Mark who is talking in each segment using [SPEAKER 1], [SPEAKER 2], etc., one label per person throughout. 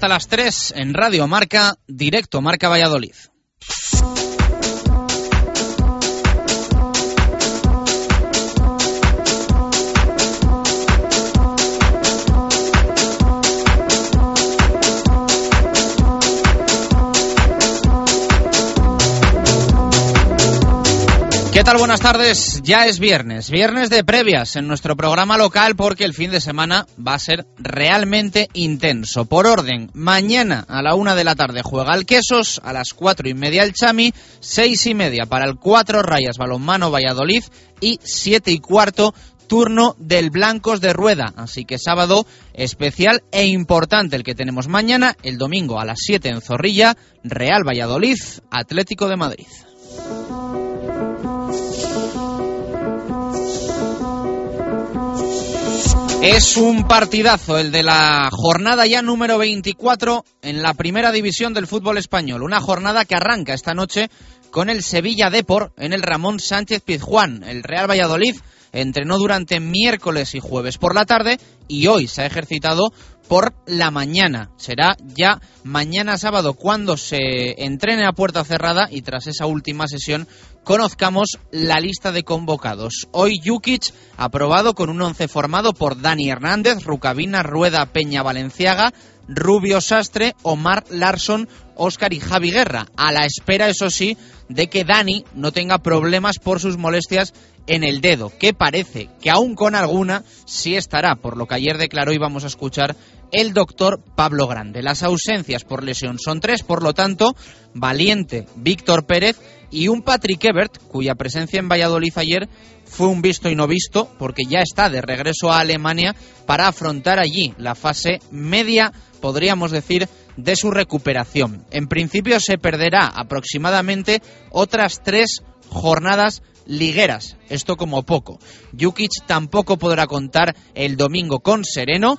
[SPEAKER 1] Hasta las 3 en Radio Marca, directo Marca Valladolid. ¿Qué tal? Buenas tardes. Ya es viernes, viernes de previas en nuestro programa local porque el fin de semana va a ser realmente intenso. Por orden, mañana a la una de la tarde juega el Quesos, a las cuatro y media el Chami, seis y media para el Cuatro Rayas Balonmano Valladolid y siete y cuarto turno del Blancos de Rueda. Así que sábado especial e importante el que tenemos mañana, el domingo a las 7 en Zorrilla, Real Valladolid, Atlético de Madrid. Es un partidazo el de la jornada ya número 24 en la primera división del fútbol español. Una jornada que arranca esta noche con el Sevilla Depor en el Ramón Sánchez Pizjuán. El Real Valladolid entrenó durante miércoles y jueves por la tarde y hoy se ha ejercitado por la mañana. Será ya mañana sábado cuando se entrene a puerta cerrada y tras esa última sesión conozcamos la lista de convocados. Hoy Jukic aprobado con un once formado por Dani Hernández, Rucabina, Rueda, Peña, Valenciaga, Rubio Sastre, Omar Larson, Óscar y Javi Guerra, a la espera, eso sí, de que Dani no tenga problemas por sus molestias en el dedo, que parece que aún con alguna sí estará, por lo que ayer declaró y vamos a escuchar el doctor Pablo Grande. Las ausencias por lesión son tres, por lo tanto, Valiente, Víctor Pérez y un Patrick Ebert, cuya presencia en Valladolid ayer fue un visto y no visto, porque ya está de regreso a Alemania para afrontar allí la fase media, podríamos decir, de su recuperación. En principio se perderá aproximadamente otras tres jornadas ligueras, esto como poco. Jukic tampoco podrá contar el domingo con Sereno,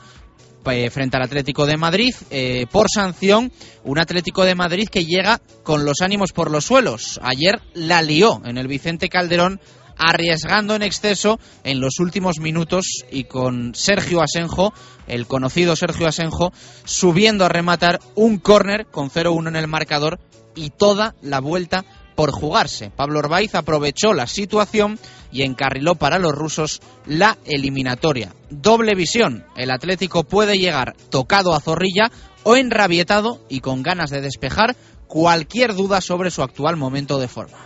[SPEAKER 1] eh, frente al Atlético de Madrid eh, por sanción. Un Atlético de Madrid que llega con los ánimos por los suelos. Ayer la lió en el Vicente Calderón arriesgando en exceso en los últimos minutos y con Sergio Asenjo, el conocido Sergio Asenjo, subiendo a rematar un córner con 0-1 en el marcador y toda la vuelta por jugarse. Pablo Orbaiz aprovechó la situación y encarriló para los rusos la eliminatoria. Doble visión. El Atlético puede llegar tocado a zorrilla o enrabietado y con ganas de despejar cualquier duda sobre su actual momento de forma.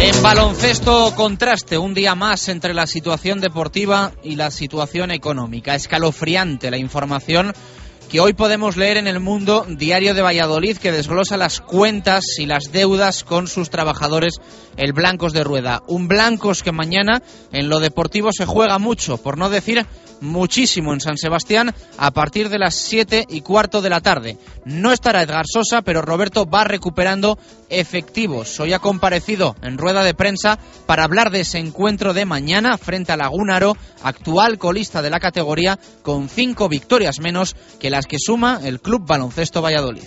[SPEAKER 1] En baloncesto contraste un día más entre la situación deportiva y la situación económica. Escalofriante la información que hoy podemos leer en el Mundo Diario de Valladolid que desglosa las cuentas y las deudas con sus trabajadores, el Blancos de Rueda. Un Blancos que mañana en lo deportivo se juega mucho, por no decir muchísimo en San Sebastián a partir de las 7 y cuarto de la tarde. No estará Edgar Sosa, pero Roberto va recuperando efectivos. Hoy ha comparecido en rueda de prensa para hablar de ese encuentro de mañana frente a Lagunaro, actual colista de la categoría, con cinco victorias menos que las que suma el Club Baloncesto Valladolid.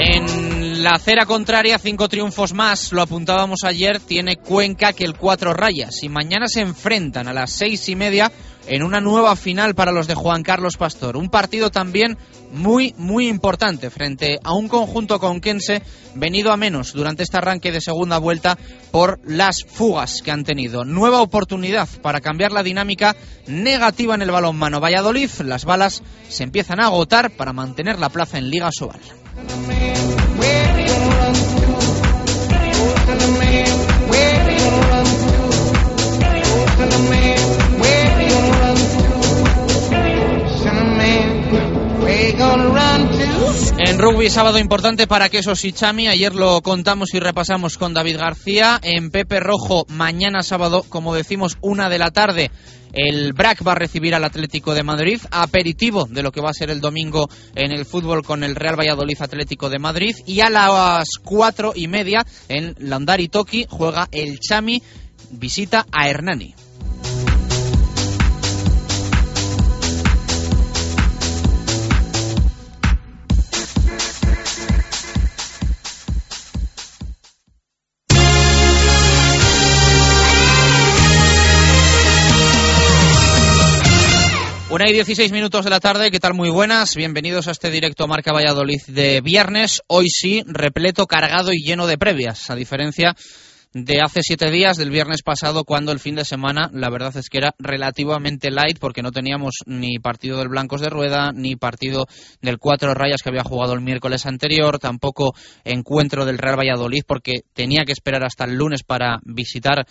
[SPEAKER 1] En la acera contraria, cinco triunfos más, lo apuntábamos ayer, tiene Cuenca que el cuatro rayas y mañana se enfrentan a las seis y media en una nueva final para los de Juan Carlos Pastor. Un partido también muy, muy importante frente a un conjunto conquense venido a menos durante este arranque de segunda vuelta por las fugas que han tenido. Nueva oportunidad para cambiar la dinámica negativa en el balonmano Valladolid. Las balas se empiezan a agotar para mantener la plaza en Liga Sobal. En rugby sábado importante para Quesos y Chami. Ayer lo contamos y repasamos con David García. En Pepe Rojo mañana sábado, como decimos, una de la tarde. El BRAC va a recibir al Atlético de Madrid, aperitivo de lo que va a ser el domingo en el fútbol con el Real Valladolid Atlético de Madrid. Y a las cuatro y media en Landari Toki juega el Chami, visita a Hernani. Una y 16 minutos de la tarde, ¿qué tal? Muy buenas, bienvenidos a este directo Marca Valladolid de viernes. Hoy sí, repleto, cargado y lleno de previas, a diferencia de hace siete días, del viernes pasado, cuando el fin de semana, la verdad es que era relativamente light, porque no teníamos ni partido del Blancos de Rueda, ni partido del Cuatro Rayas que había jugado el miércoles anterior, tampoco encuentro del Real Valladolid, porque tenía que esperar hasta el lunes para visitar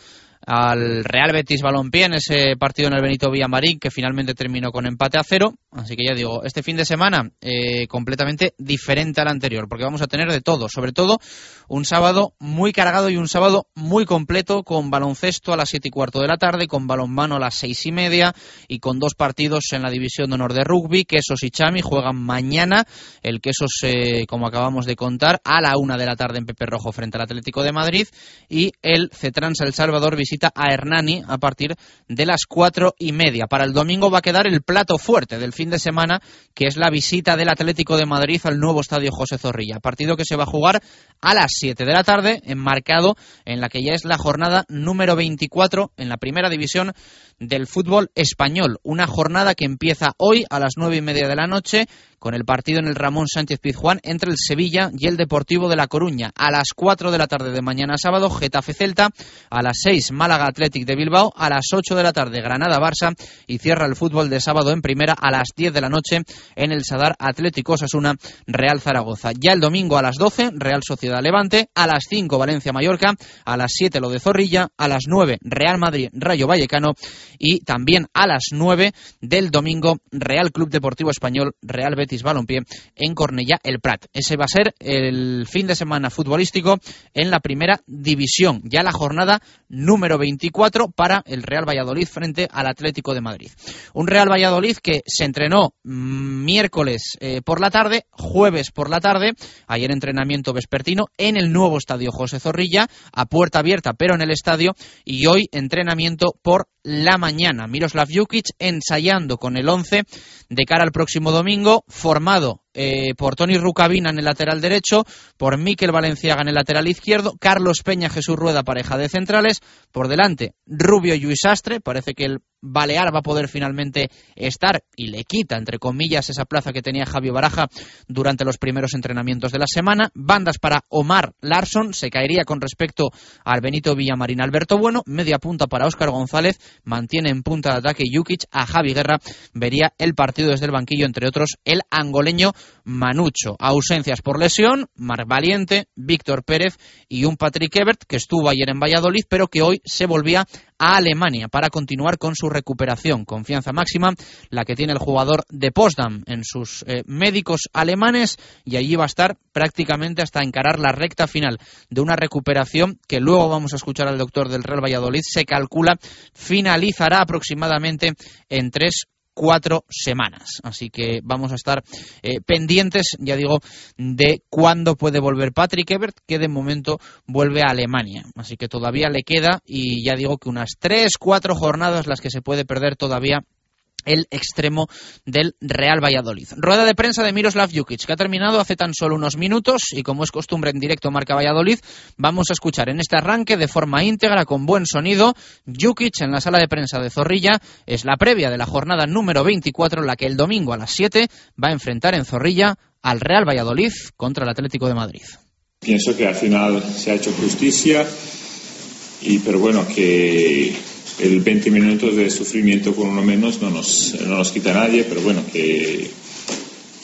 [SPEAKER 1] al Real Betis Balompié en ese partido en el Benito Villamarín que finalmente terminó con empate a cero. Así que ya digo, este fin de semana eh, completamente diferente al anterior porque vamos a tener de todo, sobre todo un sábado muy cargado y un sábado muy completo con baloncesto a las siete y cuarto de la tarde, con balonmano a las seis y media y con dos partidos en la división de honor de rugby. Quesos y Chami juegan mañana. El Quesos, eh, como acabamos de contar, a la una de la tarde en Pepe Rojo frente al Atlético de Madrid y el Cetrans El Salvador a Hernani a partir de las cuatro y media. Para el domingo va a quedar el plato fuerte del fin de semana, que es la visita del Atlético de Madrid al nuevo estadio José Zorrilla. Partido que se va a jugar a las 7 de la tarde, enmarcado en la que ya es la jornada número 24 en la primera división del fútbol español. Una jornada que empieza hoy a las nueve y media de la noche con el partido en el Ramón Sánchez Pizjuán entre el Sevilla y el Deportivo de La Coruña. A las 4 de la tarde de mañana sábado, Getafe Celta. A las 6, Málaga Athletic de Bilbao. A las 8 de la tarde, Granada Barça. Y cierra el fútbol de sábado en primera a las 10 de la noche en el Sadar Atlético Osasuna Real Zaragoza. Ya el domingo a las 12, Real Sociedad Levante. A las 5, Valencia Mallorca. A las 7, lo de Zorrilla. A las 9, Real Madrid Rayo Vallecano. Y también a las 9 del domingo, Real Club Deportivo Español Real Betis Balompié en Cornellá el Prat. Ese va a ser el fin de semana futbolístico en la primera división, ya la jornada número 24 para el Real Valladolid frente al Atlético de Madrid. Un Real Valladolid que se entrenó miércoles eh, por la tarde, jueves por la tarde, ayer entrenamiento vespertino en el nuevo estadio José Zorrilla, a puerta abierta pero en el estadio, y hoy entrenamiento por la mañana. Miroslav Jukic ensayando con el 11 de cara al próximo domingo, formado eh, por Tony Rucabina en el lateral derecho, por Miquel Valenciaga en el lateral izquierdo, Carlos Peña, Jesús Rueda, pareja de centrales, por delante Rubio y Luis Astre, parece que el Balear va a poder finalmente estar y le quita, entre comillas, esa plaza que tenía Javier Baraja durante los primeros entrenamientos de la semana. Bandas para Omar Larson, se caería con respecto al Benito Villamarín Alberto Bueno. Media punta para Óscar González, mantiene en punta de ataque Jukic. A Javi Guerra vería el partido desde el banquillo, entre otros, el angoleño Manucho. Ausencias por lesión, Mar Valiente, Víctor Pérez y un Patrick Ebert que estuvo ayer en Valladolid, pero que hoy se volvía a Alemania para continuar con su recuperación. Confianza máxima la que tiene el jugador de Potsdam en sus eh, médicos alemanes y allí va a estar prácticamente hasta encarar la recta final de una recuperación que luego vamos a escuchar al doctor del Real Valladolid. Se calcula finalizará aproximadamente en tres cuatro semanas. Así que vamos a estar eh, pendientes, ya digo, de cuándo puede volver Patrick Ebert, que de momento vuelve a Alemania. Así que todavía le queda y ya digo que unas tres, cuatro jornadas las que se puede perder todavía el extremo del Real Valladolid. Rueda de prensa de Miroslav Jukic, que ha terminado hace tan solo unos minutos y como es costumbre en directo Marca Valladolid, vamos a escuchar en este arranque de forma íntegra, con buen sonido, Jukic en la sala de prensa de Zorrilla. Es la previa de la jornada número 24, la que el domingo a las 7 va a enfrentar en Zorrilla al Real Valladolid contra el Atlético de Madrid.
[SPEAKER 2] Pienso que al final se ha hecho justicia y pero bueno que el 20 minutos de sufrimiento con uno menos no nos, no nos quita nadie, pero bueno, que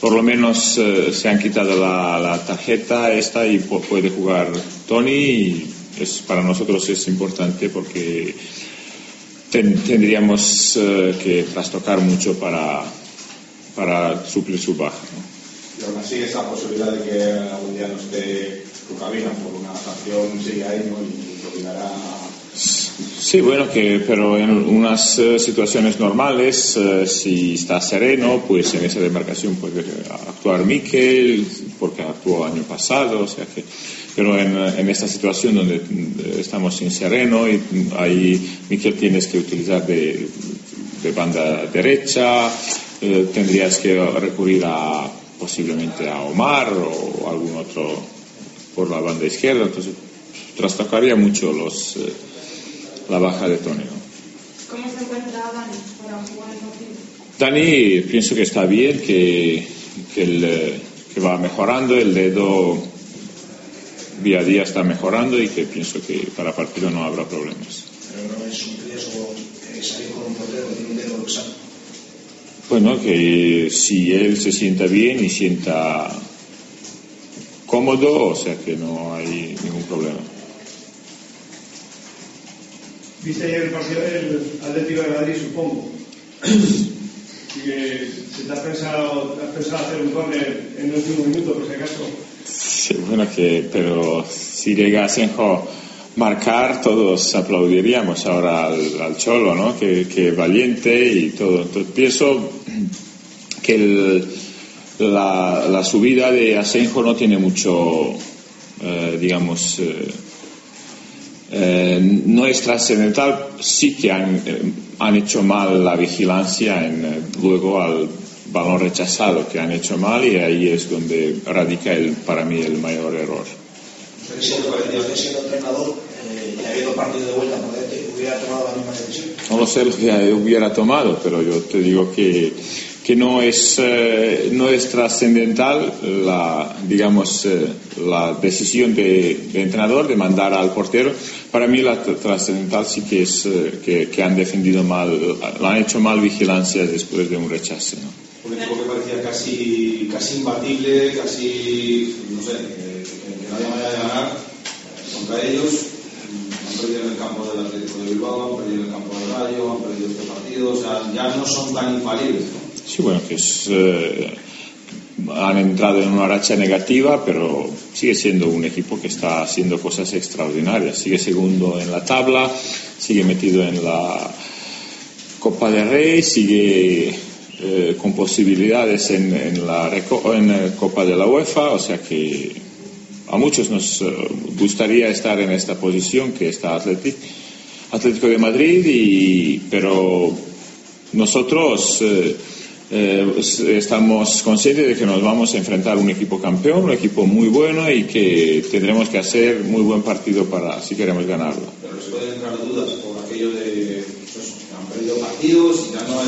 [SPEAKER 2] por lo menos eh, se han quitado la, tarjeta esta y puede jugar Tony y es, para nosotros es importante porque tendríamos eh, que trastocar mucho para, para suplir su baja.
[SPEAKER 3] Y aún así esa posibilidad de que algún día no esté cabina por una sanción sigue ahí ¿no? y dominará
[SPEAKER 2] Sí, bueno, que, pero en unas eh, situaciones normales, eh, si está sereno, pues en esa demarcación puede actuar Miquel, porque actuó año pasado, o sea que, pero en, en esta situación donde eh, estamos sin sereno, y ahí Miquel tienes que utilizar de, de banda derecha, tendrías que recurrir a posiblemente a Omar o algún otro por la banda izquierda, entonces trastocaría mucho los la baja de Tony.
[SPEAKER 4] ¿Cómo se encuentra Dani para jugar el partido?
[SPEAKER 2] Dani pienso que está bien, que, que, el, que va mejorando, el dedo día a día está mejorando y que pienso que para partido no habrá problemas.
[SPEAKER 5] Pero no es un riesgo eh, salir con un portero que tiene un dedo pesado.
[SPEAKER 2] Bueno, que si él se sienta bien y sienta cómodo, o sea que no hay ningún problema.
[SPEAKER 6] Viste ayer el partido del Atlético de Madrid, supongo. Y que se te ha pensado, has pensado hacer un córner en el último minuto, por si acaso.
[SPEAKER 2] Sí, bueno, que, pero si llega a Senjo marcar, todos aplaudiríamos ahora al, Cholo, ¿no? Que, que, valiente y todo. Entonces pienso que el, la, la, subida de Asenjo no tiene mucho, eh, digamos, eh, eh, no es trascendental, sí que han, eh, han, hecho mal la vigilancia en, eh, luego al balón rechazado, que han hecho mal y ahí es donde radica el, para mí el mayor error.
[SPEAKER 5] siendo entrenador y habiendo partido de vuelta por dentro, hubiera tomado la misma decisión?
[SPEAKER 2] No lo sé lo que hubiera tomado, pero yo te digo que que no es, eh, no es trascendental la, digamos, eh, la decisión de, de, entrenador de mandar al portero. Para mí la trascendental sí que es eh, que, que, han defendido mal, han hecho mal vigilancia después de un rechazo. ¿no?
[SPEAKER 3] Un equipo que parecía casi, casi imbatible, casi, no sé, que, que no había manera de ganar contra ellos. Han perdido en el campo del Atlético de Bilbao, han perdido en el campo del Rayo, han perdido este partido, o sea, ya no son tan infalibles.
[SPEAKER 2] Sí, bueno, que es, eh, han entrado en una racha negativa, pero sigue siendo un equipo que está haciendo cosas extraordinarias. Sigue segundo en la tabla, sigue metido en la Copa del Rey, sigue eh, con posibilidades en, la, la Copa de la UEFA, o sea que a muchos nos eh, gustaría estar en esta posición que está Atlético, de Madrid, y, pero nosotros eh, eh, estamos conscientes de que nos vamos a enfrentar a un equipo campeón, un equipo muy bueno y que tendremos que hacer muy buen partido para si queremos ganarlo.
[SPEAKER 3] Pero les pueden entrar dudas por aquello de pues, han perdido partidos y ya no,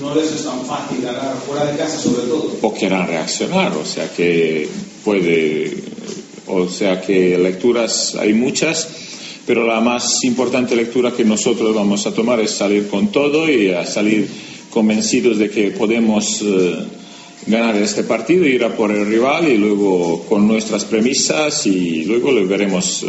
[SPEAKER 3] no, les es tan fácil ganar fuera de casa sobre todo.
[SPEAKER 2] O quieran reaccionar, o sea que puede, o sea que lecturas hay muchas pero la más importante lectura que nosotros vamos a tomar es salir con todo y a salir convencidos de que podemos eh, ganar este partido, ir a por el rival y luego con nuestras premisas y luego veremos eh,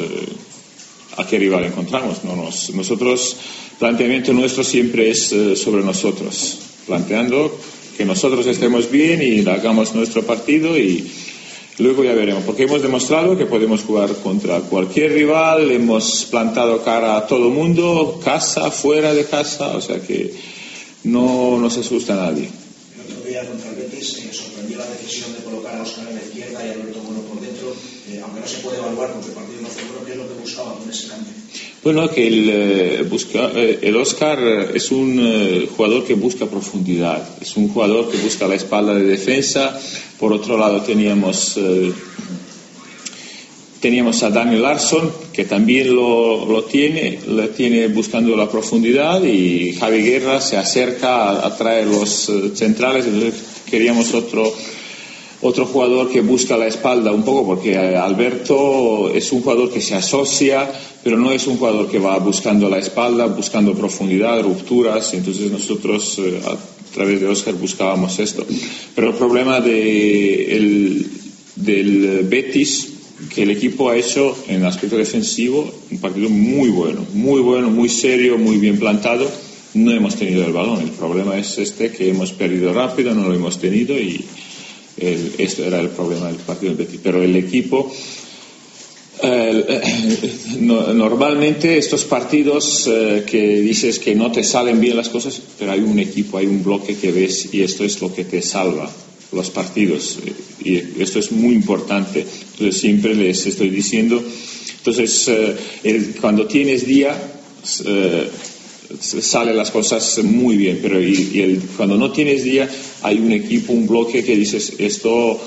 [SPEAKER 2] a qué rival encontramos. No nos, nosotros, planteamiento nuestro siempre es eh, sobre nosotros, planteando que nosotros estemos bien y hagamos nuestro partido y luego ya veremos, porque hemos demostrado que podemos jugar contra cualquier rival, hemos plantado cara a todo mundo, casa, fuera de casa, o sea que no nos asusta a nadie.
[SPEAKER 5] El otro día contra el Betis eh, sorprendió la decisión de colocar a Oscar en la izquierda y a Alberto Bueno por dentro, eh, aunque no se puede evaluar porque el partido no fue bueno, ¿qué es lo que buscaba con ese cambio?
[SPEAKER 2] Bueno, que el, eh, busca, eh, el Oscar eh, es un jugador que busca profundidad, es un jugador que busca la espalda de defensa. Por otro lado teníamos, teníamos a Daniel Larson, que también lo, lo tiene, lo tiene buscando la profundidad y Javi Guerra se acerca a, a traer los eh, centrales, entonces queríamos otro otro jugador que busca la espalda un poco, porque eh, Alberto es un jugador que se asocia, pero no es un jugador que va buscando la espalda, buscando profundidad, rupturas. Entonces nosotros eh, a través de Oscar buscábamos esto. Pero el problema de el- del Betis, que el equipo ha hecho en aspecto defensivo un partido muy bueno, muy bueno, muy serio, muy bien plantado. No hemos tenido el balón. El problema es este que hemos perdido rápido, no lo hemos tenido y el- esto era el problema del partido del Betis. Pero el equipo, eh, no- normalmente estos partidos eh, que dices que no te salen bien las cosas, pero hay un equipo, hay un bloque que ves y esto es lo que te salva los partidos y esto es muy importante. Entonces siempre les estoy diciendo, entonces eh, el- cuando tienes día eh, salen las cosas muy bien, pero y, y el- cuando no tienes día hay un equipo, un bloque que dices esto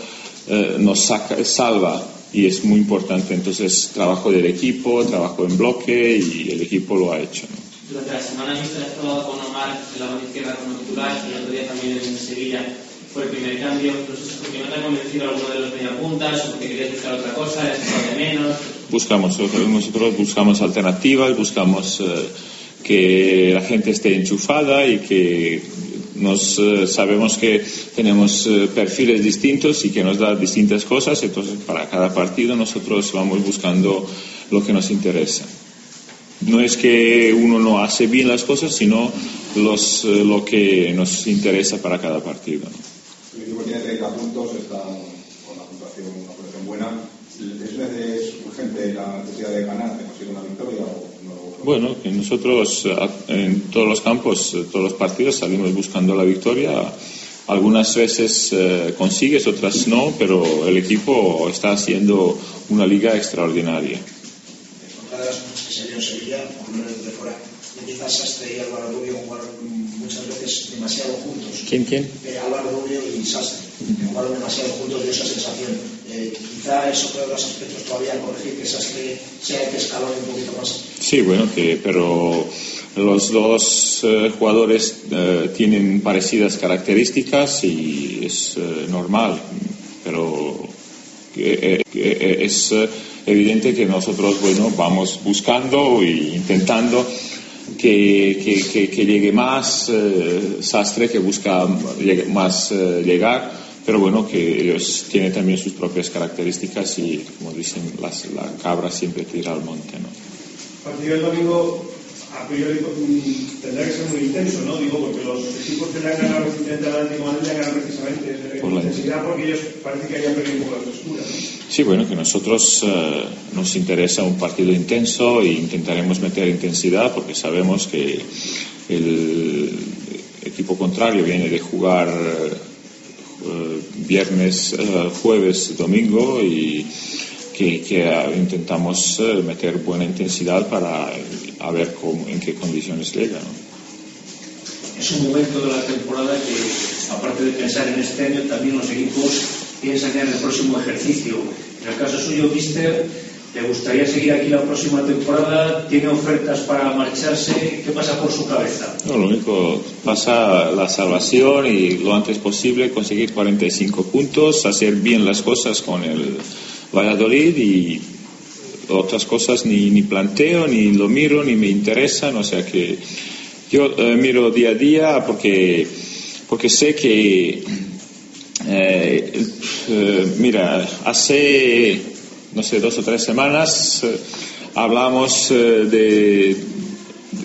[SPEAKER 2] eh, nos saca, salva y es muy importante. Entonces trabajo del equipo, trabajo en bloque y el equipo lo ha hecho. ¿no?
[SPEAKER 7] Durante la semana vista has probado con Omar en la izquierda como titular y el otro día también en Sevilla fue el primer cambio. No sé porque no te ha convencido alguno de los mediapuntas o porque querías buscar otra cosa, es de menos.
[SPEAKER 2] buscamos nosotros buscamos alternativas buscamos eh, que la gente esté enchufada y que nos eh, sabemos que tenemos eh, perfiles distintos y que nos da distintas cosas entonces para cada partido nosotros vamos buscando lo que nos interesa no es que uno no hace bien las cosas sino los, lo que nos interesa para cada partido.
[SPEAKER 3] El equipo tiene 30 puntos, está con la puntuación, una puntuación buena. ¿Es, es urgente la necesidad de ganar, de conseguir una victoria o no?
[SPEAKER 2] Bueno, que nosotros eh, en todos los campos, eh, todos los partidos salimos buscando la victoria. Algunas veces eh, consigues, otras no, pero el equipo está haciendo una liga extraordinaria.
[SPEAKER 5] Otra de las cosas que se vio en Sevilla, por lo menos de fuera, de quizás Sastre y Álvaro Rubio jugaron veces demasiado juntos.
[SPEAKER 2] ¿Quién, quién?
[SPEAKER 5] Eh, Álvaro Rubio y Sastre que jugaron demasiado juntos dio esa sensación. Eh, quizá es otro de los aspectos todavía a corregir, que Sastre sea el que escalone un poquito más.
[SPEAKER 2] Sí, bueno, que, pero los dos eh, jugadores eh, tienen parecidas características y es eh, normal, pero eh, es evidente que nosotros, bueno, vamos buscando e intentando que, que, que- que llegue más eh, Sastre, que busca más eh, llegar, pero bueno, que ellos tienen también sus propias características y, como dicen, las- la cabra siempre tira al monte, ¿no?
[SPEAKER 6] El partido del domingo, a priori, mm, tendrá que ser muy intenso, ¿no? Digo, porque los equipos que le han ganado recientemente al Atlético Madrid le han ganado precisamente
[SPEAKER 2] Por la
[SPEAKER 6] intensidad, porque ellos parece que hayan perdido un poco la frescura, ¿no?
[SPEAKER 2] Sí, bueno, que nosotros eh, nos interesa un partido intenso e intentaremos meter intensidad porque sabemos que el equipo contrario viene de jugar eh, viernes, eh, jueves, domingo y que, eh, intentamos eh, meter buena intensidad para eh, a ver cómo, en qué condiciones llega. ¿no?
[SPEAKER 8] es un momento de la temporada que, aparte de pensar en este año, también los equipos piensan en el próximo ejercicio. En el caso suyo, Mister, ¿le gustaría seguir aquí la próxima temporada? ¿Tiene ofertas para marcharse? ¿Qué pasa por su cabeza?
[SPEAKER 2] No, lo único pasa la salvación y lo antes posible conseguir 45 puntos, hacer bien las cosas con el Valladolid y otras cosas ni, ni planteo, ni lo miro, ni me interesan, o sea que yo eh, miro día a día porque, porque sé que, eh, eh, mira, hace, no sé, dos o tres semanas eh, hablamos eh, de,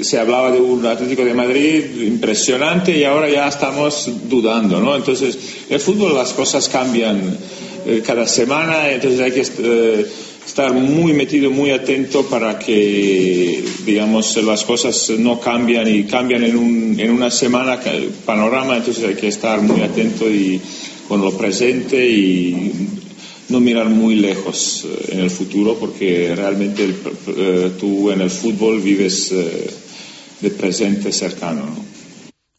[SPEAKER 2] se hablaba de un Atlético de Madrid impresionante y ahora ya estamos dudando, ¿no? Entonces, el fútbol las cosas cambian eh, cada semana, entonces hay que estar muy metido, muy atento para que, digamos, las cosas no cambian y cambian en, un, en una semana panorama, entonces hay que estar muy atento y con lo presente y no mirar muy lejos eh, en el futuro porque realmente el, eh, tú en el fútbol vives eh, de presente cercano. ¿no?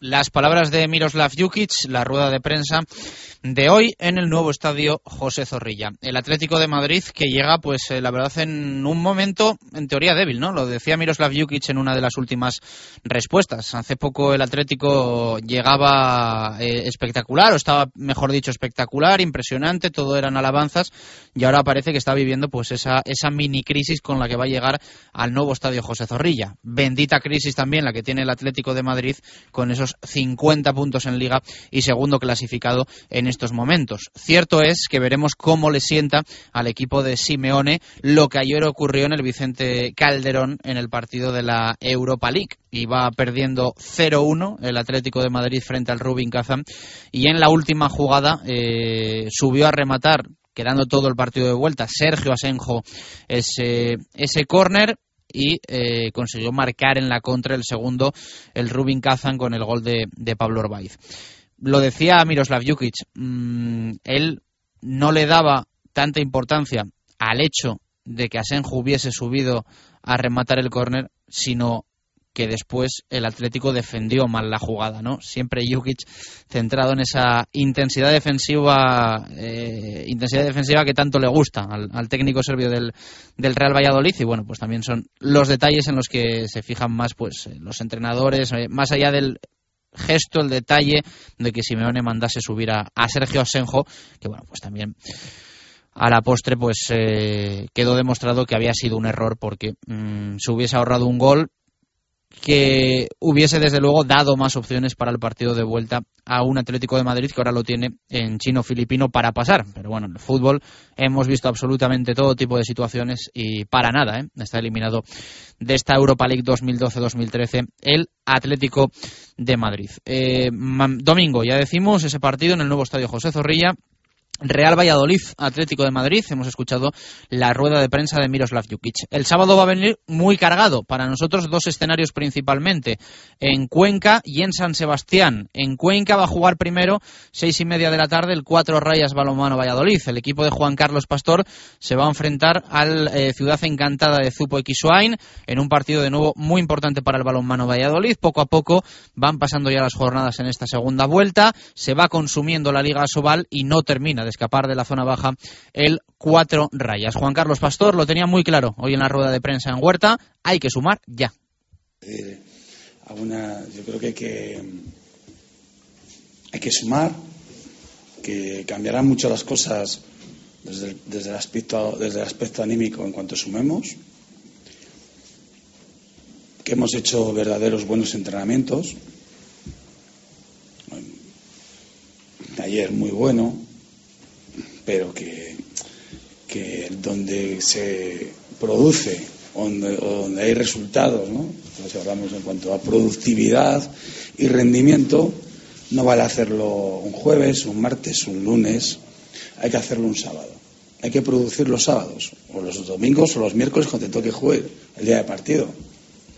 [SPEAKER 1] Las palabras de Miroslav Jukic, la rueda de prensa de hoy en el nuevo estadio José Zorrilla. El Atlético de Madrid que llega, pues eh, la verdad, en un momento en teoría débil, ¿no? Lo decía Miroslav Jukic en una de las últimas respuestas. Hace poco el Atlético llegaba eh, espectacular, o estaba, mejor dicho, espectacular, impresionante, todo eran alabanzas, y ahora parece que está viviendo pues esa, esa mini crisis con la que va a llegar al nuevo estadio José Zorrilla. Bendita crisis también la que tiene el Atlético de Madrid con esos 50 puntos en liga y segundo clasificado en estos momentos. Cierto es que veremos cómo le sienta al equipo de Simeone lo que ayer ocurrió en el Vicente Calderón en el partido de la Europa League. Iba perdiendo 0-1 el Atlético de Madrid frente al Rubin Kazan y en la última jugada eh, subió a rematar quedando todo el partido de vuelta, Sergio Asenjo ese, ese córner y eh, consiguió marcar en la contra el segundo el Rubin Kazan con el gol de, de Pablo Orbaiz lo decía Miroslav Jukic, mmm, él no le daba tanta importancia al hecho de que Asenjo hubiese subido a rematar el córner, sino que después el Atlético defendió mal la jugada, ¿no? Siempre Jukic centrado en esa intensidad defensiva, eh, intensidad defensiva que tanto le gusta al, al técnico serbio del, del, Real Valladolid y bueno, pues también son los detalles en los que se fijan más, pues los entrenadores, eh, más allá del gesto, el detalle de que Simeone mandase subir a, a Sergio Asenjo, que bueno, pues también a la postre pues eh, quedó demostrado que había sido un error porque mmm, se hubiese ahorrado un gol que hubiese desde luego dado más opciones para el partido de vuelta a un Atlético de Madrid que ahora lo tiene en chino-filipino para pasar. Pero bueno, en el fútbol hemos visto absolutamente todo tipo de situaciones y para nada, ¿eh? está eliminado de esta Europa League 2012-2013 el Atlético de Madrid. Eh, domingo, ya decimos, ese partido en el nuevo estadio José Zorrilla. Real Valladolid, Atlético de Madrid. Hemos escuchado la rueda de prensa de Miroslav Jukic. El sábado va a venir muy cargado. Para nosotros dos escenarios principalmente. En Cuenca y en San Sebastián. En Cuenca va a jugar primero, seis y media de la tarde, el cuatro rayas balonmano Valladolid. El equipo de Juan Carlos Pastor se va a enfrentar al eh, Ciudad Encantada de Zupo Xuain en un partido de nuevo muy importante para el balonmano Valladolid. Poco a poco van pasando ya las jornadas en esta segunda vuelta. Se va consumiendo la Liga Sobal y no termina escapar de la zona baja el cuatro rayas. Juan Carlos Pastor lo tenía muy claro hoy en la rueda de prensa en Huerta. Hay que sumar ya.
[SPEAKER 9] Eh, yo creo que hay que, sumar, que cambiarán mucho las cosas desde desde, el aspecto, desde el aspecto anímico en cuanto sumemos, que hemos hecho verdaderos buenos entrenamientos. Ayer muy bueno, pero que, que donde se produce, donde, donde hay resultados, ¿no? Entonces hablamos en cuanto a productividad y rendimiento, no vale hacerlo un jueves, un martes, un lunes, hay que hacerlo un sábado. Hay que producir los sábados, o los domingos, o los miércoles cuando te toque el día de partido.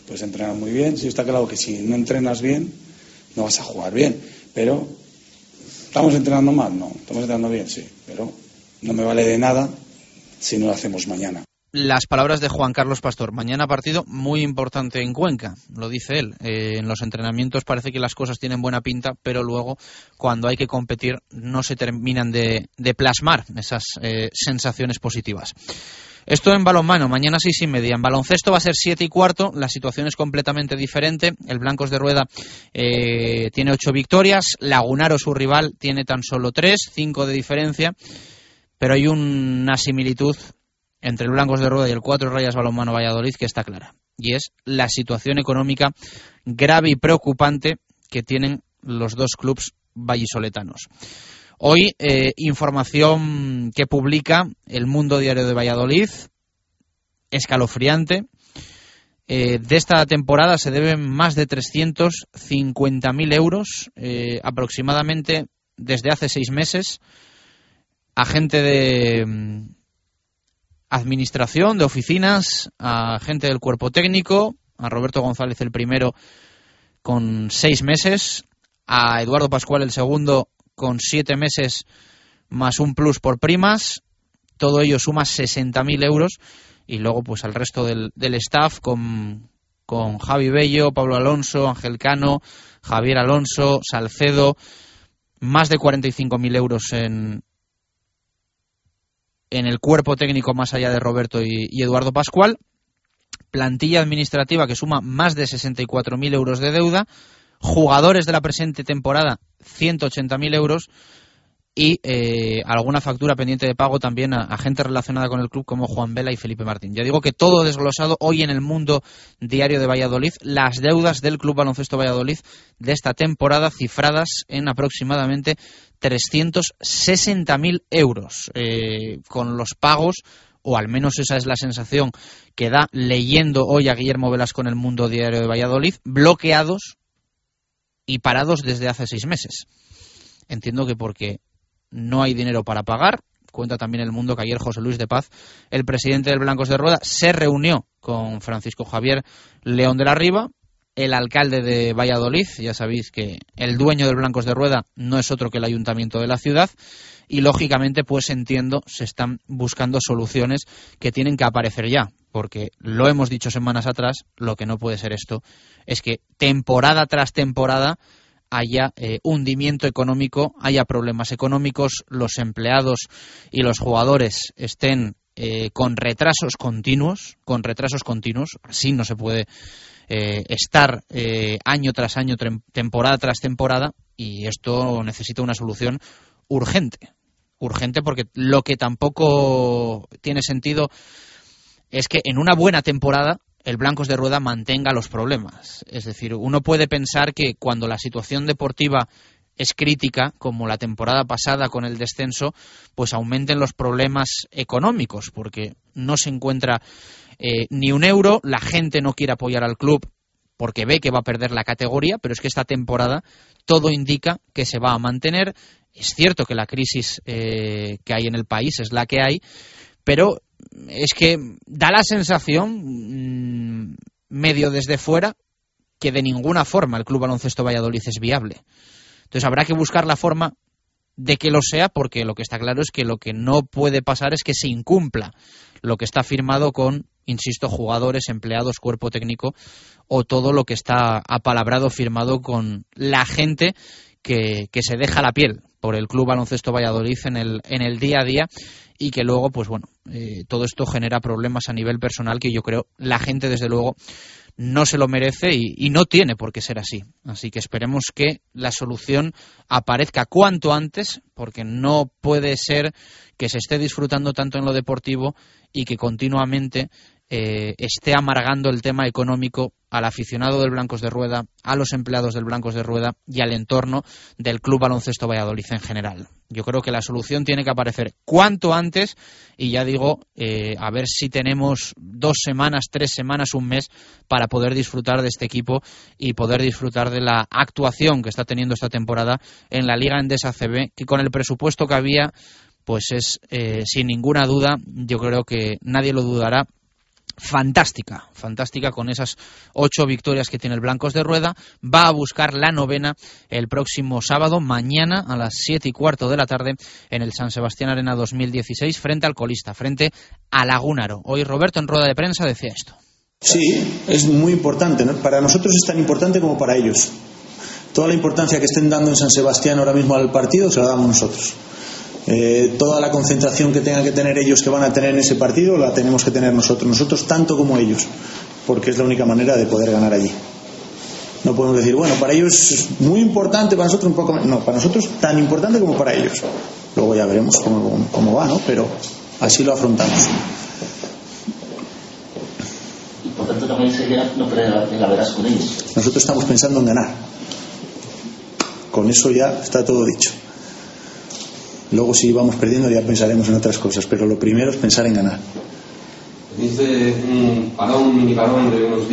[SPEAKER 9] Pues entrenar muy bien, sí está claro que si no entrenas bien, no vas a jugar bien, pero ¿Estamos entrenando mal? No. ¿Estamos entrenando bien? Sí. Pero no me vale de nada si no lo hacemos mañana.
[SPEAKER 1] Las palabras de Juan Carlos Pastor. Mañana partido muy importante en Cuenca, lo dice él. Eh, en los entrenamientos parece que las cosas tienen buena pinta, pero luego cuando hay que competir no se terminan de, plasmar esas eh, sensaciones positivas. Esto en balonmano, mañana seis y media. En baloncesto va a ser siete y cuarto. La situación es completamente diferente. El Blancos de Rueda eh, tiene ocho victorias. Lagunaro, su rival, tiene tan solo tres, cinco de diferencia. Pero hay una similitud entre el Blancos de Rueda y el Cuatro Rayas Balonmano Valladolid que está clara. Y es la situación económica grave y preocupante que tienen los dos clubes vallisoletanos. Hoy, eh, información que publica el Mundo Diario de Valladolid, escalofriante. Eh, de esta temporada se deben más de 350.000 euros, eh, aproximadamente desde hace seis meses, a gente de administración, de oficinas, a gente del cuerpo técnico, a Roberto González el primero con seis meses, a Eduardo Pascual el segundo con siete meses más un plus por primas, todo ello suma 60.000 euros. Y luego pues al resto del, staff con, con Javi Bello, Pablo Alonso, Ángel Cano, Javier Alonso, Salcedo, más de 45.000 euros en, en el cuerpo técnico más allá de Roberto y, Eduardo Pascual, plantilla administrativa que suma más de 64.000 euros de deuda, jugadores de la presente temporada 180.000 euros. Y eh, alguna factura pendiente de pago también a, a, gente relacionada con el club como Juan Vela y Felipe Martín. Ya digo que todo desglosado hoy en el mundo diario de Valladolid, las deudas del Club Baloncesto Valladolid de esta temporada cifradas en aproximadamente 360.000 euros, eh, con los pagos o al menos esa es la sensación que da leyendo hoy a Guillermo Velasco en el Mundo Diario de Valladolid, bloqueados y parados desde hace seis meses. Entiendo que porque no hay dinero para pagar. Cuenta también el mundo que ayer José Luis de Paz, el presidente del Blancos de Rueda, se reunió con Francisco Javier León de la Riva, el alcalde de Valladolid. Ya sabéis que el dueño del Blancos de Rueda no es otro que el ayuntamiento de la ciudad. Y lógicamente, pues entiendo, se están buscando soluciones que tienen que aparecer ya. Porque lo hemos dicho semanas atrás, lo que no puede ser esto es que temporada tras temporada haya eh, hundimiento económico, haya problemas económicos, los empleados y los jugadores estén eh, con retrasos continuos, con retrasos continuos, así no se puede eh, estar año tras año, temporada tras temporada, y esto necesita una solución urgente, urgente porque lo que tampoco tiene sentido es que en una buena temporada el Blancos de Rueda mantenga los problemas. Es decir, uno puede pensar que cuando la situación deportiva es crítica, como la temporada pasada con el descenso, pues aumenten los problemas económicos, porque no se encuentra eh, ni un euro, la gente no quiere apoyar al club porque ve que va a perder la categoría, pero es que esta temporada todo indica que se va a mantener. Es cierto que la crisis eh, que hay en el país es la que hay, pero es que da la sensación, mm, medio desde fuera, que de ninguna forma el Club Baloncesto Valladolid es viable. Entonces habrá que buscar la forma de que lo sea, porque lo que está claro es que lo que no puede pasar es que se incumpla lo que está firmado con, insisto, jugadores, empleados, cuerpo técnico o todo lo que está apalabrado, firmado con la gente que, que se deja la piel por el Club Baloncesto Valladolid en el, en el día a día y que luego, pues bueno, eh, todo esto genera problemas a nivel personal que yo creo la gente, desde luego, no se lo merece y, y, no tiene por qué ser así. Así que esperemos que la solución aparezca cuanto antes, porque no puede ser que se esté disfrutando tanto en lo deportivo y que continuamente eh, esté amargando el tema económico al aficionado del Blancos de Rueda, a los empleados del Blancos de Rueda y al entorno del Club Baloncesto Valladolid en general. Yo creo que la solución tiene que aparecer cuanto antes y ya digo, eh, a ver si tenemos dos semanas, tres semanas, un mes para poder disfrutar de este equipo y poder disfrutar de la actuación que está teniendo esta temporada en la Liga Endesa CB, que con el presupuesto que había, pues es eh, sin ninguna duda, yo creo que nadie lo dudará, fantástica, fantástica con esas ocho victorias que tiene el Blancos de Rueda. Va a buscar la novena el próximo sábado, mañana a las siete y cuarto de la tarde en el San Sebastián Arena 2016 frente al colista, frente a Lagunaro. Hoy Roberto en rueda de prensa decía esto.
[SPEAKER 10] Sí, es muy importante. Para nosotros es tan importante como para ellos. Toda la importancia que estén dando en San Sebastián ahora mismo al partido se la damos nosotros. Eh, toda la concentración que tengan que tener ellos que van a tener en ese partido la tenemos que tener nosotros, nosotros tanto como ellos, porque es la única manera de poder ganar allí. No podemos decir, bueno, para ellos es muy importante, para nosotros un poco No, para nosotros tan importante como para ellos. Luego ya veremos cómo, cómo va, ¿no? Pero así lo afrontamos.
[SPEAKER 11] Y por tanto también sería no perder en la veras con ellos.
[SPEAKER 10] Nosotros estamos pensando en ganar. Con eso ya está todo dicho. Luego si vamos perdiendo ya pensaremos en otras cosas, pero lo primero es pensar en ganar.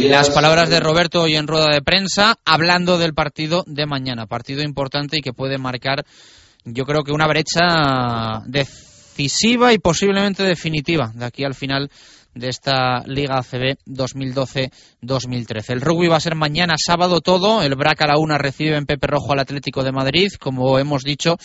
[SPEAKER 1] Las palabras de Roberto hoy en rueda de prensa hablando del partido de mañana, partido importante y que puede marcar yo creo que una brecha decisiva y posiblemente definitiva de aquí al final de esta Liga ACB 2012-2013. El rugby va a ser mañana sábado todo, el BRAC a la una recibe en Pepe Rojo al Atlético de Madrid, como hemos dicho,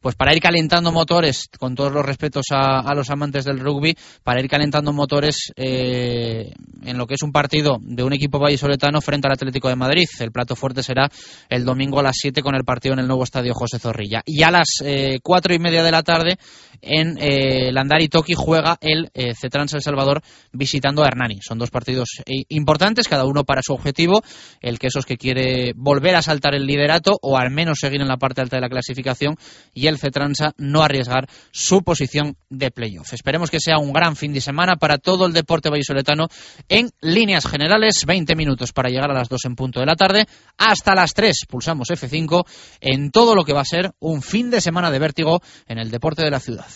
[SPEAKER 1] pues para ir calentando motores, con todos los respetos a, los amantes del rugby, para ir calentando motores eh, en lo que es un partido de un equipo vallisoletano frente al Atlético de Madrid. El plato fuerte será el domingo a las 7 con el partido en el nuevo estadio José Zorrilla. Y a las eh, cuatro y media de la tarde en eh, Landari Toki juega el eh, Cetrans El Salvador visitando a Hernani. Son dos partidos importantes, cada uno para su objetivo. El Quesos que quiere volver a saltar el liderato o al menos seguir en la parte alta de la clasificación y el Cetransa no arriesgar su posición de playoff. Esperemos que sea un gran fin de semana para todo el deporte vallisoletano en líneas generales. 20 minutos para llegar a las 2 en punto de la tarde. Hasta las 3 pulsamos F5 en todo lo que va a ser un fin de semana de vértigo en el deporte de la ciudad.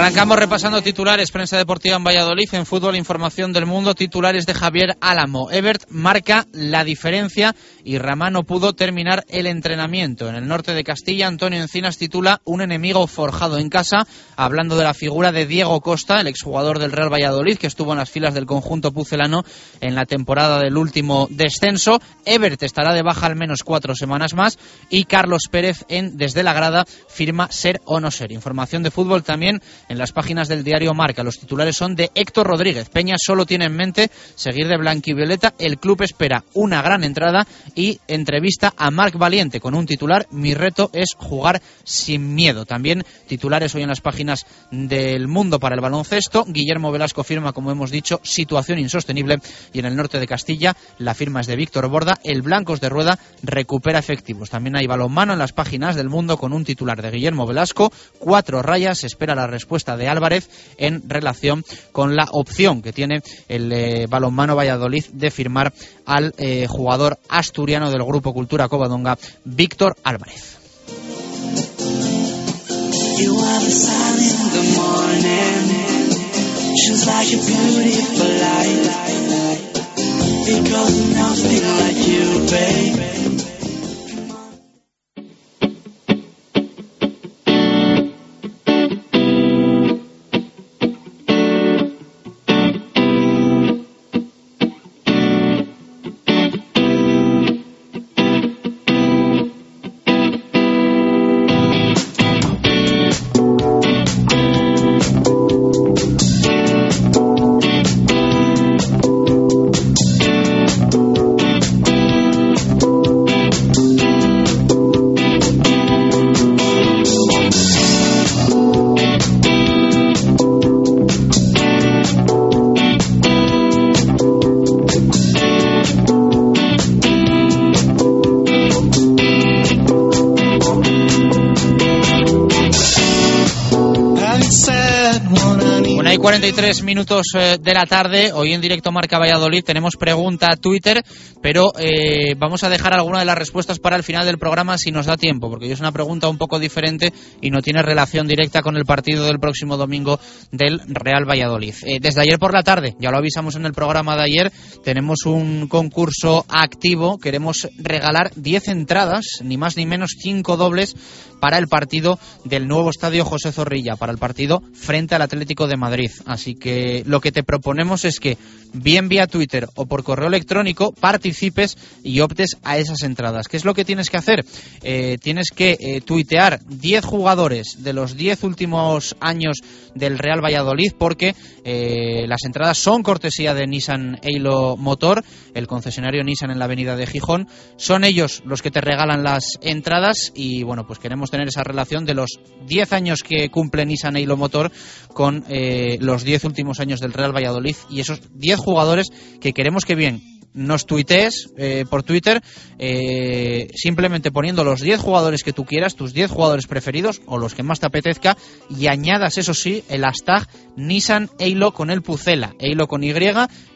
[SPEAKER 1] Arrancamos repasando titulares, prensa deportiva en Valladolid, en fútbol, información del mundo, titulares de Javier Álamo. Ebert marca la diferencia y Ramá no pudo terminar el entrenamiento. En el norte de Castilla, Antonio Encinas titula Un enemigo forjado en casa, hablando de la figura de Diego Costa, el exjugador del Real Valladolid, que estuvo en las filas del conjunto pucelano en la temporada del último descenso. Ebert estará de baja al menos cuatro semanas más y Carlos Pérez en Desde la Grada firma ser o no ser. Información de fútbol también en las páginas del diario Marca. Los titulares son de Héctor Rodríguez. Peña solo tiene en mente seguir de blanquivioleta. El club espera una gran entrada y entrevista a Marc Valiente con un titular. Mi reto es jugar sin miedo. También titulares hoy en las páginas del mundo para el baloncesto. Guillermo Velasco firma, como hemos dicho, situación insostenible. Y en el norte de Castilla la firma es de Víctor Borda. El Blancos de Rueda recupera efectivos. También hay balonmano en las páginas del mundo con un titular de Guillermo Velasco. Cuatro rayas. Espera la respuesta de Álvarez en relación con la opción que tiene el eh, balonmano Valladolid de firmar al eh, jugador asturiano del Grupo Cultura Covadonga, Víctor Álvarez. Tres minutos eh, de la tarde, hoy en directo Marca Valladolid tenemos pregunta Twitter, pero eh, vamos a dejar alguna de las respuestas para el final del programa si nos da tiempo, porque es una pregunta un poco diferente y no tiene relación directa con el partido del próximo domingo del Real Valladolid. Eh, desde ayer por la tarde, ya lo avisamos en el programa de ayer, tenemos un concurso activo, queremos regalar 10 entradas, ni más ni menos 5 dobles para el partido del nuevo estadio José Zorrilla, para el partido frente al Atlético de Madrid. Así que lo que te proponemos es que, bien vía Twitter o por correo electrónico, participes y optes a esas entradas. ¿Qué es lo que tienes que hacer? Eh, tienes que eh, tuitear 10 jugadores de los 10 últimos años del Real Valladolid, porque eh, las entradas son cortesía de Nissan Eilo Motor, el concesionario Nissan en la avenida de Gijón. Son ellos los que te regalan las entradas y, bueno, pues queremos tener esa relación de los 10 años que cumple Nissan Eilo Motor con eh, los 10 últimos años del Real Valladolid y esos 10 jugadores que queremos que bien nos tuitees eh, por Twitter, eh, simplemente poniendo los 10 jugadores que tú quieras, tus 10 jugadores preferidos o los que más te apetezca, y añadas, eso sí, el hashtag Nissan Eilo con el Pucela, Eilo con Y,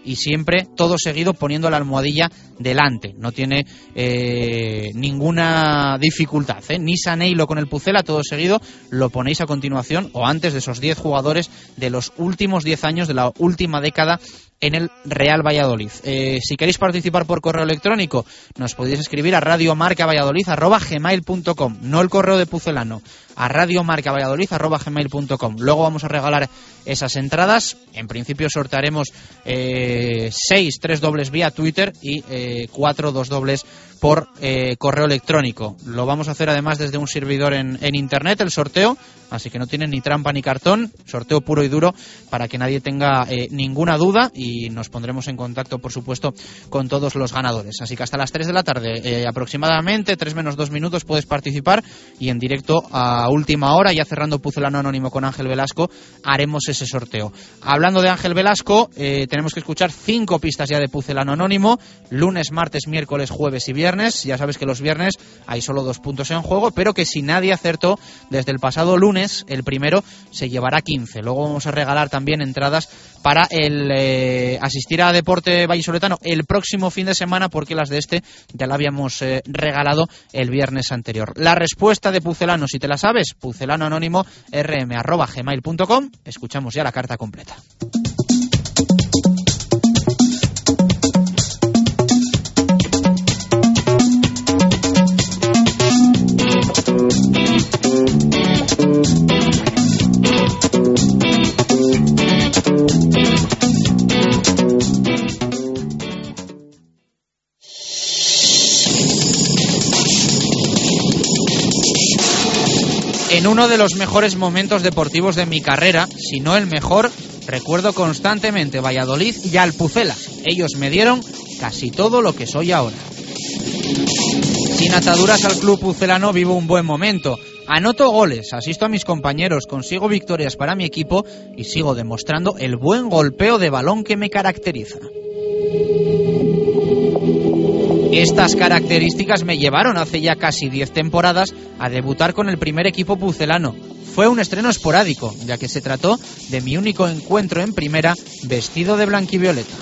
[SPEAKER 1] y siempre todo seguido poniendo la almohadilla delante. No tiene eh, ninguna dificultad. ¿eh? Nissan Eilo con el Pucela, todo seguido, lo ponéis a continuación o antes de esos 10 jugadores de los últimos 10 años, de la última década en el Real Valladolid. Eh, si queréis participar por correo electrónico, nos podéis escribir a radiomarcavalladolid.com, no el correo de Pucelano, a radiomarcavalladolid.com. Luego vamos a regalar esas entradas. En principio sortearemos eh, seis, tres dobles vía Twitter y eh, cuatro, dos dobles por eh, correo electrónico. Lo vamos a hacer además desde un servidor en, en, Internet, el sorteo, así que no tiene ni trampa ni cartón, sorteo puro y duro para que nadie tenga ninguna duda y nos pondremos en contacto, por supuesto, con todos los ganadores. Así que hasta las 3 de la tarde, aproximadamente, 3 menos 2 minutos, puedes participar y en directo a última hora, ya cerrando Pucelano Anónimo con Ángel Velasco, haremos ese sorteo. Hablando de Ángel Velasco, eh, tenemos que escuchar cinco pistas ya de Pucelano Anónimo, lunes, martes, miércoles, jueves y viernes ya sabes que los viernes hay solo dos puntos en juego, pero que si nadie acertó desde el pasado lunes, el primero se llevará 15. Luego vamos a regalar también entradas para el eh, asistir a Deporte Vallisoletano el próximo fin de semana, porque las de este ya la habíamos eh, regalado el viernes anterior. La respuesta de Pucelano, si te la sabes, pucelano anónimo rm.gmail.com. Escuchamos ya la carta completa. En uno de los mejores momentos deportivos de mi carrera, si no el mejor, recuerdo constantemente Valladolid y Alpucela. Ellos me dieron casi todo lo que soy ahora. Sin ataduras al club pucelano vivo un buen momento. Anoto goles, asisto a mis compañeros, consigo victorias para mi equipo y sigo demostrando el buen golpeo de balón que me caracteriza. Estas características me llevaron hace ya casi 10 temporadas a debutar con el primer equipo pucelano. Fue un estreno esporádico, ya que se trató de mi único encuentro en primera vestido de blanquivioleta.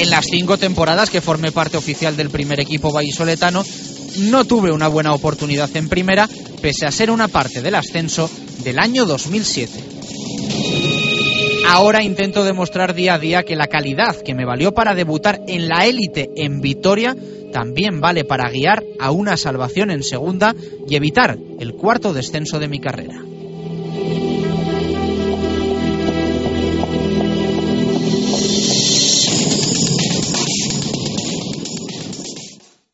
[SPEAKER 1] En las cinco temporadas que formé parte oficial del primer equipo vallisoletano, no tuve una buena oportunidad en primera, pese a ser una parte del ascenso del año 2007. Ahora intento demostrar día a día que la calidad que me valió para debutar en la élite en Vitoria también vale para guiar a una salvación en segunda y evitar el cuarto descenso de mi carrera.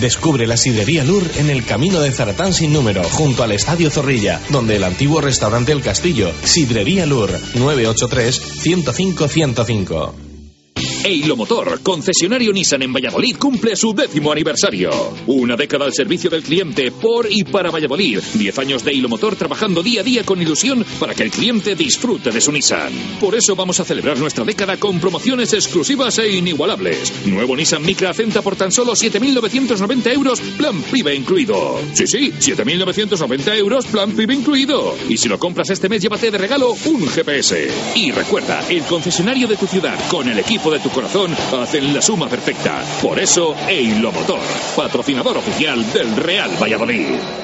[SPEAKER 12] Descubre la sidrería Lur en el camino de Zaratán sin número junto al Estadio Zorrilla, donde el antiguo restaurante El Castillo, Sidrería Lur, 983 105 105.
[SPEAKER 13] Eilo Motor, concesionario Nissan en Valladolid, cumple su décimo aniversario. Una década al servicio del cliente por y para Valladolid. Diez años de Eilo Motor trabajando día a día con ilusión para que el cliente disfrute de su Nissan. Por eso vamos a celebrar nuestra década con promociones exclusivas e inigualables. Nuevo Nissan Micra Acenta por tan solo 7.990 euros, plan PIBE incluido. Sí, sí, 7.990 euros, plan PIBE incluido. Y si lo compras este mes, llévate de regalo un GPS. Y recuerda, el concesionario de tu ciudad con el equipo de tu corazón hacen la suma perfecta. Por eso, Eilo Motor, patrocinador oficial del Real Valladolid.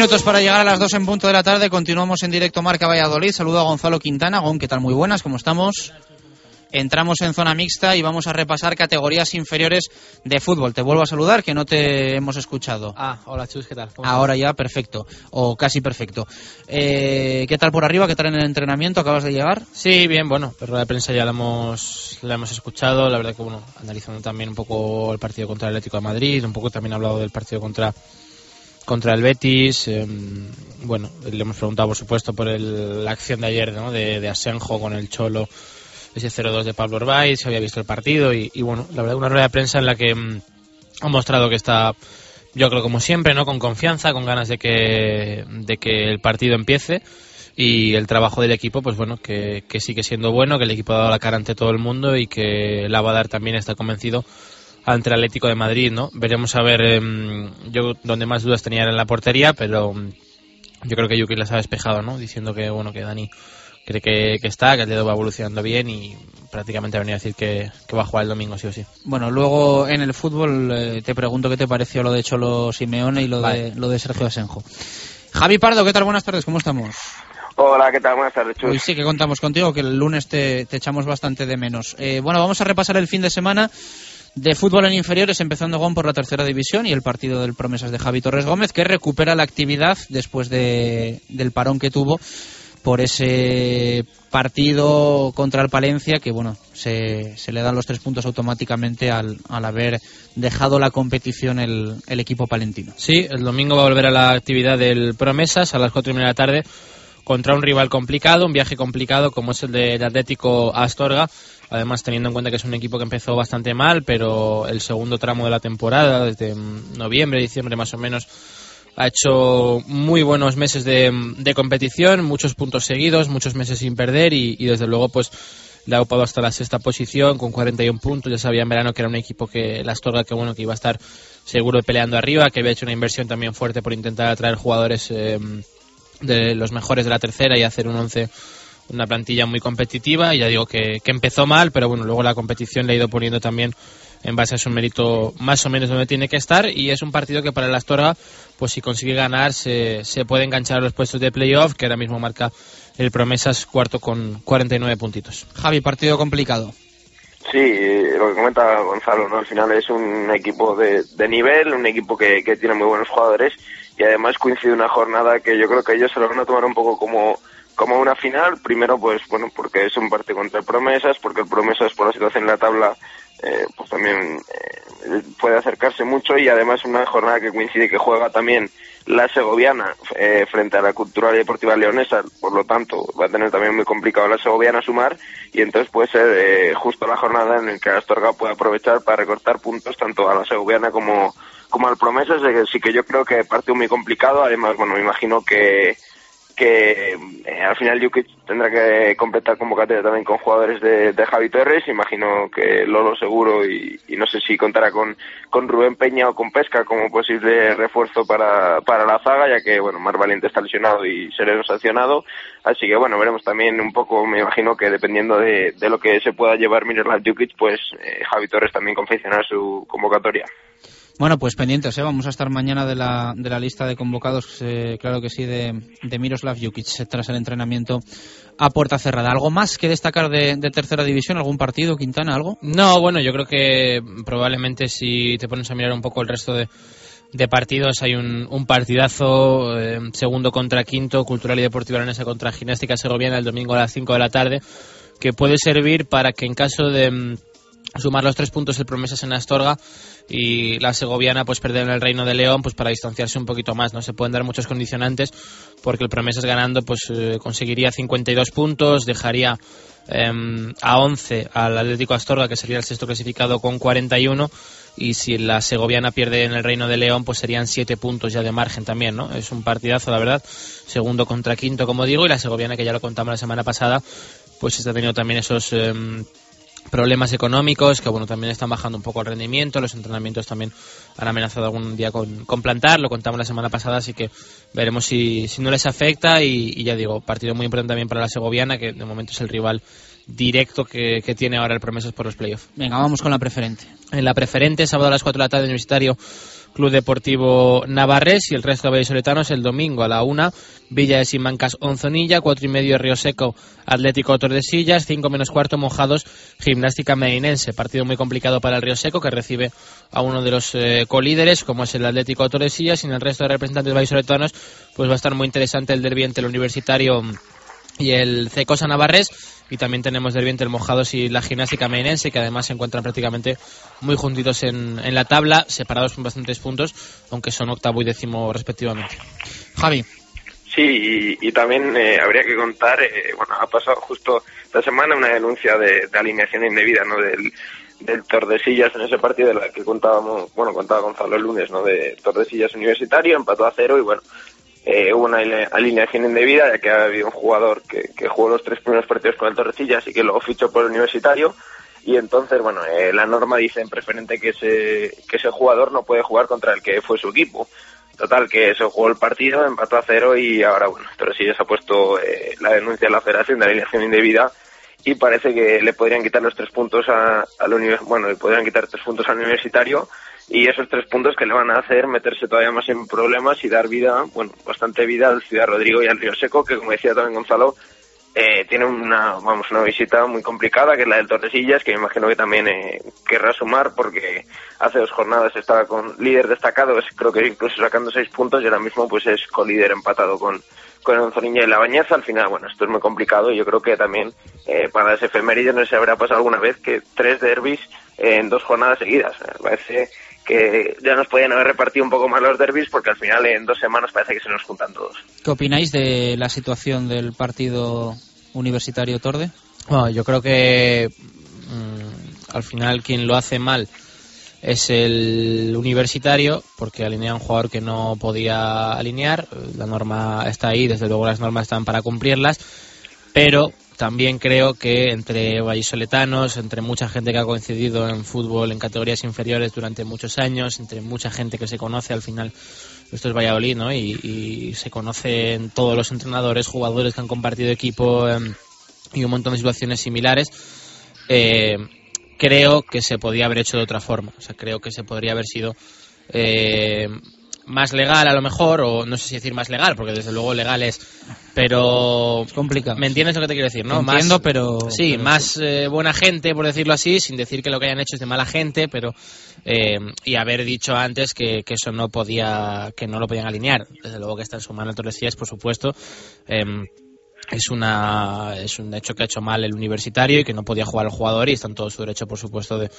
[SPEAKER 1] Minutos para llegar a las dos en punto de la tarde. Continuamos en directo Marca Valladolid. Saludo a Gonzalo Quintana. Gon, ¿qué tal? Muy buenas, ¿cómo estamos? Entramos en zona mixta y vamos a repasar categorías inferiores de fútbol. Te vuelvo a saludar, que no te hemos escuchado.
[SPEAKER 14] Ah, hola Chus, ¿qué tal? ¿Cómo
[SPEAKER 1] Ahora ya, perfecto. O casi perfecto. Eh, ¿Qué tal por arriba? ¿Qué tal en el entrenamiento? ¿Acabas de llegar?
[SPEAKER 14] Sí, bien, bueno, pero la prensa ya la hemos, la hemos escuchado. La verdad que, bueno, analizando también un poco el partido contra el Atlético de Madrid, un poco también ha hablado del partido contra contra el Betis. eh, bueno, le hemos preguntado, por supuesto, por el- la acción de ayer de, de Asenjo con el Cholo, ese 0-2 de Pablo Orbay, se había visto el partido y, y, bueno, la verdad, una rueda de prensa en la que mm, ha mostrado que está, yo creo como siempre, ¿no? con confianza, con ganas de que, de que el partido empiece. Y el trabajo del equipo, pues bueno, que, que sigue siendo bueno, que el equipo ha dado la cara ante todo el mundo y que la también, está convencido, ante el Atlético de Madrid, ¿no? Veremos a ver, em, yo donde más dudas tenía era en la portería, pero em, yo creo que Yuki las ha despejado, ¿no? Diciendo que, bueno, que Dani cree que, que está, que el dedo va evolucionando bien y prácticamente ha venido a decir que, que va a jugar el domingo, sí o sí.
[SPEAKER 1] Bueno, luego en el fútbol eh, te pregunto qué te pareció lo de Cholo Simeone y lo,
[SPEAKER 14] Vale.
[SPEAKER 1] de, lo de Sergio Asenjo. Javi Pardo, ¿qué tal? Buenas tardes, ¿cómo estamos?
[SPEAKER 15] Hola, ¿qué tal? Buenas tardes, Chus.
[SPEAKER 1] Hoy sí que contamos contigo, que el lunes te, te echamos bastante de menos. Eh, bueno, vamos a repasar el fin de semana de fútbol en inferiores, empezando Gon por la tercera división y el partido del Promesas de Javi Torres Gómez, que recupera la actividad después de, del parón que tuvo por ese partido contra el Palencia, que bueno, se, se le dan los tres puntos automáticamente al, al haber dejado la competición el, el equipo palentino.
[SPEAKER 14] Sí, el domingo va a volver a la actividad del Promesas a las cuatro y media de la tarde contra un rival complicado, un viaje complicado como es el del Atlético Astorga. Además, teniendo en cuenta que es un equipo que empezó bastante mal, pero el segundo tramo de la temporada, desde mm, noviembre, diciembre más o menos, ha hecho muy buenos meses de, de competición, muchos puntos seguidos, muchos meses sin perder y, desde luego pues le ha upado hasta la sexta posición con 41 puntos. Ya sabía en verano que era un equipo que la Astorga que bueno que iba a estar seguro peleando arriba, que había hecho una inversión también fuerte por intentar atraer jugadores eh, de los mejores de la tercera y hacer un once una plantilla muy competitiva y ya digo que, que empezó mal pero bueno luego la competición le ha ido poniendo también en base a su mérito más o menos donde tiene que estar y es un partido que para el Astorga pues si consigue ganar se, se puede enganchar a los puestos de playoff que ahora mismo marca el Promesas cuarto con 49 puntitos
[SPEAKER 1] Javi, partido complicado.
[SPEAKER 15] Sí, eh, lo que comenta Gonzalo, ¿no? Al final es un equipo de, de nivel, un equipo que, que tiene muy buenos jugadores y además coincide una jornada que yo creo que ellos se lo van a tomar un poco como, como una final. Primero, pues bueno, porque es un partido contra el Promesas, porque el Promesas por la situación en la tabla eh, pues también eh, puede acercarse mucho y además una jornada que coincide que juega también la segoviana eh, frente a la cultural y deportiva leonesa, por lo tanto va a tener también muy complicado la segoviana sumar y entonces puede ser eh, justo la jornada en la que Astorga puede aprovechar para recortar puntos tanto a la segoviana como, como al Promesas, así que yo creo que partido muy complicado, además bueno me imagino que que eh, al final Jukic tendrá que completar convocatoria también con jugadores de, de Javi Torres, imagino que Lolo seguro y, no sé si contará con, con Rubén Peña o con Pesca como posible refuerzo para, para la zaga, ya que bueno, Mar Valiente está lesionado y Sereno sancionado, así que bueno, veremos también un poco, me imagino que dependiendo de, de lo que se pueda llevar Miroslav Jukic, pues eh, Javi Torres también confeccionará su convocatoria.
[SPEAKER 1] Bueno, pues pendientes, ¿eh? vamos a estar mañana de la, de la lista de convocados, eh, claro que sí, de, de Miroslav Jukic tras el entrenamiento a puerta cerrada. ¿Algo más que destacar de, tercera división? ¿Algún partido, Quintana, algo?
[SPEAKER 14] No, bueno, yo creo que probablemente si te pones a mirar un poco el resto de, de partidos. Hay un, partidazo, eh, segundo contra quinto, Cultural y Deportiva Aranesa contra Gimnástica Segoviana el domingo a las 5 de la tarde, que puede servir para que en caso de sumar los tres puntos el Promesas en Astorga y la Segoviana pues perder en el Reino de León pues para distanciarse un poquito más no se pueden dar muchos condicionantes porque el Promesas ganando pues eh, conseguiría 52 puntos dejaría em, a 11 al Atlético Astorga que sería el sexto clasificado con 41 y si la Segoviana pierde en el Reino de León pues serían 7 puntos ya de margen también no es un partidazo la verdad segundo contra quinto como digo y la Segoviana que ya lo contamos la semana pasada pues está teniendo también esos em, problemas económicos que bueno también están bajando un poco el rendimiento. Los entrenamientos también han amenazado algún día con, con plantar. Lo contamos la semana pasada así que veremos si, si no les afecta. Y, y ya digo partido muy importante también para la segoviana que de momento es el rival directo que, que tiene ahora el Promesas por los playoffs.
[SPEAKER 1] Venga, vamos con la preferente.
[SPEAKER 14] en la preferente sábado a las 4 de la tarde Universitario Club Deportivo Navarres y el resto de vallisoletanos el domingo a la 1 Villa de Simancas Onzonilla, 4 y medio Río Seco Atlético Tordesillas, 5 menos cuarto Mojados Gimnástica Medinense. Partido muy complicado para el Río Seco que recibe a uno de los eh, colíderes como es el Atlético Tordesillas y en el resto de representantes vallisoletanos pues va a estar muy interesante el derbi el Universitario y el Cecosa Navarres y también tenemos derbi entre el Mojados y la Gimnástica Meinense que además se encuentran prácticamente muy juntitos en, en la tabla, separados con bastantes puntos, aunque son octavo y décimo respectivamente.
[SPEAKER 1] Javi.
[SPEAKER 15] Sí, y, y también eh, habría que contar, eh, bueno, ha pasado justo esta semana una denuncia de, de alineación indebida, ¿no? Del, del Tordesillas en ese partido de la que contábamos, bueno, contaba Gonzalo el lunes, ¿no? De Tordesillas Universitario, empató a cero y bueno, eh, hubo una aline- alineación indebida ya que ha habido un jugador que, que jugó los tres primeros partidos con el Tordesillas y que luego fichó por el Universitario y entonces, bueno, eh, la norma dice en preferente que ese, que ese jugador no puede jugar contra el que fue su equipo. Total, que se jugó el partido, empató a cero y ahora, bueno, Tordesillas ha puesto eh, la denuncia a la federación de alineación indebida y parece que le podrían quitar los tres puntos a- al bueno, le podrían quitar tres puntos al universitario y esos tres puntos que le van a hacer meterse todavía más en problemas y dar vida, bueno, bastante vida al Ciudad Rodrigo y al Río Seco, que como decía también Gonzalo, eh, tiene una, vamos, una visita muy complicada, que es la del Tordesillas, que me imagino que también eh, querrá sumar, porque hace dos jornadas estaba con líder destacado, es- creo que incluso sacando seis puntos, y ahora mismo pues es colíder empatado con, con el Onzoniña y la Bañeza. Al final, bueno, esto es muy complicado, y yo creo que también eh, para las efemérides no se habrá pasado alguna vez que tres derbis en dos jornadas seguidas. Me parece que ya nos podían haber repartido un poco más los derbis, porque al final en dos semanas parece que se nos juntan todos.
[SPEAKER 1] ¿Qué opináis de la situación del partido universitario Torde?
[SPEAKER 14] Bueno, yo creo que mm, al final quien lo hace mal es el universitario, porque alinea a un jugador que no podía alinear. La norma está ahí, desde luego las normas están para cumplirlas, pero también creo que entre vallisoletanos, entre mucha gente que ha coincidido en fútbol en categorías inferiores durante muchos años, entre mucha gente que se conoce al final, esto es Valladolid, ¿no? Y, se conocen todos los entrenadores, jugadores que han compartido equipo em, y un montón de situaciones similares. eh, creo que se podía haber hecho de otra forma. O sea, creo que se podría haber sido eh, más legal a lo mejor, o no sé si decir más legal, porque desde luego legal es, pero...
[SPEAKER 1] Es complicado.
[SPEAKER 14] ¿Me entiendes lo que te quiero decir, no?
[SPEAKER 1] Entiendo,
[SPEAKER 14] más,
[SPEAKER 1] pero-
[SPEAKER 14] Sí,
[SPEAKER 1] pero-
[SPEAKER 14] más eh, buena gente, por decirlo así, sin decir que lo que hayan hecho es de mala gente, pero... eh, y haber dicho antes que, que eso no podía, que no lo podían alinear. Desde luego que está en su mano Tordesillas, por supuesto. em, es una es un hecho que ha hecho mal el universitario y que no podía jugar el jugador y está en todo su derecho por supuesto de,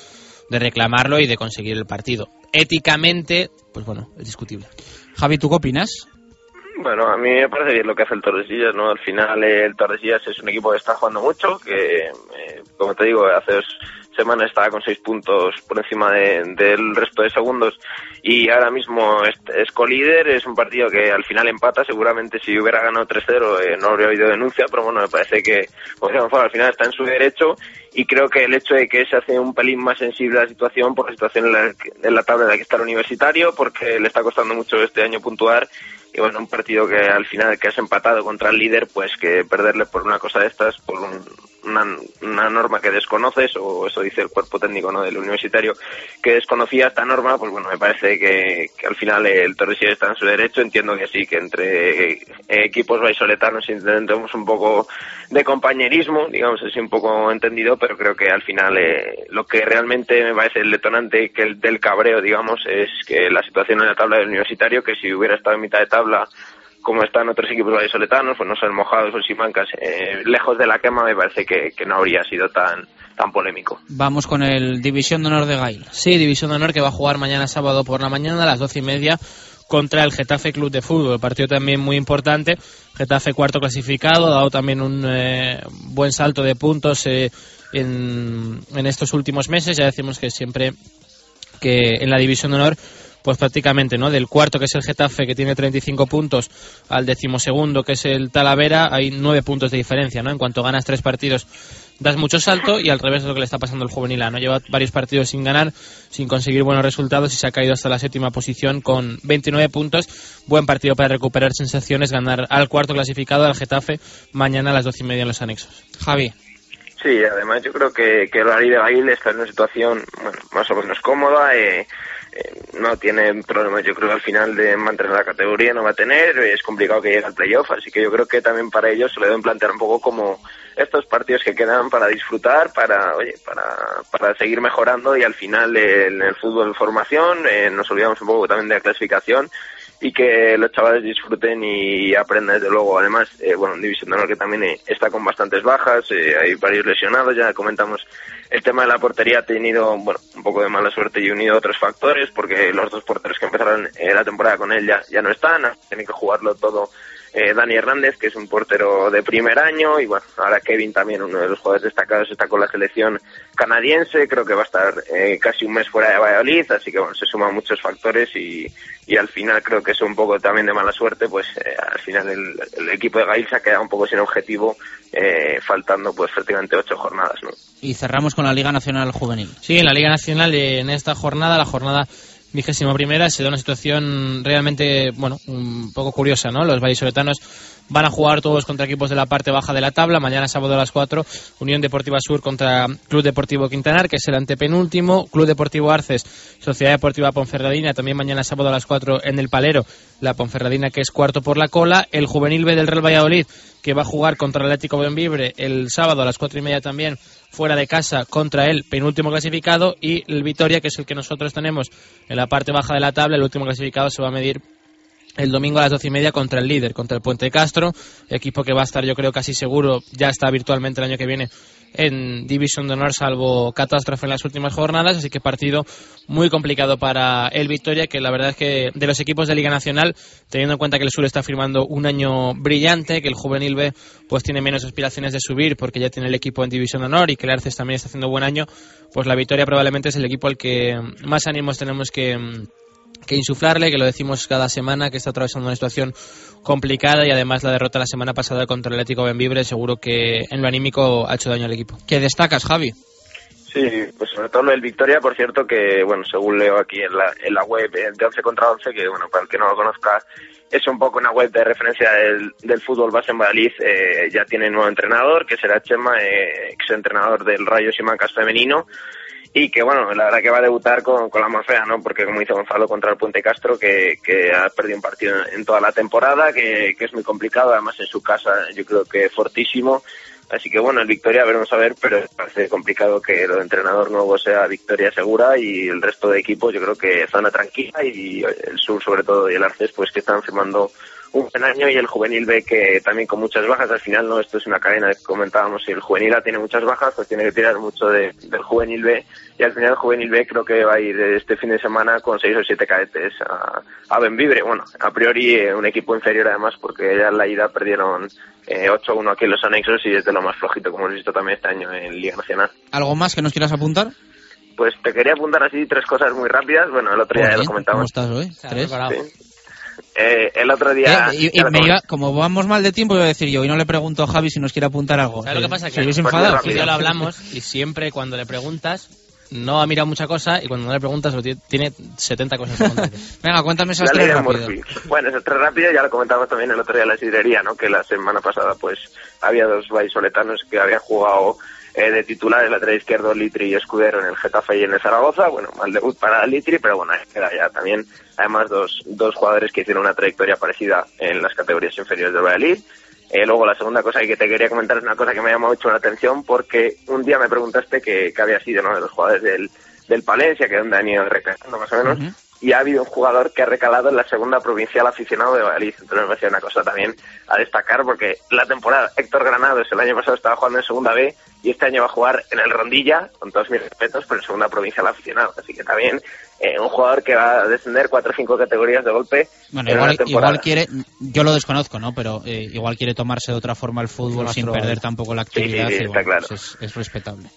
[SPEAKER 14] de reclamarlo y de conseguir el partido éticamente pues bueno es discutible
[SPEAKER 1] Javi ¿tú qué opinas?
[SPEAKER 15] Bueno, a mí me parece bien lo que hace el Tordesillas, ¿no? Al final eh, el Tordesillas es un equipo que está jugando mucho, que, eh, como te digo, hace dos semanas estaba con seis puntos por encima de- del resto de segundos y ahora mismo es, es colíder, es un partido que al final empata, seguramente si hubiera ganado 3-0 eh, no habría habido denuncia, pero bueno, me parece que, Gonzalo, al final está en su derecho y creo que el hecho de que se hace un pelín más sensible a la situación por la situación en la, en la tabla en la que está el universitario, porque le está costando mucho este año puntuar y bueno, un partido que al final que has empatado contra el líder, pues que perderle por una cosa de estas, por un, una, una norma que desconoces, o eso dice el cuerpo técnico ¿no? del universitario, que desconocía esta norma, pues bueno, me parece que, que al final el Tordesillas está en su derecho. Entiendo que sí, que entre equipos vallisoletanos intentemos un poco de compañerismo, digamos así un poco entendido, pero creo que al final eh, lo que realmente me parece el detonante que el del cabreo, digamos, es que la situación en la tabla del universitario, que si hubiera estado en mitad de tabla como están otros equipos vallisoletanos, pues no son mojados o simancas, eh, lejos de la quema me parece que, que no habría sido tan tan polémico.
[SPEAKER 1] Vamos con el División de Honor de Gail.
[SPEAKER 14] Sí, División de Honor que va a jugar mañana sábado por la mañana a las doce y media contra el Getafe Club de Fútbol. Partido también muy importante. Getafe cuarto clasificado, ha dado también un eh, buen salto de puntos eh, en, en estos últimos meses. Ya decimos que siempre que en la División de Honor pues prácticamente, ¿no? Del cuarto, que es el Getafe, que tiene 35 puntos, al decimosegundo, que es el Talavera, hay nueve puntos de diferencia, ¿no? En cuanto ganas tres partidos, das mucho salto y al revés de lo que le está pasando al juvenil A, ¿no? Lleva varios partidos sin ganar, sin conseguir buenos resultados y se ha caído hasta la séptima posición con 29 puntos. Buen partido para recuperar sensaciones, ganar al cuarto clasificado, al Getafe, mañana a las doce y media en los anexos.
[SPEAKER 1] Javi.
[SPEAKER 15] Sí, además yo creo que, que el de Bail está en una situación bueno, más o menos cómoda. Eh, eh, no tiene problemas, yo creo que al final de mantener la categoría no va a tener, es complicado que llegue al playoff, así que yo creo que también para ellos se le deben plantear un poco como estos partidos que quedan para disfrutar, para oye, para, para seguir mejorando y al final en el fútbol de formación eh, nos olvidamos un poco también de la clasificación y que los chavales disfruten y aprendan desde luego. Además, eh, bueno, División de Honor que también eh, está con bastantes bajas, eh, hay varios lesionados, ya comentamos el tema de la portería ha tenido, bueno, un poco de mala suerte y unido otros factores, porque los dos porteros que empezaron eh, la temporada con él ya, ya no están, tienen que jugarlo todo eh, Dani Hernández, que es un portero de primer año, y bueno, ahora Kevin también, uno de los jugadores destacados, está con la selección canadiense, creo que va a estar eh, casi un mes fuera de Valladolid, así que bueno, se suman muchos factores y, y al final creo que es un poco también de mala suerte, pues eh, al final el, el equipo de Gail se ha quedado un poco sin objetivo, eh, faltando pues prácticamente ocho jornadas, ¿no?
[SPEAKER 1] Y cerramos con la Liga Nacional Juvenil.
[SPEAKER 14] Sí, en la Liga Nacional en esta jornada, la jornada vigésima primera, se da una situación realmente, bueno, un poco curiosa, ¿no? Los vallisoletanos van a jugar todos contra equipos de la parte baja de la tabla. Mañana sábado a las 4, Unión Deportiva Sur contra Club Deportivo Quintanar, que es el antepenúltimo. Club Deportivo Arces, Sociedad Deportiva Ponferradina, también mañana sábado a las 4 en el Palero. La Ponferradina, que es cuarto por la cola. El Juvenil B del Real Valladolid, que va a jugar contra el Atlético Benvibre el sábado a las 4 y media también fuera de casa contra el penúltimo clasificado y el Vitoria, que es el que nosotros tenemos en la parte baja de la tabla, el último clasificado se va a medir el domingo a las doce y media contra el líder, contra el Puente Castro, equipo que va a estar yo creo casi seguro, ya está virtualmente el año que viene en División de Honor, salvo catástrofe en las últimas jornadas, así que partido muy complicado para el Victoria, que la verdad es que de los equipos de Liga Nacional, teniendo en cuenta que el Sur está firmando un año brillante, que el Juvenil B pues tiene menos aspiraciones de subir porque ya tiene el equipo en División de Honor y que el Arces también está haciendo buen año, pues la Victoria probablemente es el equipo al que más ánimos tenemos que que insuflarle, que lo decimos cada semana, que está atravesando una situación complicada y además la derrota la semana pasada contra el Atlético Benvibre seguro que en lo anímico ha hecho daño al equipo.
[SPEAKER 1] ¿Qué destacas, Javi?
[SPEAKER 15] Sí, pues sobre todo lo del Victoria, por cierto, que bueno, según leo aquí en la, en la web eh, de 11 contra 11, que bueno, para el que no lo conozca, es un poco una web de referencia del, fútbol base en Valladolid, eh, ya tiene nuevo entrenador, que será Chema, eh, ex entrenador del Rayo Simancas femenino, y que bueno, la verdad que va a debutar con, con la más ¿no? Porque como hizo Gonzalo contra el Puente Castro, que, que ha perdido un partido en toda la temporada, que, que es muy complicado, además en su casa yo creo que fortísimo. Así que bueno, el Victoria veremos a ver, pero parece complicado que de entrenador nuevo sea Victoria segura y el resto de equipos yo creo que zona tranquila y el sur sobre todo y el Arces pues que están firmando un buen año y el juvenil B que también con muchas bajas. Al final, no, esto es una cadena que comentábamos. Si el juvenil A tiene muchas bajas, pues tiene que tirar mucho de, del juvenil B. Y al final, el juvenil B creo que va a ir este fin de semana con seis o siete cadetes a, a Benvibre. Bueno, a priori eh, un equipo inferior además, porque ya en la ida perdieron eh, 8-1 aquí en los anexos y es de lo más flojito, como hemos visto también este año en Liga Nacional.
[SPEAKER 1] ¿Algo más que nos quieras apuntar?
[SPEAKER 15] Pues te quería apuntar así tres cosas muy rápidas. Bueno, el otro día ya lo comentamos.
[SPEAKER 1] ¿Cómo estás hoy? ¿Tres?
[SPEAKER 15] Sí. Eh, el otro día.
[SPEAKER 1] Eh, y, y me iba, como vamos mal de tiempo, iba a decir yo, y no le pregunto a Javi si nos quiere apuntar algo.
[SPEAKER 14] ¿Sabes lo que pasa?
[SPEAKER 1] Si
[SPEAKER 14] Que pues
[SPEAKER 1] enfadado.
[SPEAKER 14] ya lo hablamos y siempre cuando le preguntas no ha mirado mucha cosa y cuando no le preguntas lo tiene, tiene 70 cosas.
[SPEAKER 1] Venga, cuéntame esas
[SPEAKER 15] La
[SPEAKER 1] tres rápido.
[SPEAKER 15] Bueno, esas tres rápidas ya lo comentamos también el otro día en la sidrería, ¿no? Que la semana pasada pues había dos vallisoletanos que habían jugado eh, de titulares, lateral izquierdo Litri y Escudero en el Getafe y en el Zaragoza. Bueno, mal debut para Litri, pero bueno, ahí queda ya también. Además, dos, dos jugadores que hicieron una trayectoria parecida en las categorías inferiores del Valladolid. Eh, luego la segunda cosa que te quería comentar es una cosa que me llamado mucho la atención porque un día me preguntaste que, había sido uno de los jugadores del, del Palencia, que donde han ido recalando más o menos, y ha habido un jugador que ha recalado en la segunda provincial aficionado de Valladolid. Entonces me parece una cosa también a destacar porque la temporada Héctor Granados el año pasado estaba jugando en segunda B y este año va a jugar en el Rondilla, con todos mis respetos, pero en segunda provincial aficionado. Así que también eh, un jugador que va a descender cuatro o cinco categorías de golpe
[SPEAKER 1] Bueno,
[SPEAKER 15] en
[SPEAKER 1] igual,
[SPEAKER 15] una temporada.
[SPEAKER 1] igual quiere, yo lo desconozco, ¿no? Pero eh, igual quiere tomarse de otra forma el fútbol sin perder tampoco la
[SPEAKER 15] Sí, sí,
[SPEAKER 1] actividad.
[SPEAKER 15] sí,
[SPEAKER 1] y
[SPEAKER 15] está
[SPEAKER 1] bueno,
[SPEAKER 15] claro.
[SPEAKER 1] pues es, es respetable.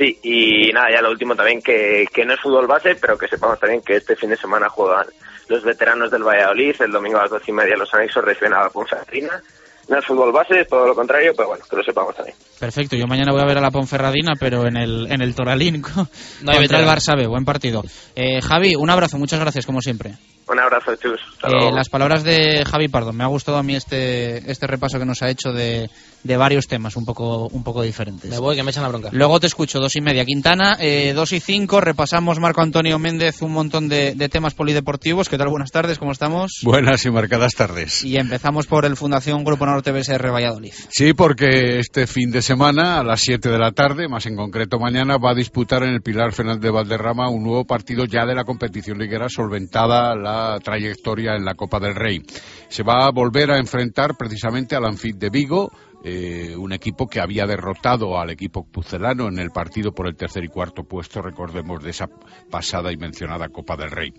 [SPEAKER 15] Sí, y nada, ya lo último también que, que no es fútbol base, pero que sepamos también que este fin de semana juegan los veteranos del Valladolid, el domingo a las doce y media los anexos reciben a la Ponferradina. No es fútbol base, es todo lo contrario, pero bueno, que lo sepamos también.
[SPEAKER 1] Perfecto, yo mañana voy a ver a la Ponferradina, pero en el, en el Toralín
[SPEAKER 14] No hay
[SPEAKER 1] contra el
[SPEAKER 14] veterano.
[SPEAKER 1] Barça B. Buen partido. Eh, Javi, un abrazo, muchas gracias como siempre.
[SPEAKER 15] Un abrazo, chus.
[SPEAKER 1] Eh,
[SPEAKER 15] luego.
[SPEAKER 1] las palabras de Javi Pardo. Me ha gustado a mí este, este repaso que nos ha hecho de, de varios temas un poco, un poco diferentes.
[SPEAKER 14] Me voy, que me echan la bronca.
[SPEAKER 1] Luego te escucho, dos y media. Quintana, eh, dos y cinco. Repasamos Marco Antonio Méndez, un montón de, de temas polideportivos. ¿Qué tal? Buenas tardes, ¿cómo estamos?
[SPEAKER 16] Buenas y marcadas tardes.
[SPEAKER 1] Y empezamos por el Fundación Grupo Norte BSR Valladolid.
[SPEAKER 16] Sí, porque este fin de semana, a las 7 de la tarde, más en concreto mañana, va a disputar en el Pilar Fernández de Valderrama un nuevo partido ya de la competición liguera, solventada la trayectoria en la Copa del Rey. Se va a volver a enfrentar precisamente al Anfit de Vigo, eh, un equipo que había derrotado al equipo pucelano en el partido por el tercer y cuarto puesto, recordemos de esa pasada y mencionada Copa del Rey.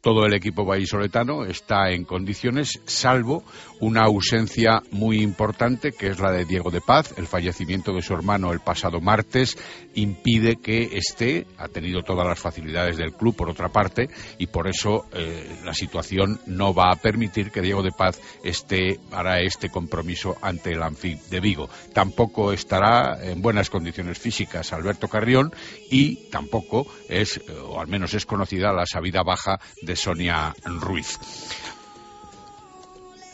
[SPEAKER 16] Todo el equipo vallisoletano está en condiciones, salvo una ausencia muy importante, que es la de Diego de Paz. El fallecimiento de su hermano el pasado martes impide que esté, ha tenido todas las facilidades del club, por otra parte, y por eso eh, la situación no va a permitir que Diego de Paz esté para este compromiso ante el Anfib de Vigo. Tampoco estará en buenas condiciones físicas Alberto Carrión y tampoco es, eh, o al menos es conocida, la sabida baja de Sonia Ruiz.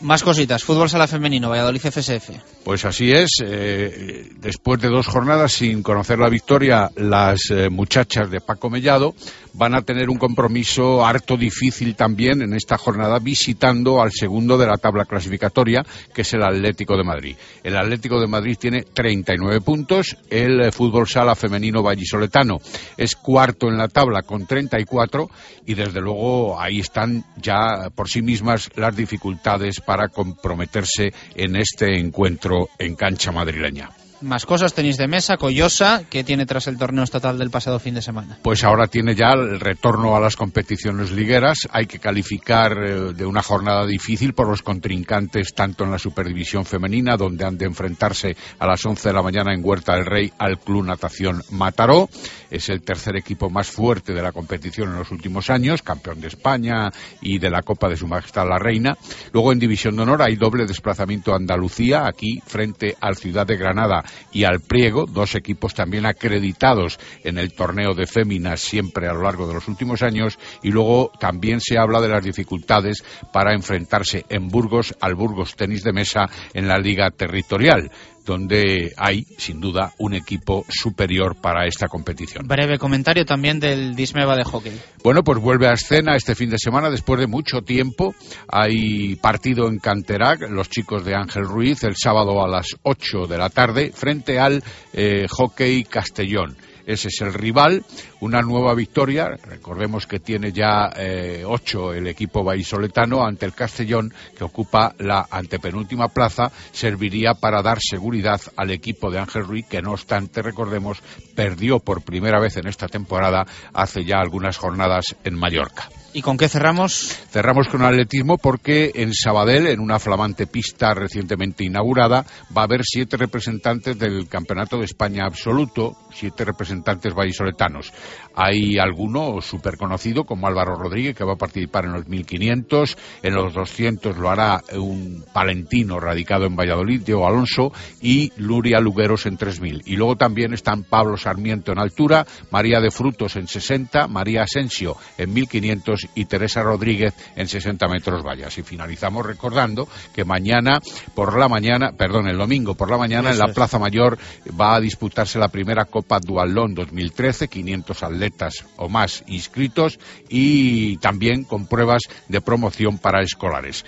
[SPEAKER 1] Más cositas. Fútbol sala femenino, Valladolid FSF.
[SPEAKER 16] Pues así es. eh, después de dos jornadas sin conocer la victoria, las eh, muchachas de Paco Mellado van a tener un compromiso harto difícil también en esta jornada visitando al segundo de la tabla clasificatoria, que es el Atlético de Madrid. El Atlético de Madrid tiene 39 puntos, el fútbol sala femenino vallisoletano es cuarto en la tabla con 34 y desde luego ahí están ya por sí mismas las dificultades para comprometerse en este encuentro en cancha madrileña.
[SPEAKER 1] Más cosas, tenis de mesa, Coyosa, que tiene tras el torneo estatal del pasado fin de semana.
[SPEAKER 16] Pues ahora tiene ya el retorno a las competiciones ligueras. Hay que calificar eh, de una jornada difícil por los contrincantes, tanto en la Superdivisión Femenina, donde han de enfrentarse a las 11 de la mañana en Huerta del Rey al Club Natación Mataró. Es el tercer equipo más fuerte de la competición en los últimos años, campeón de España y de la Copa de Su Majestad la Reina. Luego en División de Honor hay doble desplazamiento a Andalucía, aquí frente al Ciudad de Granada y al Priego, dos equipos también acreditados en el torneo de féminas siempre a lo largo de los últimos años. Y luego también se habla de las dificultades para enfrentarse en Burgos al Burgos Tenis de Mesa en la Liga Territorial donde hay, sin duda, un equipo superior para esta competición.
[SPEAKER 1] Breve comentario también del Dismeva de hockey.
[SPEAKER 16] Bueno, pues vuelve a escena este fin de semana después de mucho tiempo. Hay partido en Canterac, los chicos de Ángel Ruiz, el sábado a las 8 de la tarde, frente al eh, Hockey Castellón. Ese es el rival, una nueva victoria. Recordemos que tiene ya eh, ocho el equipo vallisoletano ante el Castellón, que ocupa la antepenúltima plaza. Serviría para dar seguridad al equipo de Ángel Ruiz, que no obstante, recordemos, perdió por primera vez en esta temporada hace ya algunas jornadas en Mallorca.
[SPEAKER 1] ¿Y con qué cerramos?
[SPEAKER 16] Cerramos con atletismo porque en Sabadell, en una flamante pista recientemente inaugurada, va a haber siete representantes del Campeonato de España absoluto, siete representantes vallisoletanos. Hay alguno súper conocido como Álvaro Rodríguez que va a participar en los 1500, en los 200 lo hará un palentino radicado en Valladolid, Diego Alonso, y Luria Lugueros en 3000. Y luego también están Pablo Sarmiento en altura, María de Frutos en 60, María Asensio en 1500 y Teresa Rodríguez en 60 metros vallas. Y finalizamos recordando que mañana por la mañana, perdón, el domingo por la mañana en la Plaza Mayor va a disputarse la primera Copa Dualón 2013, 500 atletas o más inscritos y también con pruebas de promoción para escolares.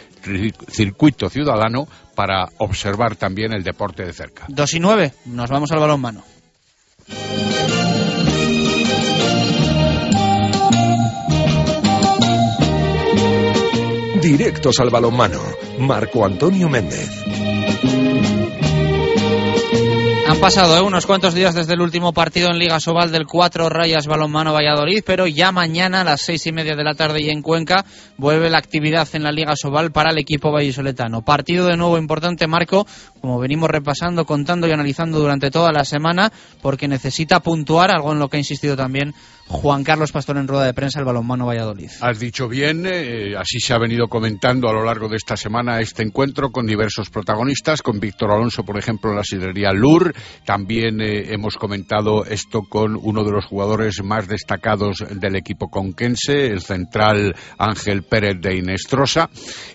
[SPEAKER 16] Circuito ciudadano para observar también el deporte de cerca.
[SPEAKER 1] Dos y nueve, nos vamos al balón
[SPEAKER 17] Directos al balonmano. Marco Antonio Méndez.
[SPEAKER 1] Han pasado ¿eh? unos cuantos días desde el último partido en Liga Sobal del 4 Rayas Balonmano Valladolid, pero ya mañana a las seis y media de la tarde y en Cuenca vuelve la actividad en la Liga Sobal para el equipo vallisoletano. Partido de nuevo importante, Marco, como venimos repasando, contando y analizando durante toda la semana, porque necesita puntuar, algo en lo que ha insistido también Juan Carlos Pastor en rueda de prensa el balonmano Valladolid.
[SPEAKER 16] Has dicho bien, eh, así se ha venido comentando a lo largo de esta semana este encuentro con diversos protagonistas, con Víctor Alonso, por ejemplo, en la sidrería Lur. También eh, hemos comentado esto con uno de los jugadores más destacados del equipo conquense, el central Ángel Pérez de Inestrosa.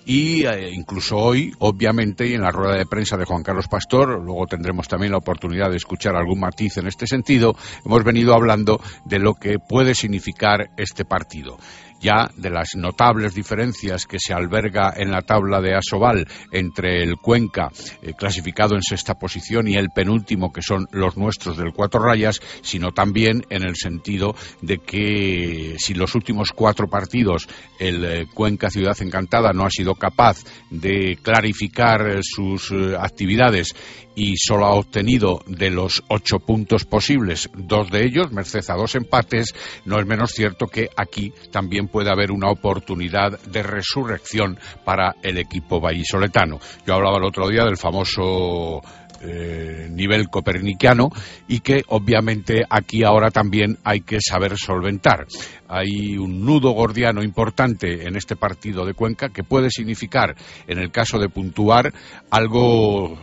[SPEAKER 16] Y eh, incluso hoy, obviamente, y en la rueda de prensa de Juan Carlos Pastor, luego tendremos también la oportunidad de escuchar algún matiz en este sentido, hemos venido hablando de lo que puede significar este partido ya de las notables diferencias que se alberga en la tabla de Asobal entre el Cuenca, eh, clasificado en sexta posición, y el penúltimo, que son los nuestros del Cuatro Rayas, sino también en el sentido de que si los últimos cuatro partidos el eh, Cuenca Ciudad Encantada no ha sido capaz de clarificar eh, sus actividades y solo ha obtenido de los ocho puntos posibles dos de ellos, merced a dos empates, no es menos cierto que aquí también puede haber una oportunidad de resurrección para el equipo vallisoletano. Yo hablaba el otro día del famoso eh, nivel copernicano y que obviamente aquí ahora también hay que saber solventar. Hay un nudo gordiano importante en este partido de Cuenca que puede significar, en el caso de puntuar, algo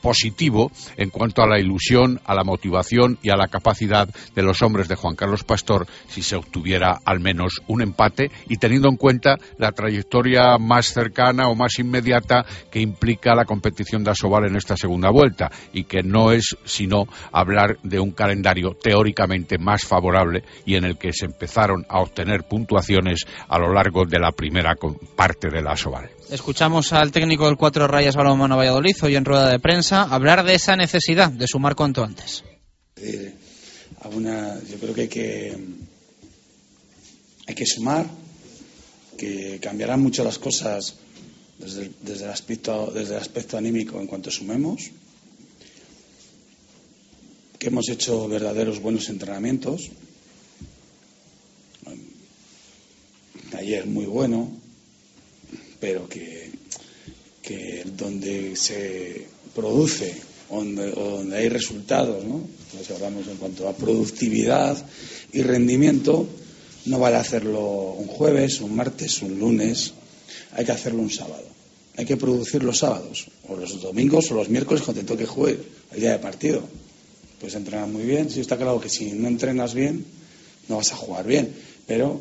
[SPEAKER 16] positivo en cuanto a la ilusión, a la motivación y a la capacidad de los hombres de Juan Carlos Pastor si se obtuviera al menos un empate y teniendo en cuenta la trayectoria más cercana o más inmediata que implica la competición de Asobal en esta segunda vuelta y que no es sino hablar de un calendario teóricamente más favorable y en el que se empezaron a obtener puntuaciones a lo largo de la primera parte de la Asobal.
[SPEAKER 1] Escuchamos al técnico del Cuatro Rayas Balonmano Valladolid hoy en rueda de prensa hablar de esa necesidad de sumar cuanto antes.
[SPEAKER 9] Eh, yo creo que hay que sumar, que cambiarán mucho las cosas desde desde el aspecto desde el aspecto anímico en cuanto sumemos, que hemos hecho verdaderos buenos entrenamientos. Ayer muy bueno, pero que, donde se produce, donde, donde hay resultados, ¿no? Nos hablamos en cuanto a productividad y rendimiento, no vale hacerlo un jueves, un martes, un lunes, hay que hacerlo un sábado. Hay que producir los sábados, o los domingos, o los miércoles cuando te toque jugar, el día de partido. Puedes entrenar muy bien, sí está claro que si no entrenas bien, no vas a jugar bien, pero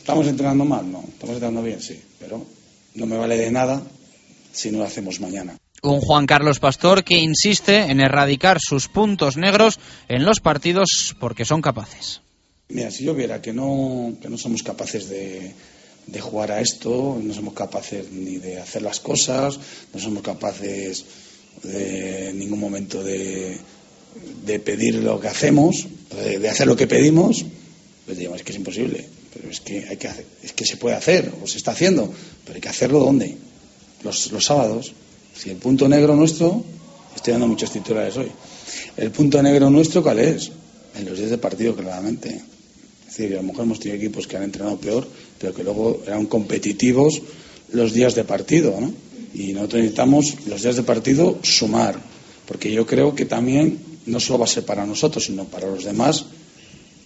[SPEAKER 9] ¿Estamos entrenando mal? No. ¿Estamos entrenando bien? Sí. Pero no me vale de nada si no lo hacemos mañana.
[SPEAKER 1] Un Juan Carlos Pastor que insiste en erradicar sus puntos negros en los partidos porque son capaces.
[SPEAKER 9] Mira, si yo viera que no, que no somos capaces de, de jugar a esto, no somos capaces ni de hacer las cosas, no somos capaces de en ningún momento de, de pedir lo que hacemos, de, hacer lo que pedimos, pues digamos que es imposible. Pero es que, hay que es que se puede hacer, o se está haciendo, pero hay que hacerlo ¿dónde? Los, los sábados. Si el punto negro nuestro, estoy dando muchos titulares hoy, el punto negro nuestro, ¿cuál es? En los días de partido, claramente. Es decir, a lo mejor hemos tenido equipos que han entrenado peor, pero que luego eran competitivos los días de partido, ¿no? Y nosotros necesitamos los días de partido sumar, porque yo creo que también no solo va a ser para nosotros, sino para los demás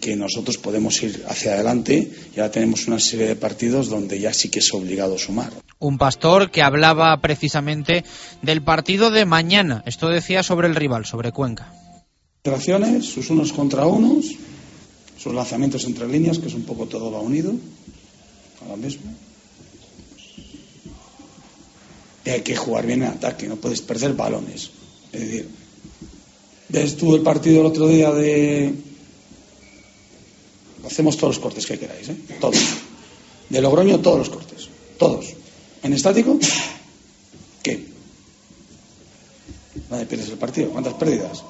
[SPEAKER 9] que nosotros podemos ir hacia adelante y ahora tenemos una serie de partidos donde ya sí que es obligado sumar.
[SPEAKER 1] Un pastor que hablaba precisamente del partido de mañana. Esto decía sobre el rival, sobre Cuenca.
[SPEAKER 9] Relaciones, sus unos contra unos, sus lanzamientos entre líneas, que es un poco todo va unido, ahora mismo. Y hay que jugar bien en ataque, no puedes perder balones. Es decir, ves tú el partido el otro día de. Hacemos todos los cortes que queráis, ¿eh? Todos. De Logroño, todos los cortes. Todos. ¿En estático? ¿Qué? ¿Dónde pierdes el partido? ¿Cuántas pérdidas?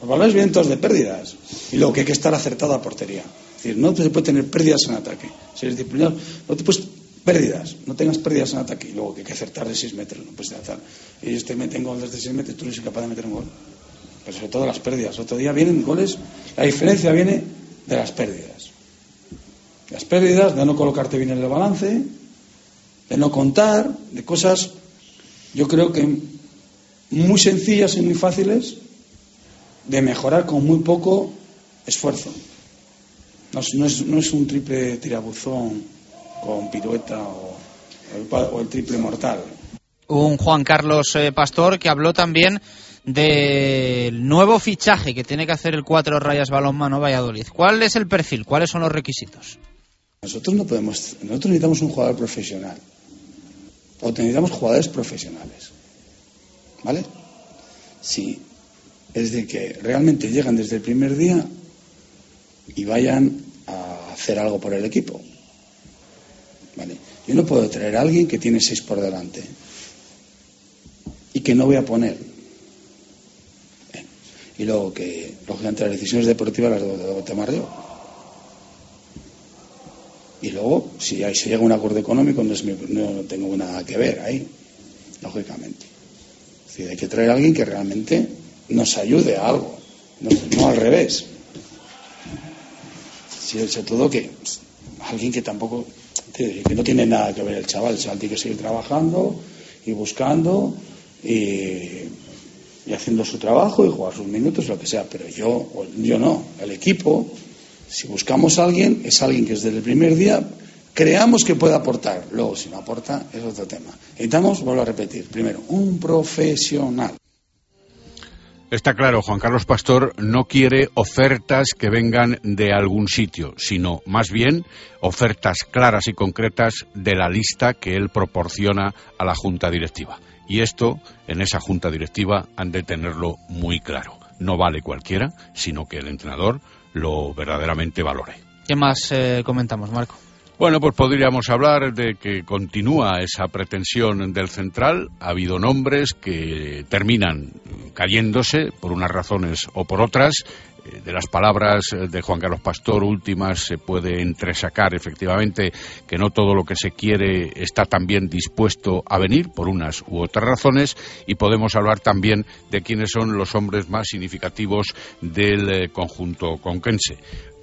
[SPEAKER 9] Los balones vientos de pérdidas. Y luego que hay que estar acertado a portería. Es decir, no se puede tener pérdidas en ataque. Si eres disciplinado, no te puedes pérdidas, no tengas pérdidas en ataque. Y luego que hay que acertar de 6 metros, no puedes acertar. Ellos te meten gol desde 6 metros, tú no eres capaz de meter un gol. Pero sobre todo las pérdidas. Otro día vienen goles, la diferencia viene de las pérdidas. Las pérdidas, de no colocarte bien en el balance, de no contar, de cosas, yo creo que muy sencillas y muy fáciles de mejorar con muy poco esfuerzo. No, es- no es, un triple tirabuzón con pirueta o, el, pa- o el triple mortal.
[SPEAKER 1] Un Juan Carlos eh, Pastor que habló también del nuevo fichaje que tiene que hacer el Cuatro Rayas Balonmano Valladolid. ¿Cuál es el perfil? ¿Cuáles son los requisitos?
[SPEAKER 9] Nosotros no podemos, nosotros necesitamos un jugador profesional. O necesitamos jugadores profesionales. ¿Vale? Sí. Es de que realmente llegan desde el primer día y vayan a hacer algo por el equipo. ¿Vale? Yo no puedo traer a alguien que tiene seis por delante y que no voy a poner. Y luego que, lógicamente, las decisiones deportivas las debo, tomar yo. Y luego, si se llega a un acuerdo económico, no, tengo nada que ver ahí, lógicamente. Es decir, hay que traer a alguien que realmente nos ayude a algo, no, al revés. Sí, sobre todo que alguien que tampoco, que no tiene nada que ver el chaval, el chaval tiene que seguir trabajando y buscando y, y haciendo su trabajo y jugar sus minutos, lo que sea, pero yo, yo no, el equipo, si buscamos a alguien, es alguien que desde el primer día creamos que puede aportar. Luego, si no aporta, es otro tema. Necesitamos, vuelvo a repetir, primero, un profesional.
[SPEAKER 16] Está claro, Juan Carlos Pastor no quiere ofertas que vengan de algún sitio, sino más bien ofertas claras y concretas de la lista que él proporciona a la Junta Directiva. Y esto, en esa Junta Directiva, han de tenerlo muy claro. No vale cualquiera, sino que el entrenador lo verdaderamente valore.
[SPEAKER 1] ¿Qué más eh, comentamos, Marco?
[SPEAKER 16] Bueno, pues podríamos hablar de que continúa esa pretensión del central. Ha habido nombres que terminan cayéndose por unas razones o por otras. De las palabras eh, de Juan Carlos Pastor últimas se puede entresacar efectivamente que no todo lo que se quiere está también dispuesto a venir por unas u otras razones y podemos hablar también de quiénes son los hombres más significativos del eh, conjunto conquense.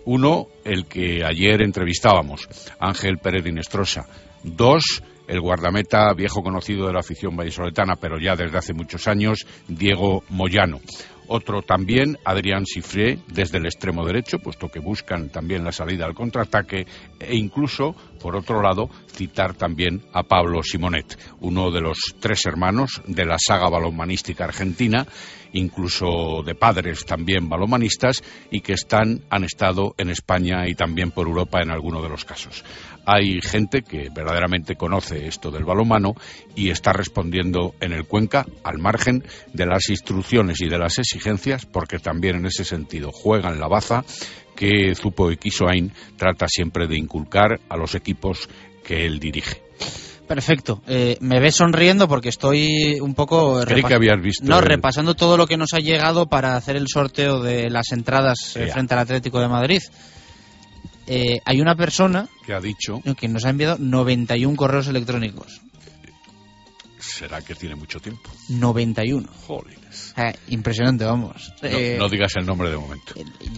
[SPEAKER 16] Uno, el que ayer entrevistábamos, Ángel Pérez Inestrosa. Dos, el guardameta viejo conocido de la afición vallisoletana, pero ya desde hace muchos años, Diego Moyano. Otro también, Adrián Sifré, desde el extremo derecho, puesto que buscan también la salida al contraataque, e incluso, por otro lado, citar también a Pablo Simonet, uno de los tres hermanos de la saga balonmanística argentina, incluso de padres también balonmanistas, y que están, han estado en España y también por Europa en alguno de los casos. Hay gente que verdaderamente conoce esto del balonmano y está respondiendo en el Cuenca al margen de las instrucciones y de las exigencias, porque también en ese sentido juegan la baza que Zupo y Kisoain trata siempre de inculcar a los equipos que él dirige.
[SPEAKER 1] Perfecto. Eh, me ves sonriendo porque estoy un poco...
[SPEAKER 16] Que habías visto
[SPEAKER 1] No,
[SPEAKER 16] el-
[SPEAKER 1] repasando todo lo que nos ha llegado para hacer el sorteo de las entradas eh, frente al Atlético de Madrid. Eh, hay una persona
[SPEAKER 16] que ha dicho
[SPEAKER 1] que nos ha enviado 91 correos electrónicos.
[SPEAKER 16] será que tiene mucho tiempo.
[SPEAKER 1] 91.
[SPEAKER 16] Jolines.
[SPEAKER 1] Eh, impresionante, vamos.
[SPEAKER 16] No,
[SPEAKER 1] Eh,
[SPEAKER 16] no digas el nombre de momento.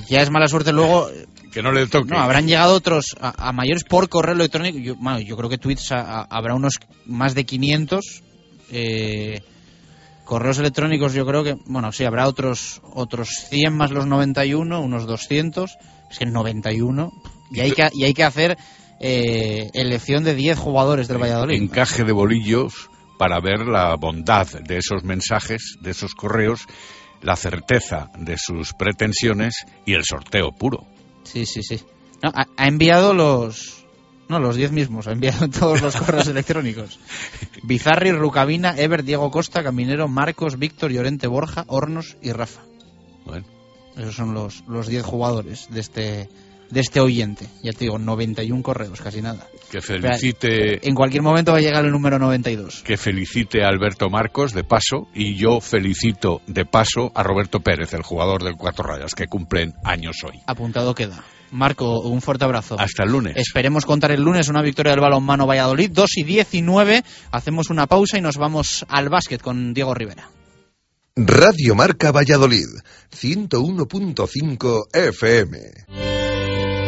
[SPEAKER 1] ya es mala suerte luego.
[SPEAKER 16] Que no le toque.
[SPEAKER 1] No, habrán llegado otros a, a mayores por correo electrónico. Yo, bueno, yo creo que tweets a- a- habrá unos más de 500. eh, Correos electrónicos yo creo que, bueno, sí, habrá otros otros 100 más los 91, unos 200. Es que 91. Y hay que, y hay que hacer eh, elección de 10 jugadores del Valladolid.
[SPEAKER 16] Encaje de bolillos para ver la bondad de esos mensajes, de esos correos, la certeza de sus pretensiones y el sorteo puro.
[SPEAKER 1] Sí, sí, sí. No, ha, ha enviado los... No, los 10 mismos. Ha enviado todos los correos electrónicos. Bizarri, Rucabina, Ever, Diego Costa, Caminero, Marcos, Víctor, Llorente, Borja, Hornos y Rafa.
[SPEAKER 16] Bueno.
[SPEAKER 1] Esos son los, los 10 jugadores de este, de este oyente. Ya te digo, 91 correos, casi nada.
[SPEAKER 16] Que felicite,
[SPEAKER 1] En cualquier momento va a llegar el número 92.
[SPEAKER 16] que felicite a Alberto Marcos de paso y yo felicito de paso a Roberto Pérez, el jugador del Cuatro Rayas, que cumplen años hoy.
[SPEAKER 1] Apuntado queda. Marco, un fuerte abrazo.
[SPEAKER 16] Hasta el lunes.
[SPEAKER 1] Esperemos contar el lunes una victoria del balonmano Valladolid. 2 y 19. Hacemos una pausa y nos vamos al básquet con Diego Rivera.
[SPEAKER 17] Radio Marca Valladolid, 101.5 FM.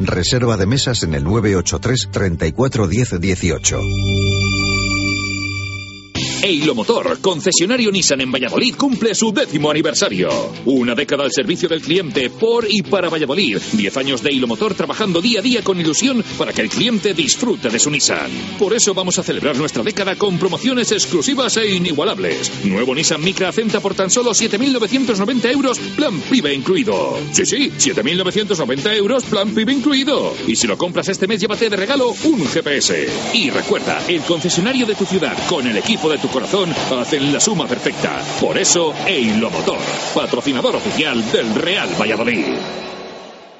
[SPEAKER 18] Reserva de mesas en el 983 34 10 18.
[SPEAKER 13] Eilo Motor, concesionario Nissan en Valladolid, cumple su décimo aniversario. Una década al servicio del cliente por y para Valladolid. Diez años de Eilo Motor trabajando día a día con ilusión para que el cliente disfrute de su Nissan. Por eso vamos a celebrar nuestra década con promociones exclusivas e inigualables. Nuevo Nissan Micra Acenta por tan solo 7.990 euros, plan PIBE incluido. Sí, sí, 7.990 euros, plan PIBE incluido. Y si lo compras este mes, llévate de regalo un GPS. Y recuerda, el concesionario de tu ciudad con el equipo de tu corazón hacen la suma perfecta. Por eso, Eilo Motor, patrocinador oficial del Real Valladolid.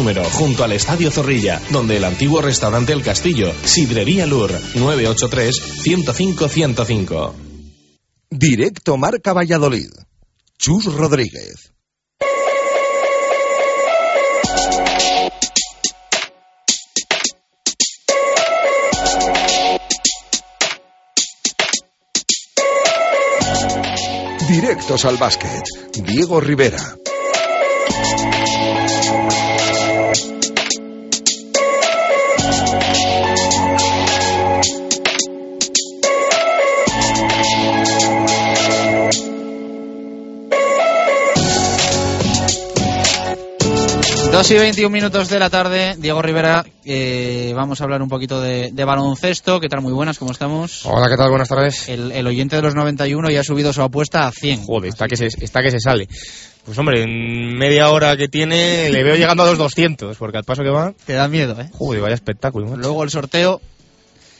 [SPEAKER 12] número, junto al Estadio Zorrilla, donde el antiguo restaurante El Castillo, Sidrería Lur, 983-105-105.
[SPEAKER 17] Directo Marca Valladolid. Chus Rodríguez. Directos al básquet. Diego Rivera.
[SPEAKER 1] Dos y 21 minutos de la tarde, Diego Rivera, eh, vamos a hablar un poquito de, de baloncesto. ¿Qué tal? Muy buenas, ¿cómo estamos?
[SPEAKER 19] Hola, ¿qué tal? Buenas tardes.
[SPEAKER 1] El, el oyente de los 91 ya ha subido su apuesta a 100.
[SPEAKER 19] Joder, está que, se, está que se sale. Pues hombre, en media hora que tiene le veo llegando a los 200, porque al paso que va...
[SPEAKER 1] Te da miedo, ¿eh?
[SPEAKER 19] Joder, vaya espectáculo. macho.
[SPEAKER 1] Luego el sorteo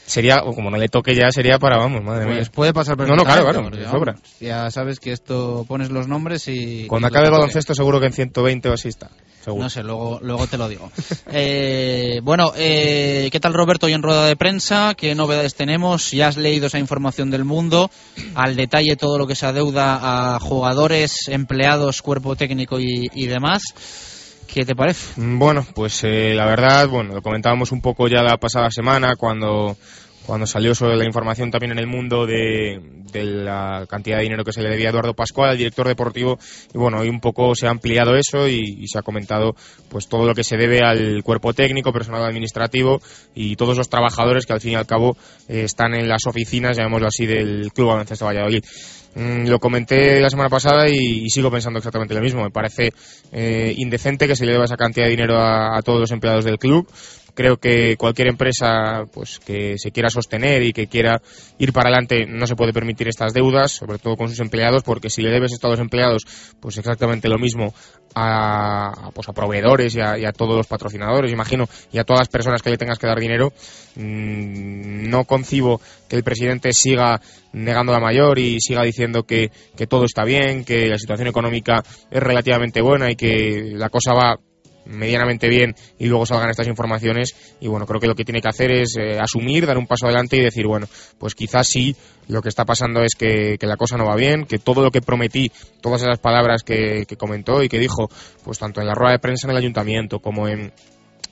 [SPEAKER 19] Sería, o como no le toque ya, sería para, vamos, madre mía.
[SPEAKER 1] pues puede pasar
[SPEAKER 19] No, no, claro, claro, de sobra.
[SPEAKER 1] Ya sabes que esto pones los nombres y...
[SPEAKER 19] Cuando
[SPEAKER 1] y
[SPEAKER 19] acabe el baloncesto seguro que en 120 o así está. Seguro.
[SPEAKER 1] No sé, luego, luego te lo digo. Eh, bueno, eh, ¿qué tal Roberto hoy en rueda de prensa? ¿Qué novedades tenemos? Ya has leído esa información del mundo, al detalle todo lo que se adeuda a jugadores, empleados, cuerpo técnico y, y demás. ¿Qué te parece?
[SPEAKER 19] Mm, Bueno, pues eh, la verdad, bueno, lo comentábamos un poco ya la pasada semana cuando, cuando salió sobre la información también en el mundo de, de la cantidad de dinero que se le debía a Eduardo Pascual, el director deportivo, y bueno, hoy un poco se ha ampliado eso y, y se ha comentado pues todo lo que se debe al cuerpo técnico, personal administrativo y todos los trabajadores que al fin y al cabo eh, están en las oficinas, llamémoslo así, del Club Baloncesto Valladolid. Mm, lo comenté la semana pasada y, sigo pensando exactamente lo mismo. Me parece eh, indecente que se le deba esa cantidad de dinero a todos los empleados del club creo que cualquier empresa pues que se quiera sostener y que quiera ir para adelante no se puede permitir estas deudas, sobre todo con sus empleados, porque si le debes a los empleados, pues exactamente lo mismo a, pues a proveedores y a, todos los patrocinadores, imagino, y a todas las personas que le tengas que dar dinero, mm, no concibo que el presidente siga negando la mayor y siga diciendo que, que todo está bien, que la situación económica es relativamente buena y que la cosa va medianamente bien y luego salgan estas informaciones. Y bueno, creo que lo que tiene que hacer es eh, asumir, dar un paso adelante y decir, bueno, pues quizás sí, lo que está pasando es que, la cosa no va bien, que todo lo que prometí, todas esas palabras que, comentó y que dijo, pues tanto en la rueda de prensa en el ayuntamiento como en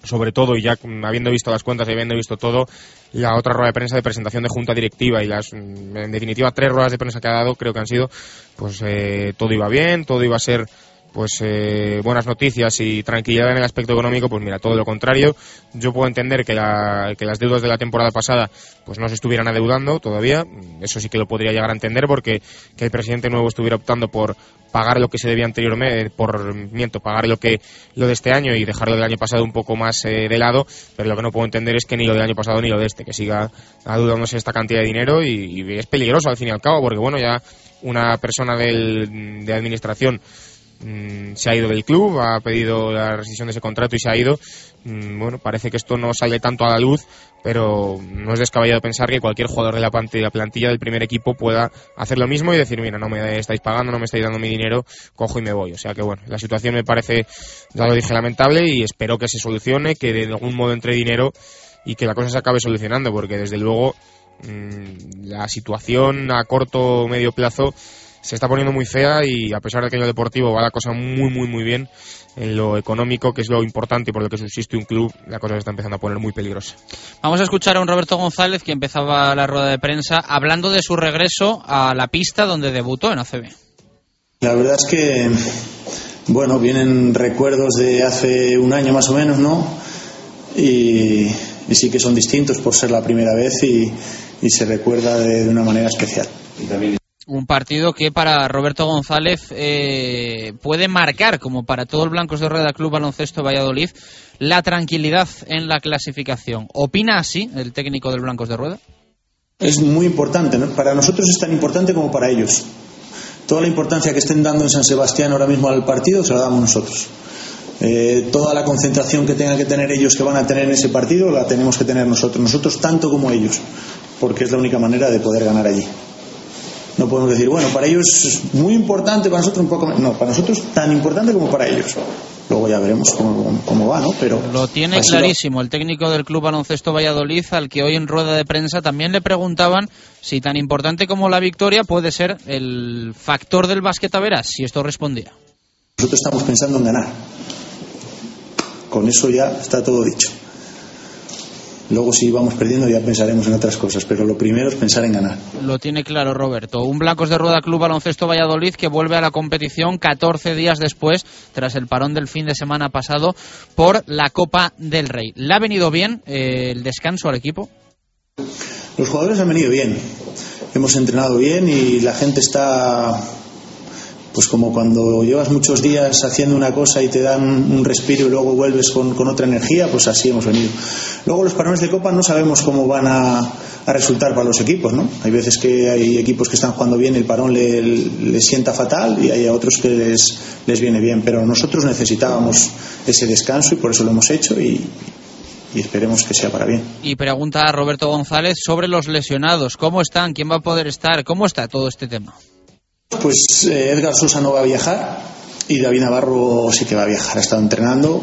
[SPEAKER 19] sobre todo, y ya habiendo visto las cuentas y habiendo visto todo, la otra rueda de prensa de presentación de junta directiva y las, en definitiva, tres ruedas de prensa que ha dado, creo que han sido, pues eh, todo iba bien, todo iba a ser pues eh, buenas noticias y tranquilidad en el aspecto económico, pues mira, todo lo contrario. Yo puedo entender que, que las deudas de la temporada pasada pues no se estuvieran adeudando todavía, eso sí que lo podría llegar a entender porque que el presidente nuevo estuviera optando por pagar lo que se debía anteriormente, por miento, pagar lo que lo de este año y dejarlo del año pasado un poco más eh, de lado, pero lo que no puedo entender es que ni lo del año pasado ni lo de este, que siga adeudándose esta cantidad de dinero y, y es peligroso al fin y al cabo, porque bueno, ya una persona del, de administración Mm, se ha ido del club, ha pedido la rescisión de ese contrato y se ha ido. Mm, bueno, parece que esto no sale tanto a la luz, pero no es descabellado pensar que cualquier jugador de la plantilla del primer equipo pueda hacer lo mismo y decir, mira, no me estáis pagando, no me estáis dando mi dinero, cojo y me voy. O sea que bueno, la situación me parece, ya lo dije, lamentable y espero que se solucione, que de algún modo entre dinero y que la cosa se acabe solucionando, porque desde luego mm, la situación a corto o medio plazo se está poniendo muy fea y a pesar de que en lo deportivo va la cosa muy, muy, muy bien, en lo económico, que es lo importante y por lo que subsiste un club, la cosa se está empezando a poner muy peligrosa.
[SPEAKER 1] Vamos a escuchar a un Roberto González que empezaba la rueda de prensa hablando de su regreso a la pista donde debutó en ACB.
[SPEAKER 10] La verdad es que, bueno, vienen recuerdos de hace un año más o menos, ¿no? Y, sí que son distintos por ser la primera vez y, se recuerda de, de una manera especial. Y también
[SPEAKER 1] un partido que para Roberto González eh, puede marcar, como para todos los Blancos de Rueda Club Baloncesto Valladolid, la tranquilidad en la clasificación. ¿Opina así el técnico del Blancos de Rueda?
[SPEAKER 10] Es muy importante, ¿no? para nosotros es tan importante como para ellos. Toda la importancia que estén dando en San Sebastián ahora mismo al partido se la damos nosotros. Eh, toda la concentración que tengan que tener ellos que van a tener en ese partido la tenemos que tener nosotros, nosotros tanto como ellos, porque es la única manera de poder ganar allí. No podemos decir, bueno, para ellos es muy importante, para nosotros un poco No, para nosotros tan importante como para ellos. Luego ya veremos cómo, va, ¿no? Pero
[SPEAKER 1] lo tiene clarísimo el técnico del Club Baloncesto Valladolid, al que hoy en rueda de prensa también le preguntaban si tan importante como la victoria puede ser el factor del básquet a si esto respondía.
[SPEAKER 10] Nosotros estamos pensando en ganar. Con eso ya está todo dicho. Luego si vamos perdiendo ya pensaremos en otras cosas, pero lo primero es pensar en ganar.
[SPEAKER 1] Lo tiene claro Roberto. Un Blancos de Rueda Club Baloncesto Valladolid que vuelve a la competición 14 días después, tras el parón del fin de semana pasado, por la Copa del Rey. ¿Le ha venido bien eh, el descanso al equipo?
[SPEAKER 10] Los jugadores han venido bien. Hemos entrenado bien y la gente está pues como cuando llevas muchos días haciendo una cosa y te dan un respiro y luego vuelves con, otra energía, pues así hemos venido. Luego los parones de Copa no sabemos cómo van a, resultar para los equipos, ¿no? Hay veces que hay equipos que están jugando bien, el parón les sienta fatal y hay otros que les, viene bien, pero nosotros necesitábamos ese descanso y por eso lo hemos hecho y, y esperemos que sea para bien.
[SPEAKER 1] Y pregunta a Roberto González sobre los lesionados. ¿Cómo están? ¿Quién va a poder estar? ¿Cómo está todo este tema?
[SPEAKER 10] Pues eh, Edgar Sosa no va a viajar y David Navarro sí que va a viajar. Ha estado entrenando,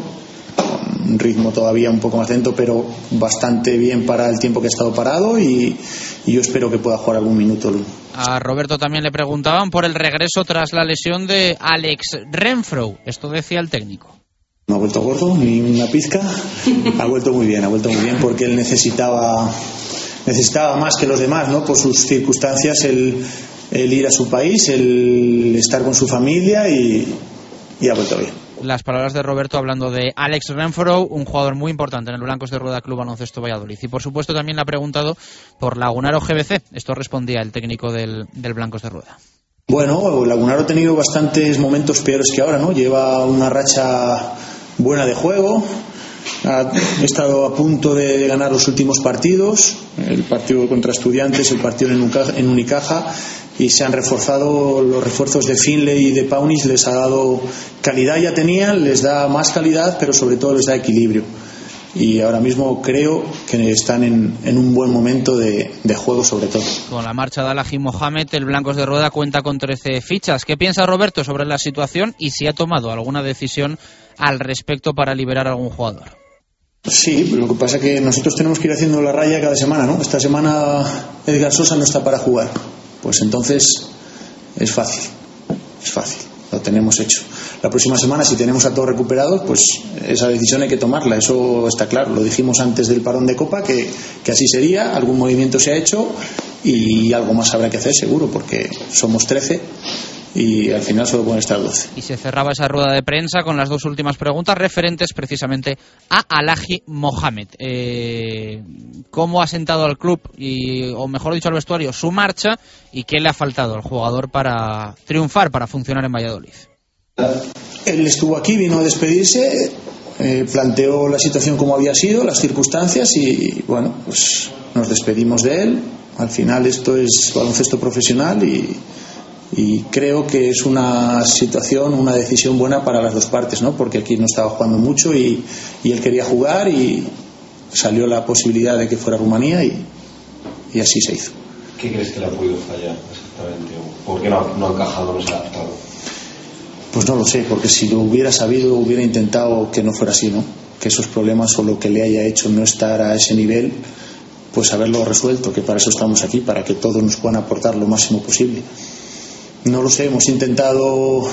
[SPEAKER 10] un ritmo todavía un poco más lento, pero bastante bien para el tiempo que ha estado parado y, yo espero que pueda jugar algún minuto.
[SPEAKER 1] A Roberto también le preguntaban por el regreso tras la lesión de Alex Renfro. Esto decía el técnico.
[SPEAKER 10] No ha vuelto gordo ni una pizca. Ha vuelto muy bien, ha vuelto muy bien porque él necesitaba necesitaba más que los demás, ¿no? Por sus circunstancias, el el ir a su país, el estar con su familia y, y ha vuelto bien.
[SPEAKER 1] Las palabras de Roberto hablando de Alex Renfro, un jugador muy importante en el Blancos de Rueda Club Baloncesto Valladolid. Y por supuesto también le ha preguntado por Lagunaro GBC. Esto respondía el técnico del, del Blancos de Rueda.
[SPEAKER 10] Bueno, Lagunaro ha tenido bastantes momentos peores que ahora, ¿no? Lleva una racha buena de juego, ha estado a punto de ganar los últimos partidos, el partido contra Estudiantes, el partido en Unicaja, y se han reforzado los refuerzos de Finley y de Paunis, les ha dado calidad, ya tenían, les da más calidad, pero sobre todo les da equilibrio. Y ahora mismo creo que están en, un buen momento de, juego, sobre todo.
[SPEAKER 1] Con la marcha de Alaji Mohamed, el Blancos de Rueda cuenta con 13 fichas. ¿Qué piensa Roberto sobre la situación y si ha tomado alguna decisión al respecto para liberar a algún jugador?
[SPEAKER 10] Sí, lo que pasa es que nosotros tenemos que ir haciendo la raya cada semana, ¿no? Esta semana Edgar Sosa no está para jugar. Pues entonces es fácil, es fácil, lo tenemos hecho. La próxima semana, si tenemos a todos recuperados, pues esa decisión hay que tomarla, eso está claro. Lo dijimos antes del parón de Copa, que, que así sería, algún movimiento se ha hecho y algo más habrá que hacer seguro, porque somos 13 y al final solo pueden estar 12.
[SPEAKER 1] Y se cerraba esa rueda de prensa con las dos últimas preguntas referentes precisamente a Alaji Mohamed. Eh, ¿Cómo ha sentado al club, y, o mejor dicho al vestuario, su marcha y qué le ha faltado al jugador para triunfar, para funcionar en Valladolid?
[SPEAKER 10] Él estuvo aquí, vino a despedirse, eh, planteó la situación como había sido, las circunstancias y bueno, pues nos despedimos de él. Al final esto es baloncesto profesional y y creo que es una situación, una decisión buena para las dos partes, ¿no? porque aquí no estaba jugando mucho y, él quería jugar y salió la posibilidad de que fuera Rumanía y, y así se hizo.
[SPEAKER 20] ¿Qué crees que le ha podido fallar exactamente? ¿Por qué no, ha encajado, no se ha adaptado?
[SPEAKER 10] Pues no lo sé, porque si lo hubiera sabido hubiera intentado que no fuera así, ¿no? Que esos problemas o lo que le haya hecho no estar a ese nivel, pues haberlo resuelto, que para eso estamos aquí, para que todos nos puedan aportar lo máximo posible. No lo sé, hemos intentado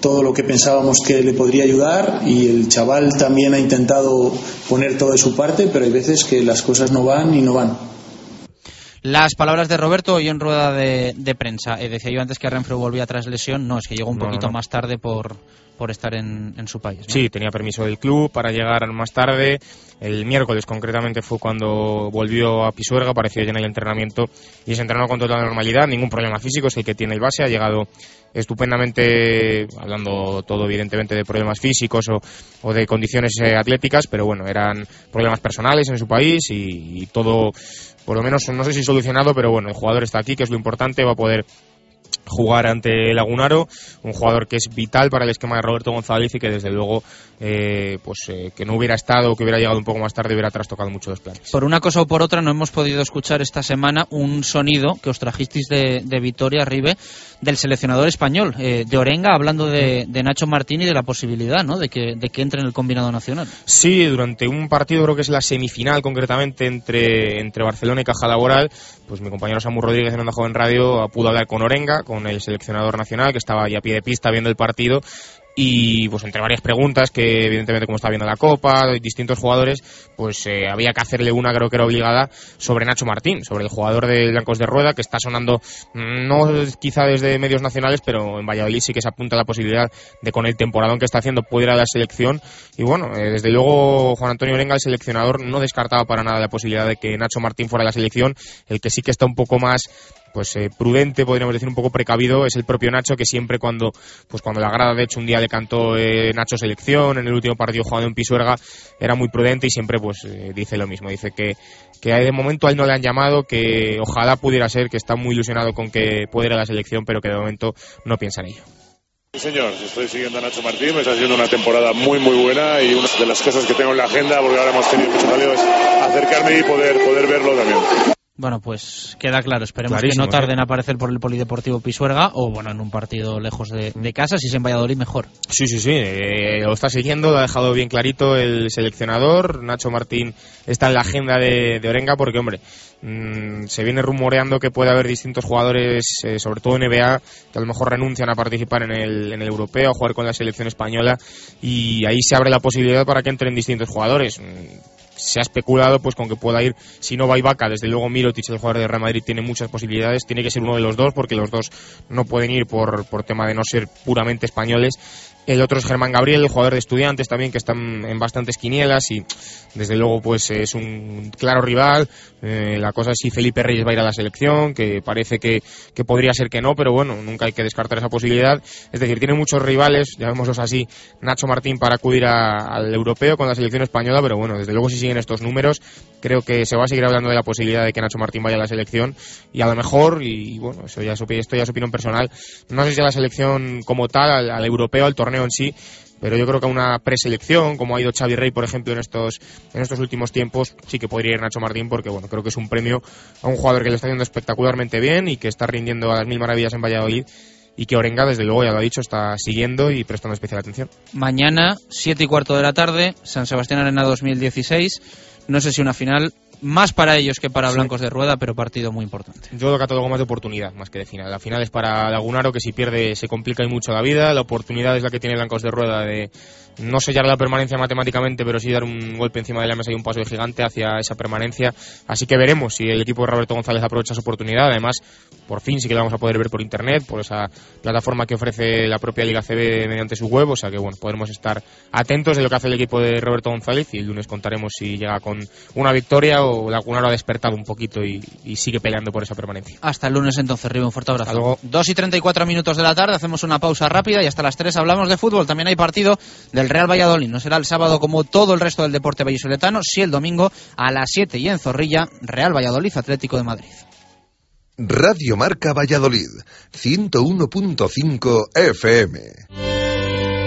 [SPEAKER 10] todo lo que pensábamos que le podría ayudar y el chaval también ha intentado poner todo de su parte, pero hay veces que las cosas no van y no van.
[SPEAKER 1] Las palabras de Roberto hoy en rueda de, prensa. Eh, decía yo antes que Renfro volvía tras lesión. No, es que llegó un poquito más tarde por, por estar en, su país.
[SPEAKER 19] Sí, tenía permiso del club para llegar más tarde. El miércoles concretamente fue cuando volvió a Pisuerga, apareció ya en el entrenamiento y se entrenó con toda normalidad, ningún problema físico, es el que tiene el base, ha llegado estupendamente, hablando todo evidentemente de problemas físicos o, de condiciones eh, atléticas, pero bueno, eran problemas personales en su país y todo, por lo menos, no sé si solucionado, pero bueno, el jugador está aquí, que es lo importante, va a poder jugar ante Lagunaro, un jugador que es vital para el esquema de Roberto González y que desde luego eh, pues eh, que no hubiera estado que hubiera llegado un poco más tarde hubiera trastocado mucho los planes.
[SPEAKER 1] Por una cosa o por otra no hemos podido escuchar esta semana un sonido que os trajisteis de, de Vitoria Ribe del seleccionador español, eh, de Orenga, hablando de, Nacho Martín y de la posibilidad ¿no? de, que, de que entre en el combinado nacional.
[SPEAKER 19] Sí, durante un partido, creo que es la semifinal concretamente entre, entre Barcelona y Caja Laboral, pues mi compañero Samu Rodríguez en Onda Joven Radio pudo hablar con Orenga, con el seleccionador nacional, que estaba ahí a pie de pista viendo el partido, y pues entre varias preguntas que evidentemente como está viendo la Copa, distintos jugadores, pues eh, había que hacerle una creo que era obligada sobre Nacho Martín, sobre el jugador de Blancos de Rueda que está sonando mm, no quizá desde medios nacionales, pero en Valladolid sí que se apunta la posibilidad de con el temporadón que está haciendo puede ir a la selección. Y bueno, eh, desde luego Juan Antonio Orenga, el seleccionador, no descartaba para nada la posibilidad de que Nacho Martín fuera a la selección, el que sí que está un poco más pues eh, prudente, podríamos decir un poco precavido, es el propio Nacho que siempre cuando pues cuando la grada de hecho un día le cantó eh, Nacho selección en el último partido jugado en Pisuerga era muy prudente y siempre pues eh, dice lo mismo, dice que que de momento a él no le han llamado, que ojalá pudiera ser, que está muy ilusionado con que pueda ir a la selección, pero que de momento no piensa en ello.
[SPEAKER 21] Sí, señor, estoy siguiendo a Nacho Martín, me está haciendo una temporada muy, muy buena y una de las cosas que tengo en la agenda, porque ahora hemos tenido mucho jaleo, es acercarme y poder, poder verlo también.
[SPEAKER 1] Bueno, pues queda claro. Esperemos que no tarden a aparecer por el Polideportivo Pisuerga o, bueno, en un partido lejos de, casa. Si es en Valladolid, mejor.
[SPEAKER 19] Sí, sí, sí. Eh, lo está siguiendo, lo ha dejado bien clarito el seleccionador. Nacho Martín está en la agenda de, Orenga porque, hombre, mm, se viene rumoreando que puede haber distintos jugadores, eh, sobre todo en NBA, que a lo mejor renuncian a participar en el, en el europeo, a jugar con la selección española. Y ahí se abre la posibilidad para que entren distintos jugadores. Se ha especulado pues con que pueda ir, si no va Ibaka, desde luego Mirotic, el jugador de Real Madrid, tiene muchas posibilidades, tiene que ser uno de los dos porque los dos no pueden ir por, por tema de no ser puramente españoles el otro es Germán Gabriel, el jugador de estudiantes también, que están en bastantes quinielas y desde luego pues es un claro rival. Eh, la cosa es si Felipe Reyes va a ir a la selección, que parece que, que, podría ser que no, pero bueno, nunca hay que descartar esa posibilidad. Es decir, tiene muchos rivales, llamémoslos así, Nacho Martín para acudir al europeo con la selección española, pero bueno, desde luego si siguen estos números, creo que se va a seguir hablando de la posibilidad de que Nacho Martín vaya a la selección y a lo mejor, y bueno, eso ya es, esto ya es opinión personal, no sé si a la selección como tal, al, al europeo, al torneo en sí, pero yo creo que a una preselección, como ha ido Xavi Rey, por ejemplo, en estos, en estos últimos tiempos, sí que podría ir Nacho Martín, porque bueno, creo que es un premio a un jugador que le está haciendo espectacularmente bien y que está rindiendo a las mil maravillas en Valladolid y que Orenga, desde luego, ya lo ha dicho, está siguiendo y prestando especial atención.
[SPEAKER 1] Mañana, siete y cuarto de la tarde, San Sebastián Arena 2016. No sé si una final más para ellos que para Blancos de Rueda, pero partido muy importante.
[SPEAKER 19] Yo lo catalogo más de oportunidad, más que de final. La final es para Lagunaro, que si pierde se complica y mucho la vida. La oportunidad es la que tiene Blancos de Rueda de no sellar la permanencia matemáticamente, pero sí dar un golpe encima de la mesa y un paso de gigante hacia esa permanencia. Así que veremos si el equipo de Roberto González aprovecha su oportunidad. Además, por fin sí que lo vamos a poder ver por internet, por esa plataforma que ofrece la propia Liga CB mediante su web. O sea que bueno, podremos estar atentos de lo que hace el equipo de Roberto González y el lunes contaremos si llega con una victoria o Lagunaro ha despertado un poquito y, sigue peleando por esa permanencia.
[SPEAKER 1] Hasta el lunes entonces, Rivo, un fuerte abrazo. luego. 2 y 34 minutos de la tarde, hacemos una pausa rápida y hasta las 3 hablamos de fútbol. También hay partido del el Real Valladolid. No será el sábado como todo el resto del deporte vallisoletano, sí el domingo a las 7 y en Zorrilla, Real Valladolid Atlético de Madrid.
[SPEAKER 17] Radio Marca Valladolid, 101.5 FM.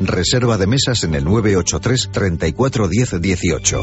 [SPEAKER 18] Reserva de mesas en el 983 34 10 18.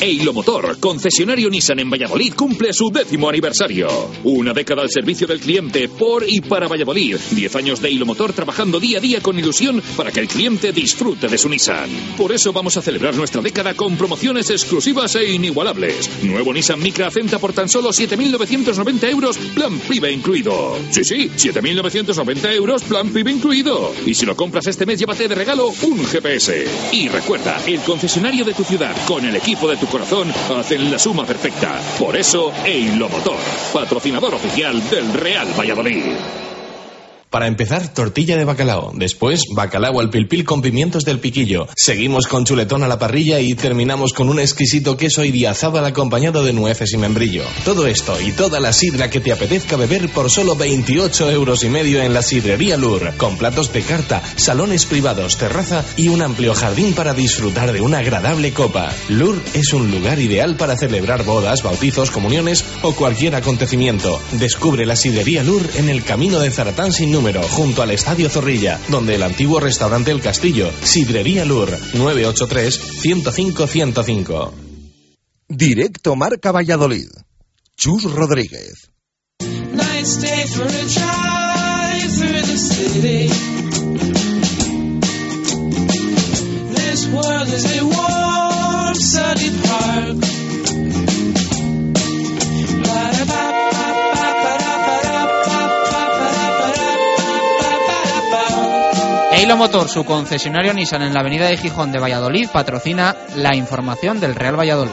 [SPEAKER 13] Eilo Motor, concesionario Nissan en Valladolid, cumple su décimo aniversario. Una década al servicio del cliente por y para Valladolid. Diez años de Eilo Motor trabajando día a día con ilusión para que el cliente disfrute de su Nissan. Por eso vamos a celebrar nuestra década con promociones exclusivas e inigualables. Nuevo Nissan Micra Acenta por tan solo 7.990 euros, plan PIBE incluido. Sí, sí, 7.990 euros, plan PIBE incluido. Y si lo compras este mes, llévate de regalo un GPS. Y recuerda, el concesionario de tu ciudad con el equipo de tu corazón hacen la suma perfecta. Por eso, Eilo Motor, patrocinador oficial del Real Valladolid.
[SPEAKER 12] Para empezar, tortilla de bacalao. Después, bacalao al pilpil con pimientos del piquillo. Seguimos con chuletón a la parrilla y terminamos con un exquisito queso idiazábal acompañado de nueces y membrillo. Todo esto y toda la sidra que te apetezca beber por solo 28 euros y medio en la sidrería Lur. Con platos de carta, salones privados, terraza y un amplio jardín para disfrutar de una agradable copa. Lur es un lugar ideal para celebrar bodas, bautizos, comuniones o cualquier acontecimiento. Descubre la sidrería Lur en el camino de Zaratán sin número, junto al Estadio Zorrilla, donde el antiguo restaurante El Castillo, Sidrería Lur, 983-105-105.
[SPEAKER 17] Directo Marca Valladolid. Chus Rodríguez.
[SPEAKER 1] Motor, su concesionario Nissan en la avenida de Gijón de Valladolid, patrocina la información del Real Valladolid.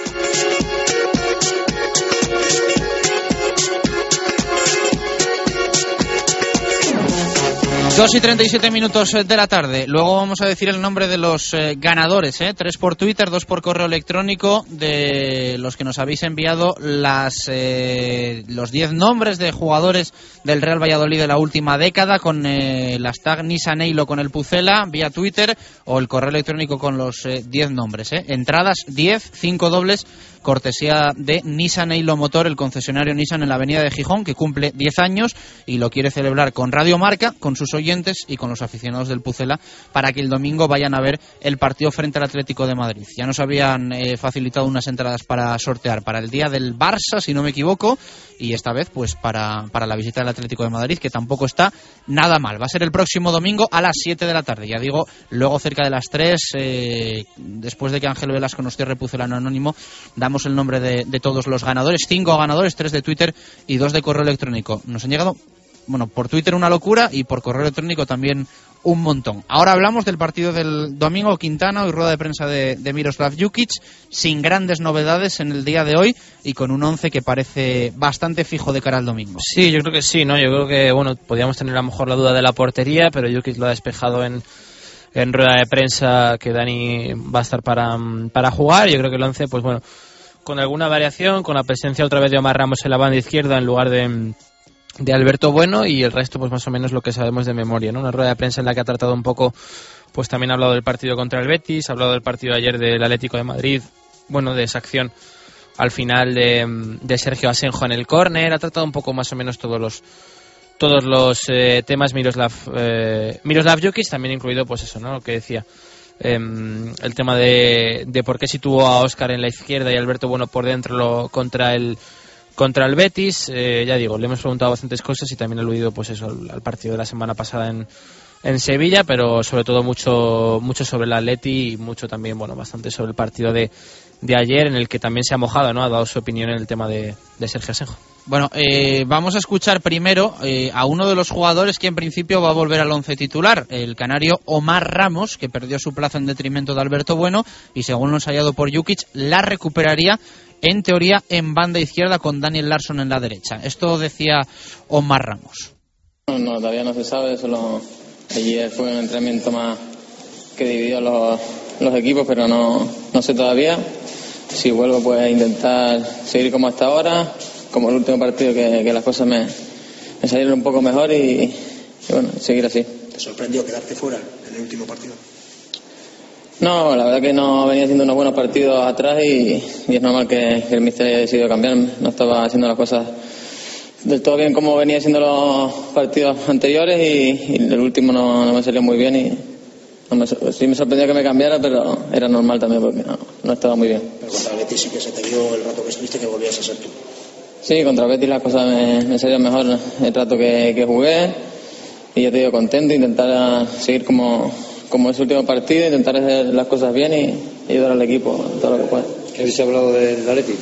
[SPEAKER 1] 2 y 37 minutos de la tarde. Luego vamos a decir el nombre de los eh, ganadores. ¿eh? Tres por Twitter, dos por correo electrónico, de los que nos habéis enviado las eh, los 10 nombres de jugadores del Real Valladolid de la última década con eh, el hashtag Nisaneilo con el Pucela vía Twitter o el correo electrónico con los 10 nombres. ¿eh? Entradas 10, 5 dobles cortesía de Nissan Eilo Motor, el concesionario Nissan en la avenida de Gijón, que cumple 10 años y lo quiere celebrar con Radio Marca, con sus oyentes y con los aficionados del Pucela, para que el domingo vayan a ver el partido frente al Atlético de Madrid. Ya nos habían eh, facilitado unas entradas para sortear para el día del Barça, si no me equivoco, y esta vez pues para, para la visita del Atlético de Madrid, que tampoco está nada mal. Va a ser el próximo domingo a las 7 de la tarde, ya digo, luego cerca de las 3, eh, después de que Ángel Velasco nos cierre Pucelano Anónimo, damos el nombre de, de todos los ganadores, cinco ganadores, tres de Twitter y dos de correo electrónico. Nos han llegado, bueno, por Twitter una locura y por correo electrónico también un montón. Ahora hablamos del partido del domingo Quintana y rueda de prensa de, Miroslav Jukic, sin grandes novedades en el día de hoy y con un once que parece bastante fijo de cara al domingo.
[SPEAKER 14] Sí, yo creo que sí, ¿no? Yo creo que, bueno, podríamos tener a lo mejor la duda de la portería, pero Jukic lo ha despejado en, en rueda de prensa que Dani va a estar para, para jugar. Yo creo que el once, pues bueno, con alguna variación, con la presencia otra vez de Omar Ramos en la banda izquierda en lugar de de Alberto Bueno y el resto pues más o menos lo que sabemos de memoria, ¿no? Una rueda de prensa en la que ha tratado un poco, pues también ha hablado del partido contra el Betis, ha hablado del partido de ayer del Atlético de Madrid, bueno, de esa acción al final de, de Sergio Asenjo en el córner, ha tratado un poco más o menos todos los todos los eh, temas Miroslav eh, Miroslav Jokic, también incluido pues eso, ¿no? Lo que decía eh, el tema de, de por qué situó a Oscar en la izquierda y Alberto Bueno por dentro lo, contra el contra el Betis, eh, ya digo, le hemos preguntado bastantes cosas y también he aludido pues eso al, partido de la semana pasada en, en, Sevilla, pero sobre todo mucho mucho sobre el Atleti y mucho también, bueno, bastante sobre el partido de, de ayer en el que también se ha mojado, ¿no? Ha dado su opinión en el tema de, de Sergio Asenjo.
[SPEAKER 1] Bueno, eh, vamos a escuchar primero eh, a uno de los jugadores que en principio va a volver al once titular, el canario Omar Ramos, que perdió su plaza en detrimento de Alberto Bueno y según lo ensayado por Jukic, la recuperaría en teoría en banda izquierda con Daniel Larson en la derecha. Esto decía Omar Ramos.
[SPEAKER 22] No, todavía no se sabe, solo ayer fue un entrenamiento más que dividió los, los equipos, pero no, no sé todavía. Si vuelvo pues a intentar seguir como hasta ahora, como el último partido que, que las cosas me, me, salieron un poco mejor y, y, bueno, seguir así.
[SPEAKER 5] ¿Te sorprendió quedarte fuera en el último partido?
[SPEAKER 22] No, la verdad que no venía haciendo unos buenos partidos atrás y, y es normal que, que el míster haya decidido cambiarme. No estaba haciendo las cosas del todo bien como venía haciendo los partidos anteriores y, y el último no, no, me salió muy bien y no me, sí me sorprendió que me cambiara, pero era normal también porque no, no estaba muy bien.
[SPEAKER 5] Pero contra Betis sí que se te vio el rato que estuviste que volvías a ser tú.
[SPEAKER 22] Sí, contra el Betis las cosas me, me salieron mejor el rato que, que jugué y ya te digo contento, intentar seguir como como es el último partido, intentar hacer las cosas bien y ayudar al equipo todo lo que pueda.
[SPEAKER 23] ¿Qué habéis hablado del Atleti?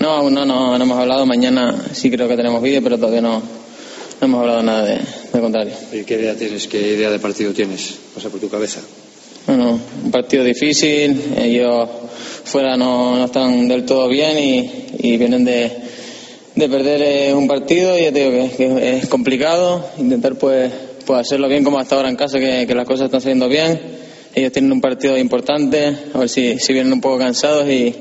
[SPEAKER 22] No, aún no, no, no hemos hablado. Mañana sí creo que tenemos vídeo, pero todavía no, no hemos hablado nada de, de contrario.
[SPEAKER 23] ¿Y qué idea tienes? ¿Qué idea de partido tienes? Pasa por tu cabeza.
[SPEAKER 22] Bueno, un partido difícil. Ellos fuera no, no están del todo bien y, y vienen de, de perder eh, un partido ya te digo que, que es complicado. Intentar pues pues hacerlo bien como hasta ahora en casa, que, que, las cosas están saliendo bien. Ellos tienen un partido importante, a ver si, si vienen un poco cansados y,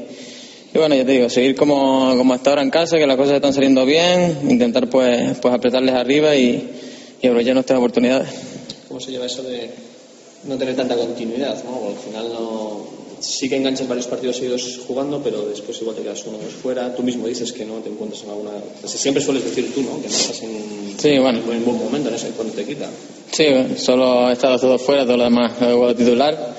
[SPEAKER 22] y, bueno, ya te digo, seguir como, como hasta ahora en casa, que las cosas están saliendo bien, intentar pues, pues apretarles arriba y, y aprovechar nuestras oportunidades.
[SPEAKER 23] ¿Cómo se lleva eso de no tener tanta continuidad? ¿no? Al final no, sí que enganchas varios partidos seguidos jugando, pero después igual te quedas uno más fuera. Tú mismo dices que no te encuentras en alguna. O sea, siempre sueles decir tú, ¿no? Que no estás en,
[SPEAKER 22] sí, bueno.
[SPEAKER 23] en buen momento, no sé cuándo te quita.
[SPEAKER 22] Sí, solo he estado todos fuera, todo lo demás he titular.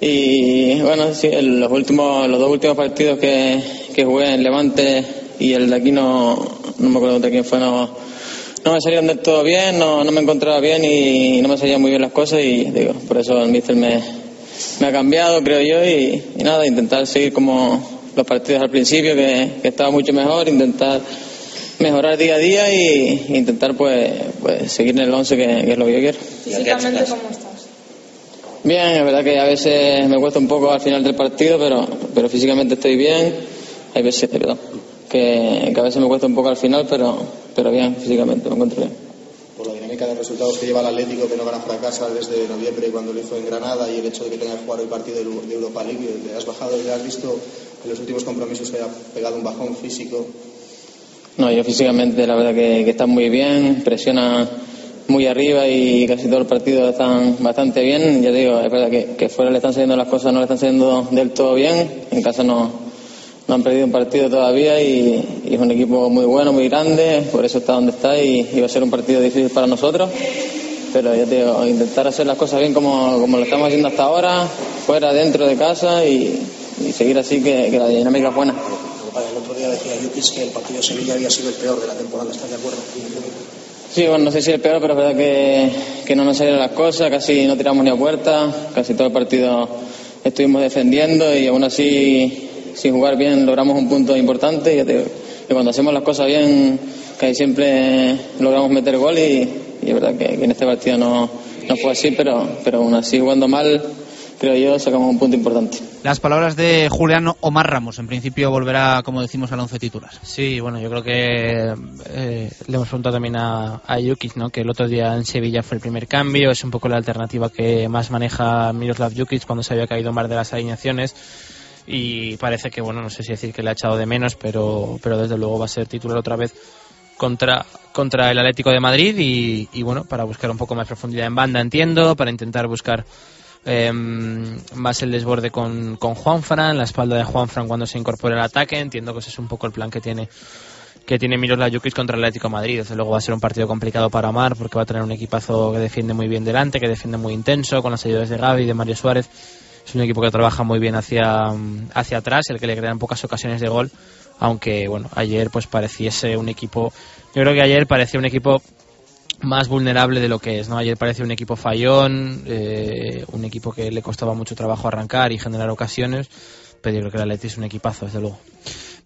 [SPEAKER 22] Y bueno, sí, los, últimos, los dos últimos partidos que, que jugué en Levante y el de aquí no, no me acuerdo de quién fue, no, no me salieron del todo bien, no, no me encontraba bien y no me salían muy bien las cosas y digo, por eso el míster me, me ha cambiado, creo yo, y, y, nada, intentar seguir como los partidos al principio, que, que estaba mucho mejor, intentar mejorar día a día y, intentar pues, pues seguir en el 11 que, que, es lo que yo quiero.
[SPEAKER 24] ¿Físicamente cómo estás?
[SPEAKER 22] Bien, es verdad que a veces me cuesta un poco al final del partido, pero, pero físicamente estoy bien. Hay veces, perdón, que, que a veces me cuesta un poco al final, pero, pero bien, físicamente me encuentro bien.
[SPEAKER 25] Dinámica de resultados que lleva el Atlético, que no gana fracasa desde noviembre cuando lo hizo en Granada y el hecho de que tenga que jugar el partido de Europa League, le has bajado, le has visto en los últimos compromisos que ha pegado un bajón físico.
[SPEAKER 22] No, yo físicamente la verdad que, que muy bien, presiona muy arriba y casi todo el partido están bastante bien. Ya digo, es verdad que, que fuera le están saliendo las cosas, no le están saliendo del todo bien. En casa no, no han perdido un partido todavía y, y, es un equipo muy bueno, muy grande, por eso está donde está y, y va a ser un partido difícil para nosotros. Pero ya te digo, intentar hacer las cosas bien como, como lo estamos haciendo hasta ahora, fuera, dentro de casa y, y seguir así que, que, la dinámica es buena.
[SPEAKER 5] El otro día decía Yukis que el partido de Sevilla había sido el peor de la temporada, ¿estás de acuerdo?
[SPEAKER 22] Sí, bueno, no sé si el peor, pero es verdad que, que no nos salieron las cosas, casi no tiramos ni a puerta, casi todo el partido estuvimos defendiendo y aún así sin jugar bien logramos un punto importante y, y cuando hacemos las cosas bien casi siempre logramos meter gol y, y es verdad que, que, en este partido no, no fue así, pero, pero aún así jugando mal creo yo sacamos un punto importante.
[SPEAKER 1] Las palabras de Julián Omar Ramos, en principio volverá, como decimos, al once titular.
[SPEAKER 14] Sí, bueno, yo creo que eh, le hemos preguntado también a, a Jukic, ¿no? que el otro día en Sevilla fue el primer cambio, es un poco la alternativa que más maneja Miroslav Jukic cuando se había caído más de las alineaciones y parece que, bueno, no sé si decir que le ha echado de menos, pero, pero desde luego va a ser titular otra vez contra, contra el Atlético de Madrid y, bueno, para buscar un poco más profundidad en banda, entiendo, para intentar buscar eh, más el desborde con, con Juanfran, la espalda de Juanfran cuando se incorpore al ataque. Entiendo que ese es un poco el plan que tiene que tiene Miroslav Jukic contra el Atlético de Madrid. Desde luego va a ser un partido complicado para Omar porque va a tener un equipazo que defiende muy bien delante, que defiende muy intenso, con las ayudas de Gaby y de Mario Suárez. Es un equipo que trabaja muy bien hacia, hacia atrás, el que le crean pocas ocasiones de gol, aunque bueno, ayer pues pareciese un equipo, yo creo que ayer parecía un equipo más vulnerable de lo que es. ¿no? Ayer parecía un equipo fallón, eh, un equipo que le costaba mucho trabajo arrancar y generar ocasiones, pero yo creo que el Atleti es un equipazo, desde luego.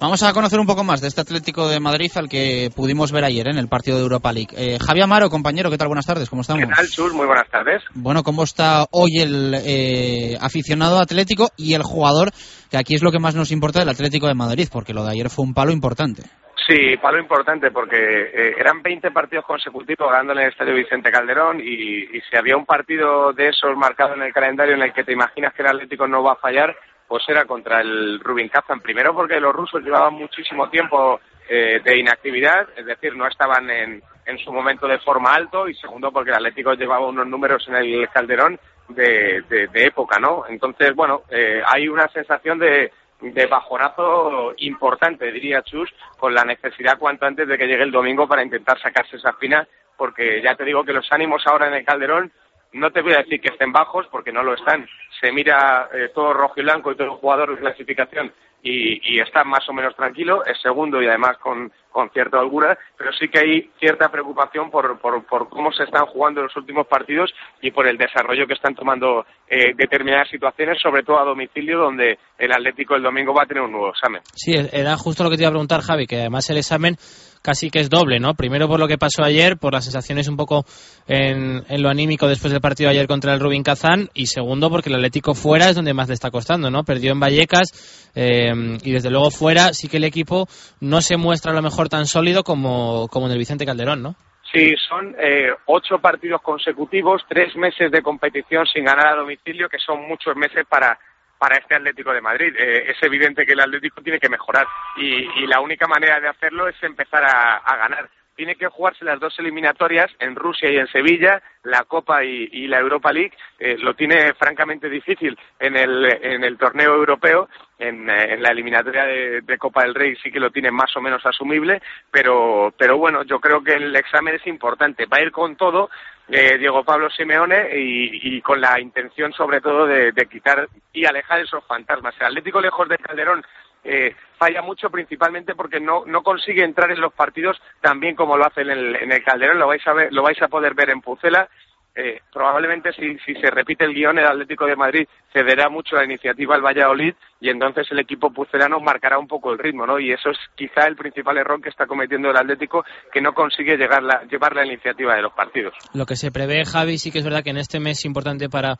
[SPEAKER 1] Vamos a conocer un poco más de este Atlético de Madrid al que pudimos ver ayer en el partido de Europa League. Eh, Javier Amaro, compañero, ¿qué tal? Buenas tardes, ¿cómo estamos?
[SPEAKER 26] ¿Qué tal, Chus? Muy buenas tardes.
[SPEAKER 1] Bueno, ¿cómo está hoy el eh, aficionado atlético y el jugador? Que aquí es lo que más nos importa del Atlético de Madrid, porque lo de ayer fue un palo importante.
[SPEAKER 26] Sí, palo importante porque eh, eran 20 partidos consecutivos ganándole en el Estadio Vicente Calderón y, y, si había un partido de esos marcado en el calendario en el que te imaginas que el Atlético no va a fallar, pues era contra el Rubin Kazan. Primero porque los rusos llevaban muchísimo tiempo eh, de inactividad, es decir, no estaban en, en su momento de forma alto y segundo porque el Atlético llevaba unos números en el Calderón de, de, época, ¿no? Entonces, bueno, eh, hay una sensación de de bajonazo importante, diría Chus, con la necesidad cuanto antes de que llegue el domingo para intentar sacarse esa espina, porque ya te digo que los ánimos ahora en el Calderón, no te voy a decir que estén bajos, porque no lo están. Se mira eh, todo rojo y blanco y todo jugador de clasificación y, y está más o menos tranquilo, es segundo y además con, con cierta holgura, pero sí que hay cierta preocupación por, por, por, cómo se están jugando los últimos partidos y por el desarrollo que están tomando eh, determinadas situaciones, sobre todo a domicilio, donde el Atlético el domingo va a tener un nuevo examen.
[SPEAKER 14] Sí, era justo lo que te iba a preguntar, Javi, que además el examen casi que es doble, ¿no? Primero por lo que pasó ayer, por las sensaciones un poco en, en lo anímico después del partido ayer contra el Rubin Kazán, y segundo porque el Atlético fuera es donde más le está costando, ¿no? Perdió en Vallecas eh, y desde luego fuera sí que el equipo no se muestra a lo mejor tan sólido como, como en el Vicente Calderón, ¿no?
[SPEAKER 26] Sí, son eh, ocho partidos consecutivos, tres meses de competición sin ganar a domicilio, que son muchos meses para para este Atlético de Madrid. Eh, es evidente que el Atlético tiene que mejorar y, y la única manera de hacerlo es empezar a, a, ganar. Tiene que jugarse las dos eliminatorias en Rusia y en Sevilla, la Copa y, la Europa League. Eh, lo tiene francamente difícil en el, en el torneo europeo. En, eh, en la eliminatoria de, de, Copa del Rey sí que lo tiene más o menos asumible, pero, pero bueno, yo creo que el examen es importante. Va a ir con todo, eh, Diego Pablo Simeone y, y, con la intención sobre todo de, de, quitar y alejar esos fantasmas. El Atlético lejos de Calderón eh, falla mucho principalmente porque no, no consigue entrar en los partidos tan bien como lo hace en el, en el Calderón. Lo vais a ver, lo vais a poder ver en Pucela. Eh, probablemente si, si se repite el guion el Atlético de Madrid cederá mucho la iniciativa al Valladolid y entonces el equipo pucelano marcará un poco el ritmo, ¿no? Y eso es quizá el principal error que está cometiendo el Atlético, que no consigue llegar la, llevar la iniciativa de los partidos.
[SPEAKER 14] Lo que se prevé, Javi, sí que es verdad que en este mes importante para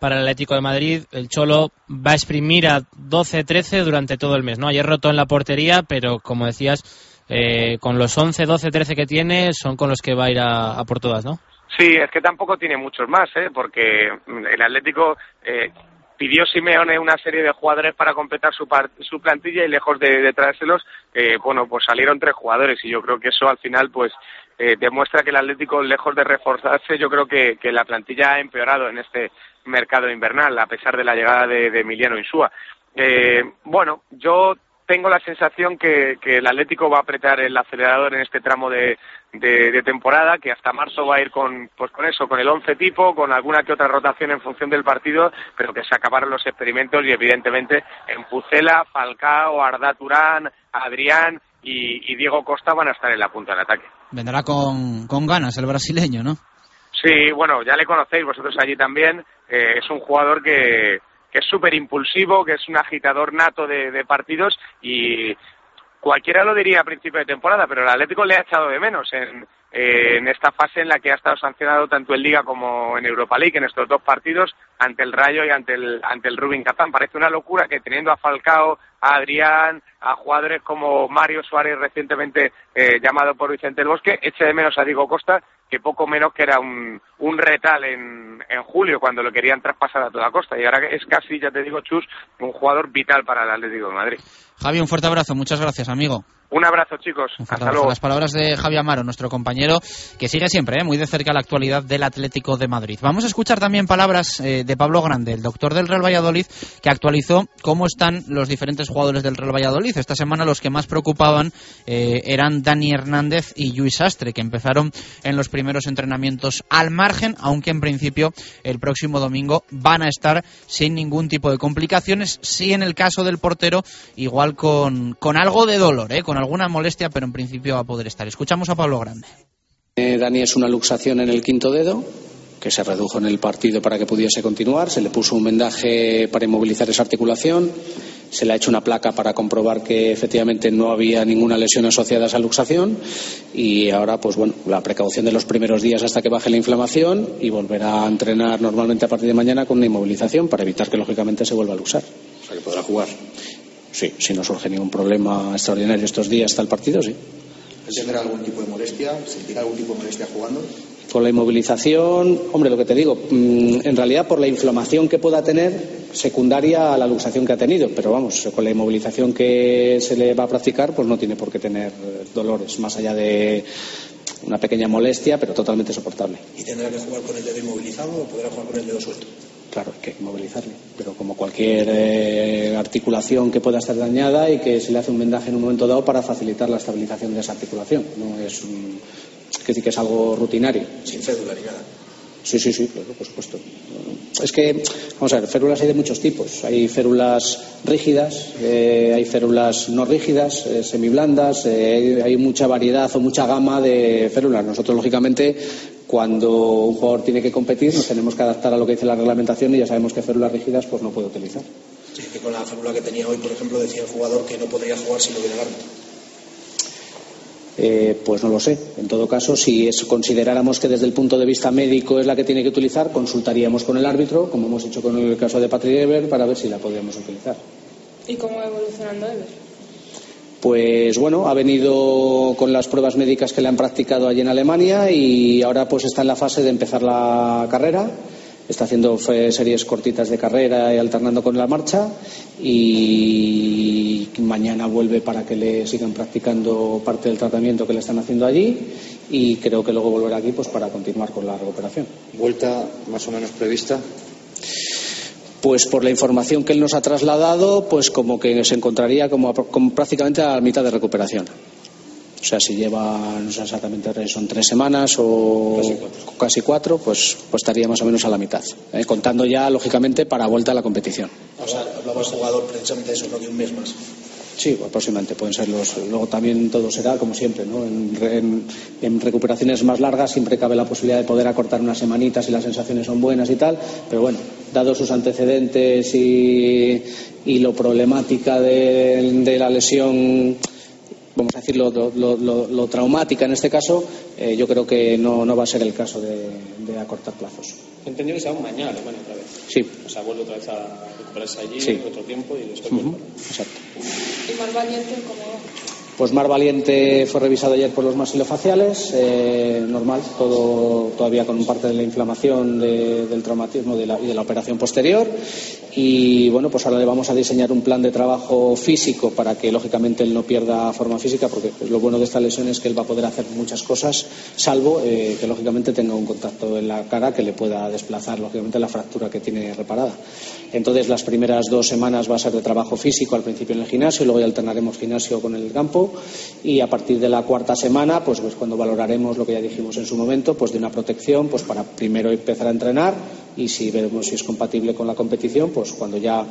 [SPEAKER 14] para el Atlético de Madrid, el Cholo va a exprimir a 12-13 durante todo el mes, ¿no? Ayer roto en la portería, pero como decías, eh, con los 11, 12, 13 que tiene, son con los que va a ir a, a por todas, ¿no?
[SPEAKER 26] Sí, es que tampoco tiene muchos más, ¿eh? porque el Atlético eh, pidió Simeone una serie de jugadores para completar su, su plantilla y lejos de, de traérselos, eh, bueno, pues salieron tres jugadores y yo creo que eso al final pues eh, demuestra que el Atlético, lejos de reforzarse, yo creo que, que la plantilla ha empeorado en este mercado invernal, a pesar de la llegada de, Emiliano Insúa. Eh, bueno, yo tengo la sensación que, que el Atlético va a apretar el acelerador en este tramo de, de- de temporada, que hasta marzo va a ir con, pues con eso, con el once tipo, con alguna que otra rotación en función del partido, pero que se acabaron los experimentos y evidentemente en Pucela, Falcao, Arda Turán, Adrián y, y Diego Costa van a estar en la punta del ataque.
[SPEAKER 1] Vendrá con, con ganas el brasileño, ¿no?
[SPEAKER 26] Sí, bueno, ya le conocéis vosotros allí también. Eh, es un jugador que, que es súper impulsivo, que es un agitador nato de, partidos y cualquiera lo diría a principio de temporada, pero el Atlético le ha echado de menos en, en esta fase en la que ha estado sancionado tanto en Liga como en Europa League, en estos dos partidos, ante el Rayo y ante el, ante el Rubin. Parece una locura que teniendo a Falcao, a Adrián, a jugadores como Mario Suárez, recientemente eh, llamado por Vicente del Bosque, eche de menos a Diego Costa, que poco menos que era un, un retal en, en julio, cuando lo querían traspasar a toda costa. Y ahora es casi, ya te digo, Chus, un jugador vital para el Atlético de Madrid.
[SPEAKER 1] Javi, un fuerte abrazo. Muchas gracias, amigo.
[SPEAKER 26] Un abrazo, chicos.
[SPEAKER 1] Un
[SPEAKER 26] Hasta
[SPEAKER 1] abrazo.
[SPEAKER 26] luego.
[SPEAKER 1] Las palabras de Javi Amaro, nuestro compañero, que sigue siempre ¿eh? muy de cerca la actualidad del Atlético de Madrid. Vamos a escuchar también palabras eh, de Pablo Grande, el doctor del Real Valladolid, que actualizó cómo están los diferentes jugadores del Real Valladolid. Esta semana los que más preocupaban eh, eran Dani Hernández y Luis Astre, que empezaron en los primeros entrenamientos al margen, aunque en principio el próximo domingo van a estar sin ningún tipo de complicaciones. Sí, en el caso del portero, igual con, con algo de dolor, ¿eh? con alguna molestia, pero en principio va a poder estar. Escuchamos a Pablo Grande.
[SPEAKER 27] Eh, Dani es una luxación en el quinto dedo que se redujo en el partido para que pudiese continuar. Se le puso un vendaje para inmovilizar esa articulación. Se le ha hecho una placa para comprobar que efectivamente no había ninguna lesión asociada a esa luxación. Y ahora, pues bueno, la precaución de los primeros días hasta que baje la inflamación y volverá a entrenar normalmente a partir de mañana con una inmovilización para evitar que lógicamente se vuelva a luxar.
[SPEAKER 25] O sea, que podrá jugar.
[SPEAKER 27] Sí, si no surge ningún problema extraordinario estos días hasta el partido, sí.
[SPEAKER 25] ¿Él tendrá algún tipo de molestia? ¿Sentirá algún tipo de molestia jugando?
[SPEAKER 27] Con la inmovilización, hombre, lo que te digo, mm, en realidad por la inflamación que pueda tener secundaria a la luxación que ha tenido, pero vamos, con la inmovilización que se le va a practicar, pues no tiene por qué tener dolores, más allá de una pequeña molestia, pero totalmente soportable.
[SPEAKER 25] ¿Y tendrá que jugar con el dedo inmovilizado o podrá jugar con el dedo suelto?
[SPEAKER 27] Claro, hay que inmovilizarlo, pero como cualquier eh, articulación que pueda estar dañada y que se le hace un vendaje en un momento dado para facilitar la estabilización de esa articulación, no es un, es decir que es algo rutinario.
[SPEAKER 25] Sin cédula ni nada.
[SPEAKER 27] Sí, sí, sí, claro, por supuesto. Es que, vamos a ver, férulas hay de muchos tipos. Hay férulas rígidas, eh, hay férulas no rígidas, eh, semiblandas, eh, hay, mucha variedad o mucha gama de férulas. Nosotros, lógicamente, cuando un jugador tiene que competir, nos tenemos que adaptar a lo que dice la reglamentación y ya sabemos que férulas rígidas pues no puede utilizar.
[SPEAKER 25] Sí, que con la fórmula que tenía hoy, por ejemplo, decía el jugador que no podría jugar si no hubiera árbitro.
[SPEAKER 27] Eh, pues no lo sé. En todo caso, si es- consideráramos que desde el punto de vista médico es la que tiene que utilizar, consultaríamos con el árbitro, como hemos hecho con el caso de Patrick Ever, para ver si la podríamos utilizar.
[SPEAKER 28] ¿Y cómo va evolucionando Ever?
[SPEAKER 27] Pues bueno, ha venido con las pruebas médicas que le han practicado allí en Alemania y ahora pues está en la fase de empezar la carrera. Está haciendo series cortitas de carrera y alternando con la marcha y mañana vuelve para que le sigan practicando parte del tratamiento que le están haciendo allí y creo que luego volverá aquí pues para continuar con la recuperación.
[SPEAKER 25] ¿Vuelta más o menos prevista?
[SPEAKER 27] Pues por la información que él nos ha trasladado, pues como que se encontraría como, como prácticamente a la mitad de recuperación. O sea, si lleva, no sé exactamente, son tres semanas o casi cuatro, pues, pues estaría más o menos a la mitad. ¿eh? Contando ya, lógicamente, para vuelta a la competición.
[SPEAKER 25] O sea, hablaba el jugador precisamente de eso, no de un mes más.
[SPEAKER 27] Sí, aproximadamente pueden ser los. Luego también todo será como siempre, ¿no? En, en- en recuperaciones más largas siempre cabe la posibilidad de poder acortar unas semanitas si las sensaciones son buenas y tal, pero bueno, dados sus antecedentes y, y lo problemática de, de la lesión, vamos a decir lo, lo- lo- lo traumática en este caso, eh, yo creo que no, no va a ser el caso de, de acortar plazos.
[SPEAKER 23] Entendido que se va mañana a Alemania otra vez.
[SPEAKER 27] Sí.
[SPEAKER 23] O sea, vuelve otra vez a recuperarse allí
[SPEAKER 27] Sí.
[SPEAKER 23] otro tiempo y después
[SPEAKER 27] Ujú,
[SPEAKER 23] vuelve.
[SPEAKER 27] Exacto.
[SPEAKER 28] ¿Y más valiente cómo?
[SPEAKER 27] Pues Mar Valiente fue revisado ayer por los masilofaciales, eh, normal, todo todavía con parte de la inflamación de- del traumatismo de la- y de la operación posterior. Y bueno, pues ahora le vamos a diseñar un plan de trabajo físico para que lógicamente él no pierda forma física, porque lo bueno de esta lesión es que él va a poder hacer muchas cosas, salvo eh, que lógicamente tenga un contacto en la cara que le pueda desplazar lógicamente la fractura que tiene reparada. Entonces las primeras dos semanas va a ser de trabajo físico al principio en el gimnasio y luego ya alternaremos gimnasio con el campo y a partir de la cuarta semana pues, pues cuando valoraremos lo que ya dijimos en su momento pues de una protección pues para primero empezar a entrenar y si vemos si es compatible con la competición pues cuando ya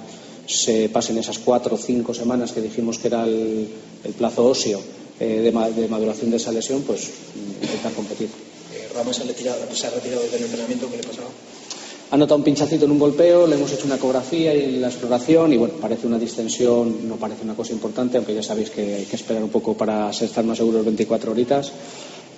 [SPEAKER 27] se pasen esas cuatro o cinco semanas que dijimos que era el, plazo óseo eh, de, de maduración de esa lesión pues intentar competir.
[SPEAKER 5] Eh, Ramos se ha retirado, se ha retirado del entrenamiento, ¿qué le pasaba?
[SPEAKER 27] Ha notado un pinchacito en un golpeo, le hemos hecho una ecografía y la exploración y bueno, parece una distensión, no parece una cosa importante, aunque ya sabéis que hay que esperar un poco para estar más seguros 24 horitas.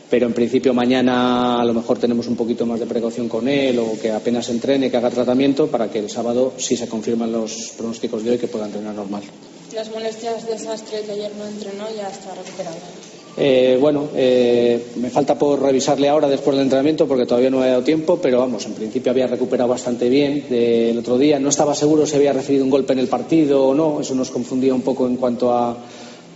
[SPEAKER 27] Pero en principio mañana a lo mejor tenemos un poquito más de precaución con él o que apenas entrene, que haga tratamiento para que el sábado, si se confirman los pronósticos de hoy, que pueda entrenar normal.
[SPEAKER 28] Las molestias de desastre de ayer no entrenó, ya está recuperado.
[SPEAKER 27] Eh, bueno, eh, me falta por revisarle ahora después del entrenamiento porque todavía no he dado tiempo, pero vamos, en principio había recuperado bastante bien del otro día. No estaba seguro si había recibido un golpe en el partido o no, eso nos confundía un poco en cuanto a-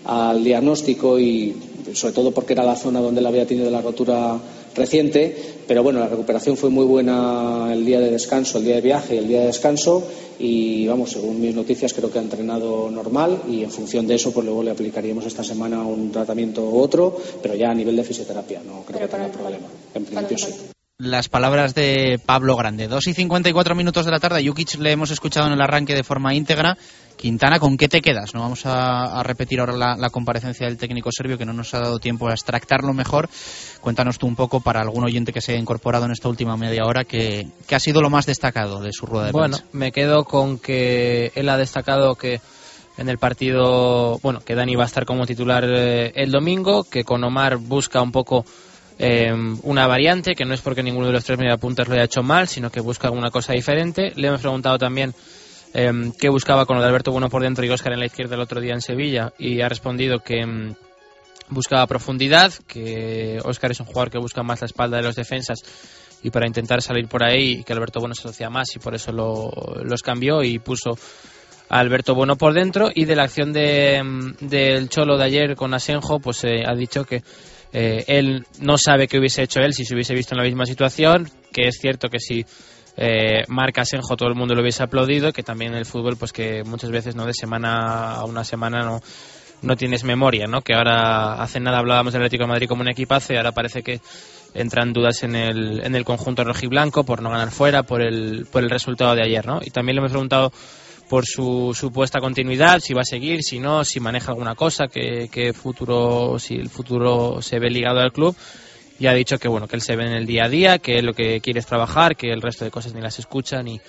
[SPEAKER 27] al diagnóstico y sobre todo porque era la zona donde él había tenido la rotura reciente, pero bueno, la recuperación fue muy buena el día de descanso, el día de viaje y el día de descanso y vamos, según mis noticias creo que ha entrenado normal y en función de eso pues luego le aplicaríamos esta semana un tratamiento u otro, pero ya a nivel de fisioterapia, no creo que tenga problema. En principio sí.
[SPEAKER 1] Las palabras de Pablo Grande. 2 y 54 minutos de la tarde. A Jukic le hemos escuchado en el arranque de forma íntegra. Quintana, ¿con qué te quedas? No vamos a, a repetir ahora la, la comparecencia del técnico serbio, que no nos ha dado tiempo a extractarlo mejor. Cuéntanos tú un poco para algún oyente que se ha incorporado en esta última media hora, que, que ha sido lo más destacado de su rueda de
[SPEAKER 14] Bueno,
[SPEAKER 1] prensa.
[SPEAKER 14] me quedo con que él ha destacado que en el partido, bueno, que Dani va a estar como titular eh, el domingo, que con Omar busca un poco eh, una variante, que no es porque ninguno de los tres mediapuntas lo haya hecho mal, sino que busca alguna cosa diferente. Le hemos preguntado también eh, qué buscaba con lo de Alberto Bueno por dentro y Óscar en la izquierda el otro día en Sevilla, y ha respondido que mm, buscaba profundidad, que Óscar es un jugador que busca más la espalda de los defensas y para intentar salir por ahí que Alberto Bueno se asocia más y por eso lo- los cambió y puso a Alberto Bueno por dentro. Y de la acción de, mm, del Cholo de ayer con Asenjo pues eh, ha dicho que eh, él no sabe qué hubiese hecho él si se hubiese visto en la misma situación que es cierto que si eh, Asenjo todo el mundo lo hubiese aplaudido que también el fútbol pues que muchas veces no de semana a una semana no no tienes memoria, ¿no? Que ahora hace nada hablábamos del Atlético de Madrid como un equipazo y ahora parece que entran dudas en el, en el conjunto rojiblanco por no ganar fuera, por el, por el resultado de ayer, ¿no? Y también le hemos preguntado por su supuesta continuidad, si va a seguir, si no, si maneja alguna cosa, que futuro, si el futuro se ve ligado al club. Y ha dicho que bueno, que él se ve en el día a día, que él lo que quiere es trabajar, que el resto de cosas ni las escucha ni,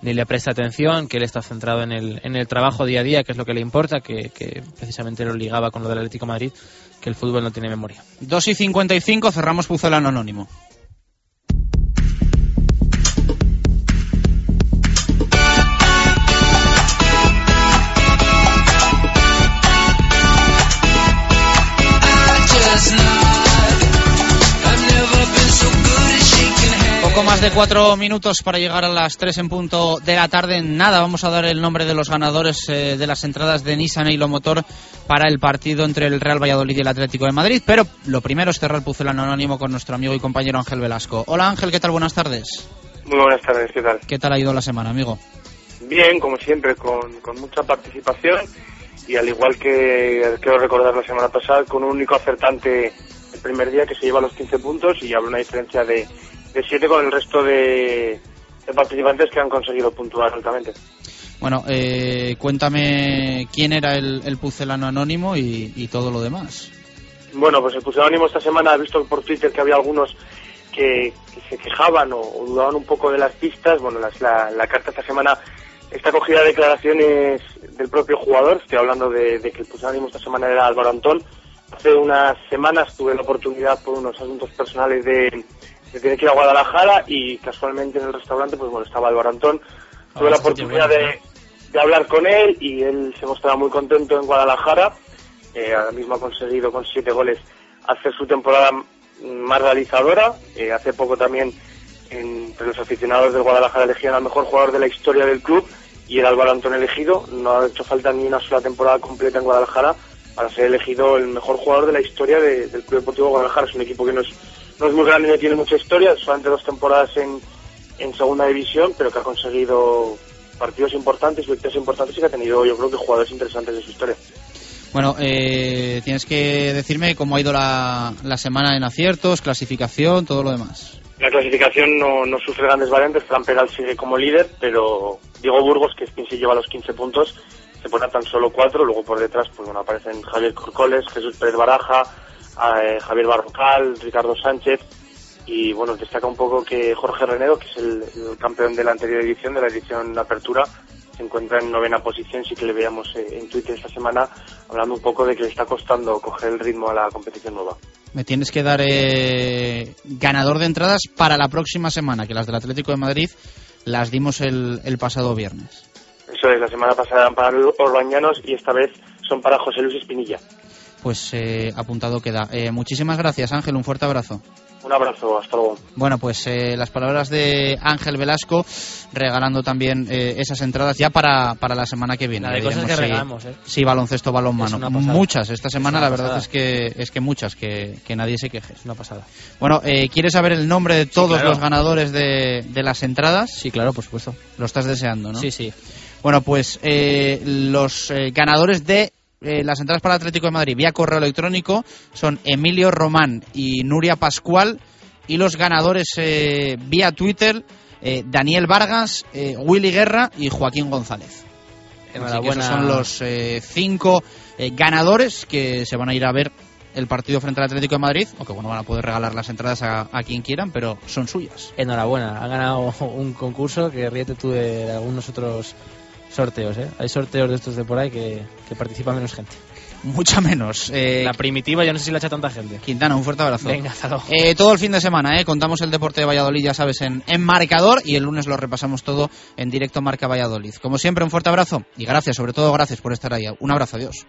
[SPEAKER 14] ni le presta atención, que él está centrado en el, en el trabajo día a día, que es lo que le importa, que, que precisamente lo ligaba con lo del Atlético de Madrid, que el fútbol no tiene memoria.
[SPEAKER 1] 2 y 55, cerramos Pucelano Anónimo. Poco más de cuatro minutos para llegar a las tres en punto de la tarde. Nada, vamos a dar el nombre de los ganadores eh, de las entradas de Nissan e Motor para el partido entre el Real Valladolid y el Atlético de Madrid. Pero lo primero es cerrar Pucelano Anónimo con nuestro amigo y compañero Ángel Velasco. Hola Ángel, ¿qué tal? Buenas tardes.
[SPEAKER 29] Muy buenas tardes, ¿qué tal?
[SPEAKER 1] ¿Qué tal ha ido la semana, amigo?
[SPEAKER 29] Bien, como siempre, con, con mucha participación y al igual que quiero recordar la semana pasada, con un único acertante el primer día que se lleva los 15 puntos y habrá una diferencia de, de 7 con el resto de, de participantes que han conseguido puntuar altamente.
[SPEAKER 1] Bueno, eh, cuéntame quién era el, el Pucelano Anónimo y, y todo lo demás.
[SPEAKER 29] Bueno, pues el Puseánimo esta semana ha visto por Twitter que había algunos que, que se quejaban o, o dudaban un poco de las pistas. Bueno, las- la, la carta esta semana está cogida de declaraciones del propio jugador. Estoy hablando de, de que el Puseánimo esta semana era Álvaro Antón. Hace unas semanas tuve la oportunidad por unos asuntos personales de, de tener que ir a Guadalajara y casualmente en el restaurante pues bueno estaba Álvaro Antón. Tuve la
[SPEAKER 14] bastante
[SPEAKER 29] oportunidad de, de hablar con él y él se mostraba muy contento en Guadalajara eh, ahora mismo ha conseguido con siete goles hacer su temporada más realizadora. Eh, hace poco también entre los aficionados del Guadalajara elegían al mejor jugador de la historia del club y era Álvaro Antón elegido. No ha hecho falta ni una sola temporada completa en Guadalajara para ser elegido el mejor jugador de la historia de- del Club Deportivo Guadalajara. Es un equipo que no es, no es muy grande ni tiene mucha historia, solamente dos temporadas en, en segunda división, pero que ha conseguido partidos importantes, victorias importantes y que ha tenido, yo creo que jugadores interesantes de su historia.
[SPEAKER 1] Bueno, eh, tienes que decirme cómo ha ido la, la semana en aciertos, clasificación, todo lo demás.
[SPEAKER 29] La clasificación no, no sufre grandes variantes, Fran Peral sigue como líder, pero Diego Burgos, que es quien se lleva los 15 puntos, se pone a tan solo cuatro, luego por detrás pues bueno, aparecen Javier Corcoles, Jesús Pérez Baraja, eh, Javier Barrocal, Ricardo Sánchez, y bueno, destaca un poco que Jorge Renedo, que es el, el campeón de la anterior edición, de la edición de Apertura, se encuentra en novena posición, sí que le veíamos eh, en Twitter esta semana, hablando un poco de que le está costando coger el ritmo a la competición nueva.
[SPEAKER 1] Me tienes que dar eh, ganador de entradas para la próxima semana, que las del Atlético de Madrid las dimos el, el pasado viernes.
[SPEAKER 29] Eso es, la semana pasada eran para los Orbañanos y esta vez son para José Luis Espinilla.
[SPEAKER 1] Pues eh, apuntado queda. Eh, muchísimas gracias, Ángel. Un fuerte abrazo.
[SPEAKER 29] Un abrazo, hasta luego.
[SPEAKER 1] Bueno, pues eh, las palabras de Ángel Velasco regalando también eh, esas entradas ya para, para la semana que viene.
[SPEAKER 14] La de
[SPEAKER 1] Ya
[SPEAKER 14] cosas que
[SPEAKER 1] si-
[SPEAKER 14] regalamos, ¿eh?
[SPEAKER 1] Si baloncesto, balón
[SPEAKER 14] Es.
[SPEAKER 1] Muchas. Esta semana la verdad
[SPEAKER 14] pasada.
[SPEAKER 1] es que es que muchas, que, que nadie se queje.
[SPEAKER 14] Es una pasada.
[SPEAKER 1] Bueno, eh, ¿quieres saber el nombre de todos
[SPEAKER 14] claro.
[SPEAKER 1] los ganadores de, de las entradas?
[SPEAKER 14] Sí, claro, por supuesto.
[SPEAKER 1] Lo estás deseando, ¿no?
[SPEAKER 14] Sí, sí.
[SPEAKER 1] Bueno, pues eh, los eh, ganadores de eh, las entradas para el Atlético de Madrid vía correo electrónico son Emilio Román y Nuria Pascual y los ganadores eh, vía Twitter eh, Daniel Vargas, eh, Willy Guerra y Joaquín González. Así que esos son los eh, cinco ganadores que se van a ir a ver el partido frente al Atlético de Madrid, o que bueno, van a poder regalar las entradas a, a quien quieran, pero son suyas.
[SPEAKER 14] Enhorabuena, ha ganado un concurso que ríete tú de algunos otros sorteos, ¿eh? Hay sorteos de estos de por ahí que, que participa menos gente.
[SPEAKER 1] Mucha menos. Eh,
[SPEAKER 14] La primitiva yo no sé si la echa tanta gente.
[SPEAKER 1] Quintana, un fuerte abrazo.
[SPEAKER 14] Venga, hasta luego.
[SPEAKER 1] Eh, todo el fin de semana, ¿eh? contamos el deporte de Valladolid, ya sabes, en, en marcador y el lunes lo repasamos todo en directo Marca Valladolid. Como siempre, un fuerte abrazo y gracias, sobre todo gracias por estar ahí. Un abrazo, adiós.